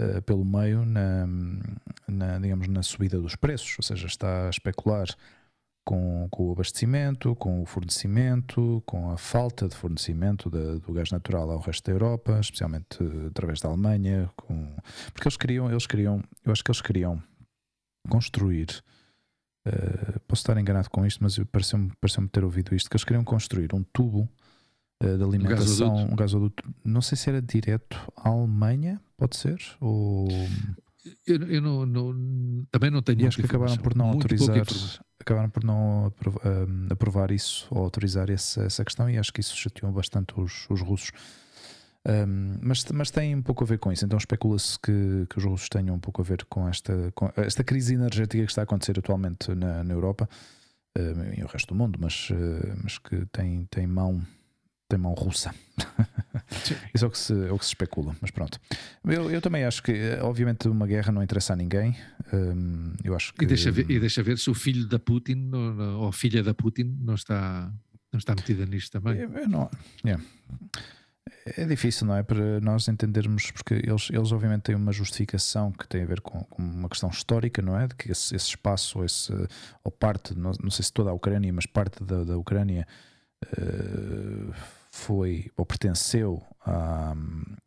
eh, pelo meio na, na, digamos, na subida dos preços, ou seja, está a especular com, com o abastecimento, com o fornecimento, com a falta de fornecimento da- do gás natural ao resto da Europa, especialmente através da Alemanha, com, porque eles queriam, eles queriam, eu acho que eles queriam construir, eh, posso estar enganado com isto, mas eu- pareceu-me pareceu ter ouvido isto, que eles queriam construir um tubo eh, de alimentação, gasoduto. um gasoduto, não sei se era direto à Alemanha, pode ser, ou Eu, eu não, não- também não tenho e acho que acabaram por não autorizar acabaram por não aprov- ah, aprovar isso ou autorizar esse- essa questão e acho que isso chateou bastante os, os russos Um, mas, mas tem um pouco a ver com isso então especula-se que, que os russos tenham um pouco a ver com esta, com esta crise energética que está a acontecer atualmente na, na Europa um, e o resto do mundo mas, uh, mas que tem, tem mão tem mão russa *laughs* isso é o que se, é o que se especula, mas pronto. Eu, eu também acho que, eh, obviamente, uma guerra não interessa a ninguém. Hum, eu acho que. E, deixa ver, e deixa ver se o filho da Putin ou a filha da Putin não está, não está metida nisto também. Eu- eu não- yeah. É difícil, não é? Para nós entendermos, porque eles, eles obviamente têm uma justificação que tem a ver com, com uma questão histórica, não é? De que esse, esse espaço, esse, ou parte, não, não sei se toda a Ucrânia, mas parte da, da Ucrânia eh, foi ou pertenceu à,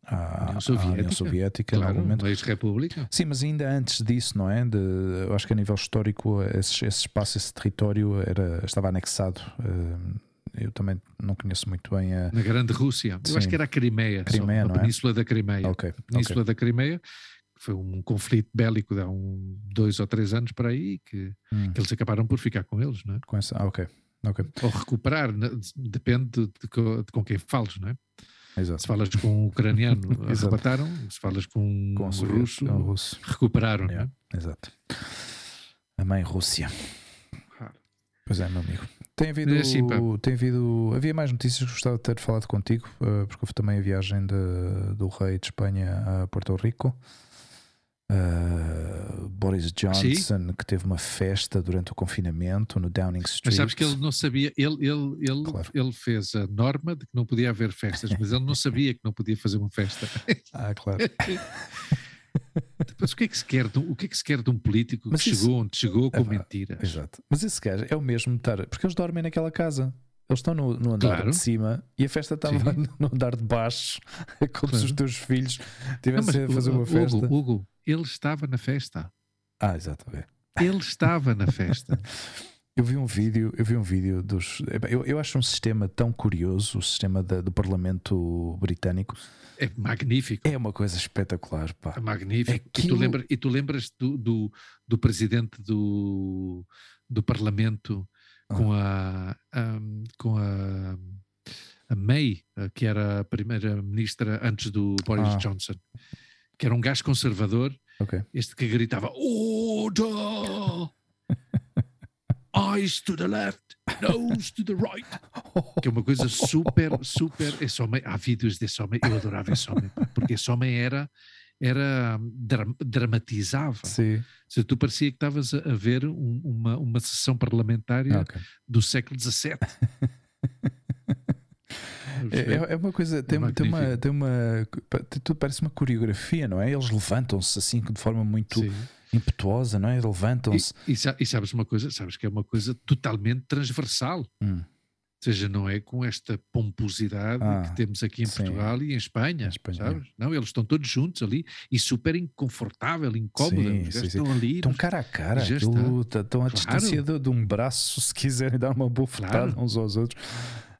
à, União à Soviética. União Soviética, Claro, momento. uma ex-república. Sim, mas ainda antes disso, não é? De, eu acho que a nível histórico, esse, esse espaço, esse território era, estava anexado. eh, Eu também não conheço muito bem a. Na Grande Rússia. Eu Sim. acho que era a Crimeia, só, Crimeia, a não é? Península da Crimeia. Ok, A Península da Crimeia, que foi um conflito bélico de há um, dois ou três anos para aí, que, Hum, que eles acabaram por ficar com eles, não é? com essa, ah, ok, ok, Ou recuperar, né? depende de, de de com quem fales, não é? exato. Se falas com um ucraniano, *laughs* arrebataram, se falas com um Com o russo, o russo. recuperaram, é? Yeah, exato. A mãe Rússia. Pois é, meu amigo. Tem havido, assim, tem havido. Havia mais notícias que gostava de ter falado contigo, eh, porque houve também a viagem de- do rei de Espanha a Porto Rico. Eh, Boris Johnson, Sim. que teve uma festa durante o confinamento no Downing Street. Mas sabes que ele não sabia, ele, ele, ele, claro. ele fez a norma de que não podia haver festas, mas ele não sabia que não podia fazer uma festa. *laughs* ah, claro. *laughs* Depois, o que é que se quer de, o que é que se quer de um político mas que isso, chegou onde chegou com é, mentiras? Exato. Mas esse gajo é o mesmo estar. Porque eles dormem naquela casa. Eles estão no, no andar claro. de cima e a festa estava *laughs* no andar de baixo, *laughs* como se os teus filhos tivessem a fazer uma festa. Hugo, Hugo, ele estava na festa. Ah, exato. Ele estava na festa. *laughs* Eu vi um vídeo, eu vi um vídeo dos. Eu, eu acho um sistema tão curioso, o sistema da, do Parlamento Britânico. É magnífico. É uma coisa espetacular, pá. É magnífico. Aquilo... E, tu lembra, e tu lembras do, do, do presidente do, do Parlamento com a, um, com a, a, May, que era a primeira ministra antes do Boris ah. Johnson, que era um gajo conservador, okay. este que gritava Order! *laughs* Eyes to the left, nose to the right. *laughs* Que é uma coisa super, super. Esse homem, há vídeos desse homem, eu adorava esse homem, porque esse homem era era dramatizava. Sim. Se tu parecia que estavas a, ver um, uma, uma sessão parlamentária okay. do século XVII. *laughs* É, é, uma coisa, tem, é tem, uma, tem uma. Tudo parece uma coreografia, não é? Eles levantam-se assim de forma muito Sim. Impetuosa, não é? Levantam-se. E, e, sabes uma coisa? Sabes que é uma coisa totalmente transversal. Hum seja, não é com esta pomposidade ah, que temos aqui em sim. Portugal e em Espanha, Espanha, sabes? Não, eles estão todos juntos ali e super inconfortável, incómodo. Sim, sim, estão ali. Estão cara a cara, aquilo, estão a claro. distância de, de, um braço, se quiserem dar uma bofetada claro. uns aos outros.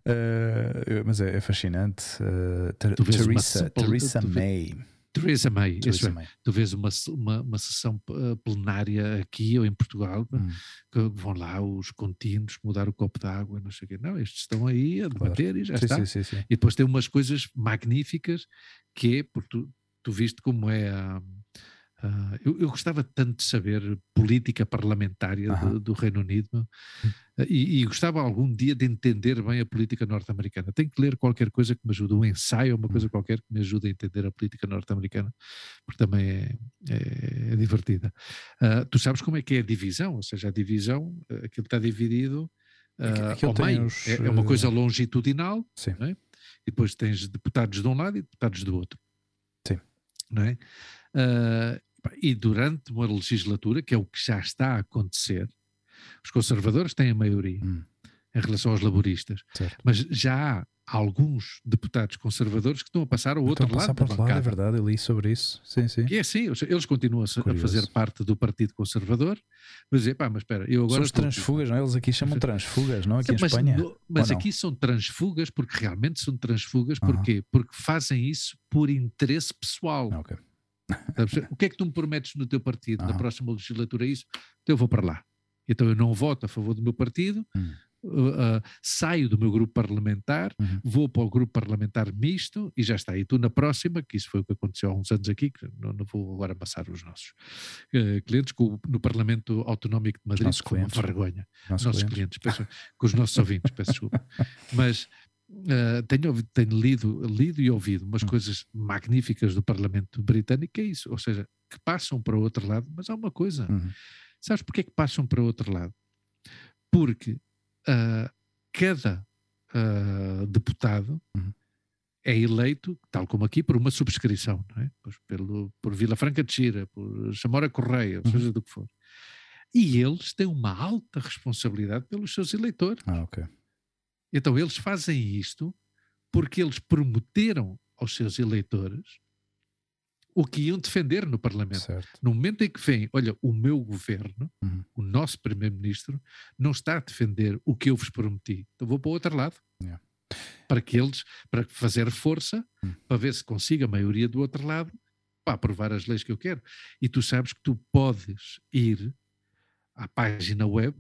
Uh, mas é, é fascinante. Uh, Teresa, Teresa May. Theresa May, Theresa é, May. tu vês uma, uma, uma, sessão eh, plenária aqui ou em Portugal, hum. que vão lá os contínuos mudar o copo d'água, não sei o quê. Não, estes estão aí a debater claro. e já sim, está. Sim, sim, e depois tem umas coisas magníficas que é, porque tu, tu viste como é a Uh, eu, eu, gostava tanto de saber política parlamentária do, do, Reino Unido uh, e, e, gostava algum dia de entender bem a política norte-americana. Tenho que ler qualquer coisa que me ajude, um ensaio, uma coisa hum. qualquer que me ajude a entender a política norte-americana, porque também é, é, é divertida. Uh, tu sabes como é que é a divisão, ou seja, a divisão, aquilo está dividido ao meio. Os, é, é, uma coisa longitudinal, é? e depois tens deputados de um lado e deputados do outro. Sim. Não é? Uh, e durante uma legislatura, que é o que já está a acontecer, os conservadores têm a maioria hum. em relação aos laboristas, certo. mas já há alguns deputados conservadores que estão a passar ao outro lado. Para da lado, é verdade, eu li sobre isso. Sim, sim. E é assim, eles continuam a, a, fazer parte do Partido Conservador, mas é pá, mas espera, eu agora. São os transfugas, não é? Eles aqui chamam transfugas, não? Aqui mas, em Espanha. No, mas aqui são transfugas porque realmente são transfugas, porquê? Porque fazem isso por interesse pessoal. Ok o que é que tu me prometes no teu partido? Na próxima legislatura é isso? Então eu vou para lá. Então eu não voto a favor do meu partido, hum. uh, uh, saio do meu grupo parlamentar, uhum. vou para o grupo parlamentar misto e já está. E tu na próxima, que isso foi o que aconteceu há uns anos aqui, que não, não vou agora amassar os nossos uh, clientes, com, no Parlamento Autonómico de Madrid, nossos com uma vergonha. Nossos, nossos clientes, peço, com os nossos ouvintes, peço desculpa. *laughs* Mas Uh, tenho, tenho lido, lido e ouvido umas hum. coisas magníficas do Parlamento Britânico, é isso, ou seja, que passam para o outro lado, mas há uma coisa, uhum. sabes porque é que passam para o outro lado? Porque uh, cada uh, deputado uhum. é eleito, tal como aqui, por uma subscrição, não é? Pois pelo, por Vila Franca de Xira, por Chamora Correia, ou seja, uhum. do que for. E eles têm uma alta responsabilidade pelos seus eleitores. Ah, ok. Então eles fazem isto porque eles prometeram aos seus eleitores o que iam defender no Parlamento. Certo. No momento em que vem, olha, o meu governo, uhum. o nosso primeiro-ministro, não está a defender o que eu vos prometi. Então vou para o outro lado. Yeah. Para que eles, para fazer força, uhum. para ver se consiga a maioria do outro lado, para aprovar as leis que eu quero. E tu sabes que tu podes ir à página web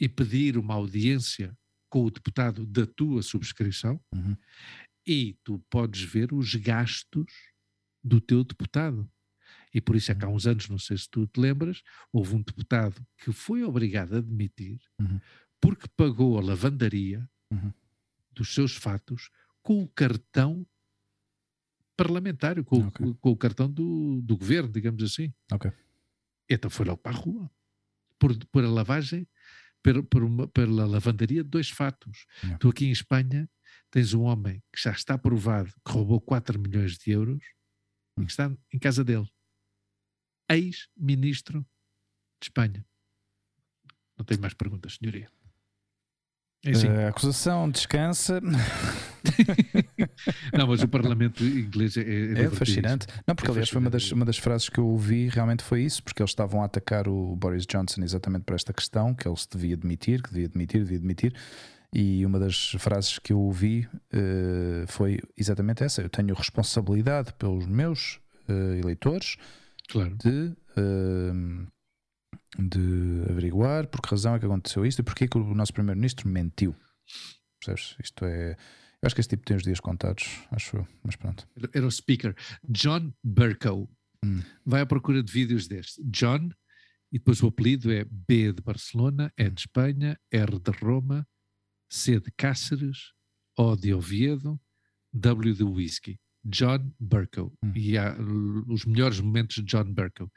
e pedir uma audiência com o deputado da tua subscrição uhum. e tu podes ver os gastos do teu deputado. E por isso é que há uhum. uns anos, não sei se tu te lembras, houve um deputado que foi obrigado a demitir uhum. porque pagou a lavandaria uhum. dos seus fatos com o cartão parlamentar, com, okay. com, com o cartão do, do governo, digamos assim. Ok. Então foi logo para a rua. Por, por a lavagem, por uma, pela lavandaria de dois fatos. Yeah. Tu aqui em Espanha tens um homem que já está provado que roubou 4 milhões de euros e que está em casa dele. Ex-ministro de Espanha. Não tenho mais perguntas, senhoria. É assim. A acusação descansa. *laughs* Não, mas o Parlamento inglês é, é, É fascinante. Não, porque É aliás foi uma das, uma das frases que eu ouvi realmente foi isso, porque eles estavam a atacar o Boris Johnson exatamente por esta questão, que ele se devia demitir, que devia demitir, devia demitir. E uma das frases que eu ouvi eh, foi exatamente essa: eu tenho responsabilidade pelos meus eh, eleitores Claro. de, eh, de averiguar por que razão é que aconteceu isto e porque é que o nosso primeiro-ministro mentiu. Percebes? Isto é. Acho que este tipo tem os dias contados, acho eu, mas pronto. Era- Era o speaker. John Burkow. Hum. Vai à procura de vídeos destes. John, e depois o apelido é B de Barcelona, E de Espanha, R de Roma, C de Cáceres, O de Oviedo, W de Whisky. John Burkow. Hum. E há os melhores momentos de John Burkow.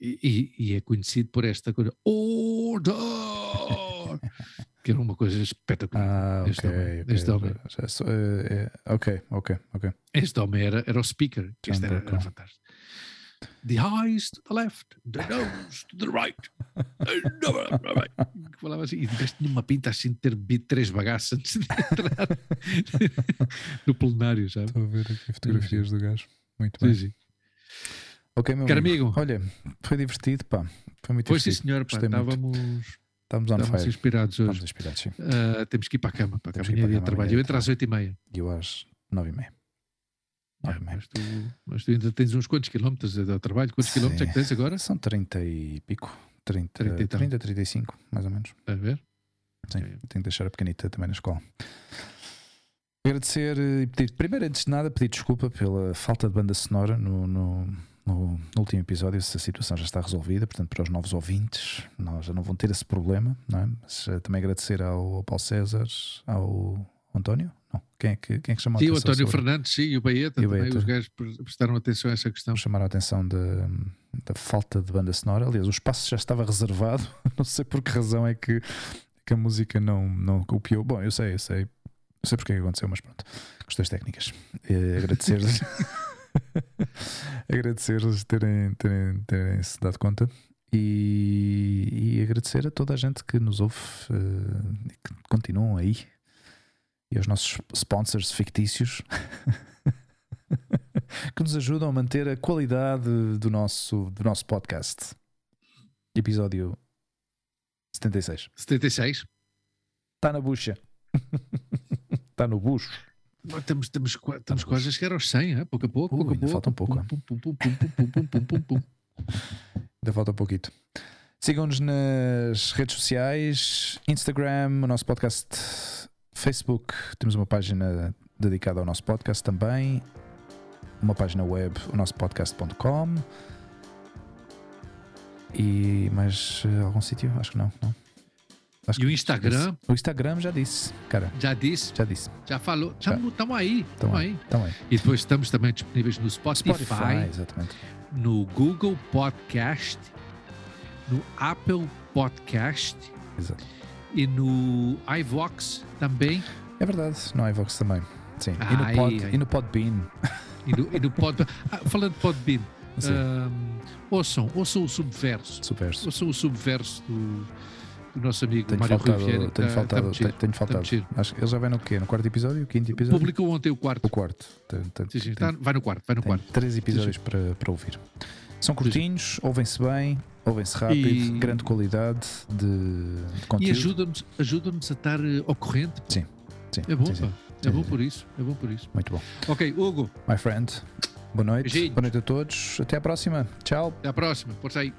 E, e- e é conhecido por esta coisa. Order! *laughs* que era uma coisa espetacular. Ah, Este ok. homem, ok. este homem. É- é- ok, ok, ok. Este homem era, era o speaker. que Este era, era fantástico. The eyes to the left, the nose to the right. Que Falava assim, e tinha uma pinta assim de ter bebido três bagaços antes de entrar *laughs* no plenário, sabe? Estou a ver aqui fotografias do gajo. Muito Sim, bem. sim. Ok, meu Caro amigo. amigo. Olha, foi divertido, pá. Foi muito Pois sim, divertido. senhor, pá, Gostei muito. estávamos, Estamos on estávamos fire. inspirados hoje. Estamos inspirados, sim. Ah, temos que ir para a cama, para a Temos que ir para de cama, trabalho. Eu de entro às oito e meia. Eu às nove e meia. Nove e Ah, meia. mas, tu, mas tu ainda tens uns quantos quilómetros ao trabalho? Quantos Sim. quilómetros é que tens agora? São 30 e pico. 30, 30 e tal. 30 35, mais ou menos. A ver? Sim, É. tenho que deixar a pequenita também na escola. Agradecer eh, e pedir, primeiro, antes de nada, pedir desculpa pela falta de banda sonora no, no, no- no último episódio. Se a situação já está resolvida, portanto, para os novos ouvintes, nós já não vão ter esse problema, não é? Mas eh, também agradecer ao, ao Paulo César, ao António? Não, quem é que, quem é que chamou a Sim, o atenção António sobre- Fernandes, sim, e o Baeta E o também. Baeta. Os gajos pre- prestaram atenção a essa questão. chamaram a atenção da, da falta de banda sonora. Aliás, o espaço já estava reservado. *laughs* Não sei por que razão é que, que a música não, não copiou. Bom, eu sei, eu sei. Não sei porque é que aconteceu, mas pronto. Questões técnicas. Eh, Agradecer-lhes. *laughs* *laughs* Agradecer-lhes terem, terem, terem se dado conta. E, e agradecer a toda a gente que nos ouve eh, e que continuam aí. E aos nossos sponsors fictícios *laughs* que nos ajudam a manter a qualidade do nosso, do nosso podcast. Episódio 76. 76. Está na bucha. Está *laughs* no bucho. Temos, temos, temos quase a chegar aos 100, é? pouco a pouco. Uh, pouco, a pouco. falta um pouco. Ainda falta um pouquinho. Sigam-nos nas redes sociais, Instagram, o nosso podcast, Facebook. Temos uma página dedicada ao nosso podcast também. Uma página web, o nosso podcast.com. E mais eh, algum sítio? Acho que não, não. Acho E o Instagram? O Instagram já disse, cara. Já disse, Já disse. já falou. Estamos aí, estamos aí. aí. Então aí. E depois estamos também disponíveis no Spotify, Spotify, exatamente. no Google Podcast, no Apple Podcast Exato. e no iVox também. É verdade, no iVox também. Sim. e, no pod, ai. e no Podbean. E no, e no pod... Ah, falando de Podbean, Sim. ahm, ouçam, ouçam o Subverso. Superso. Ouçam o Subverso do, do nosso amigo Tenho Mário faltado, Rui Vieira. tenho Tá- faltado, tá tenho, tenho faltado. Acho que ele já vai no quê? No quarto episódio? Quinto episódio? Publicou ontem o quarto. O quarto. Tem, tem, Sim, sim, tá- vai no quarto, vai no quarto. três episódios para, para ouvir. São curtinhos, ouvem-se bem, ouvem-se rápido, E- grande qualidade de, de E conteúdo. ajuda-nos ajuda a estar eh, ao corrente. pá. Sim, sim, É bom, sim, sim. É bom por isso. É bom por isso. Muito bom. Ok, Hugo, My friend, boa noite. Beijinhos. Boa noite a todos. Até à próxima. Tchau. até à próxima. Força aí.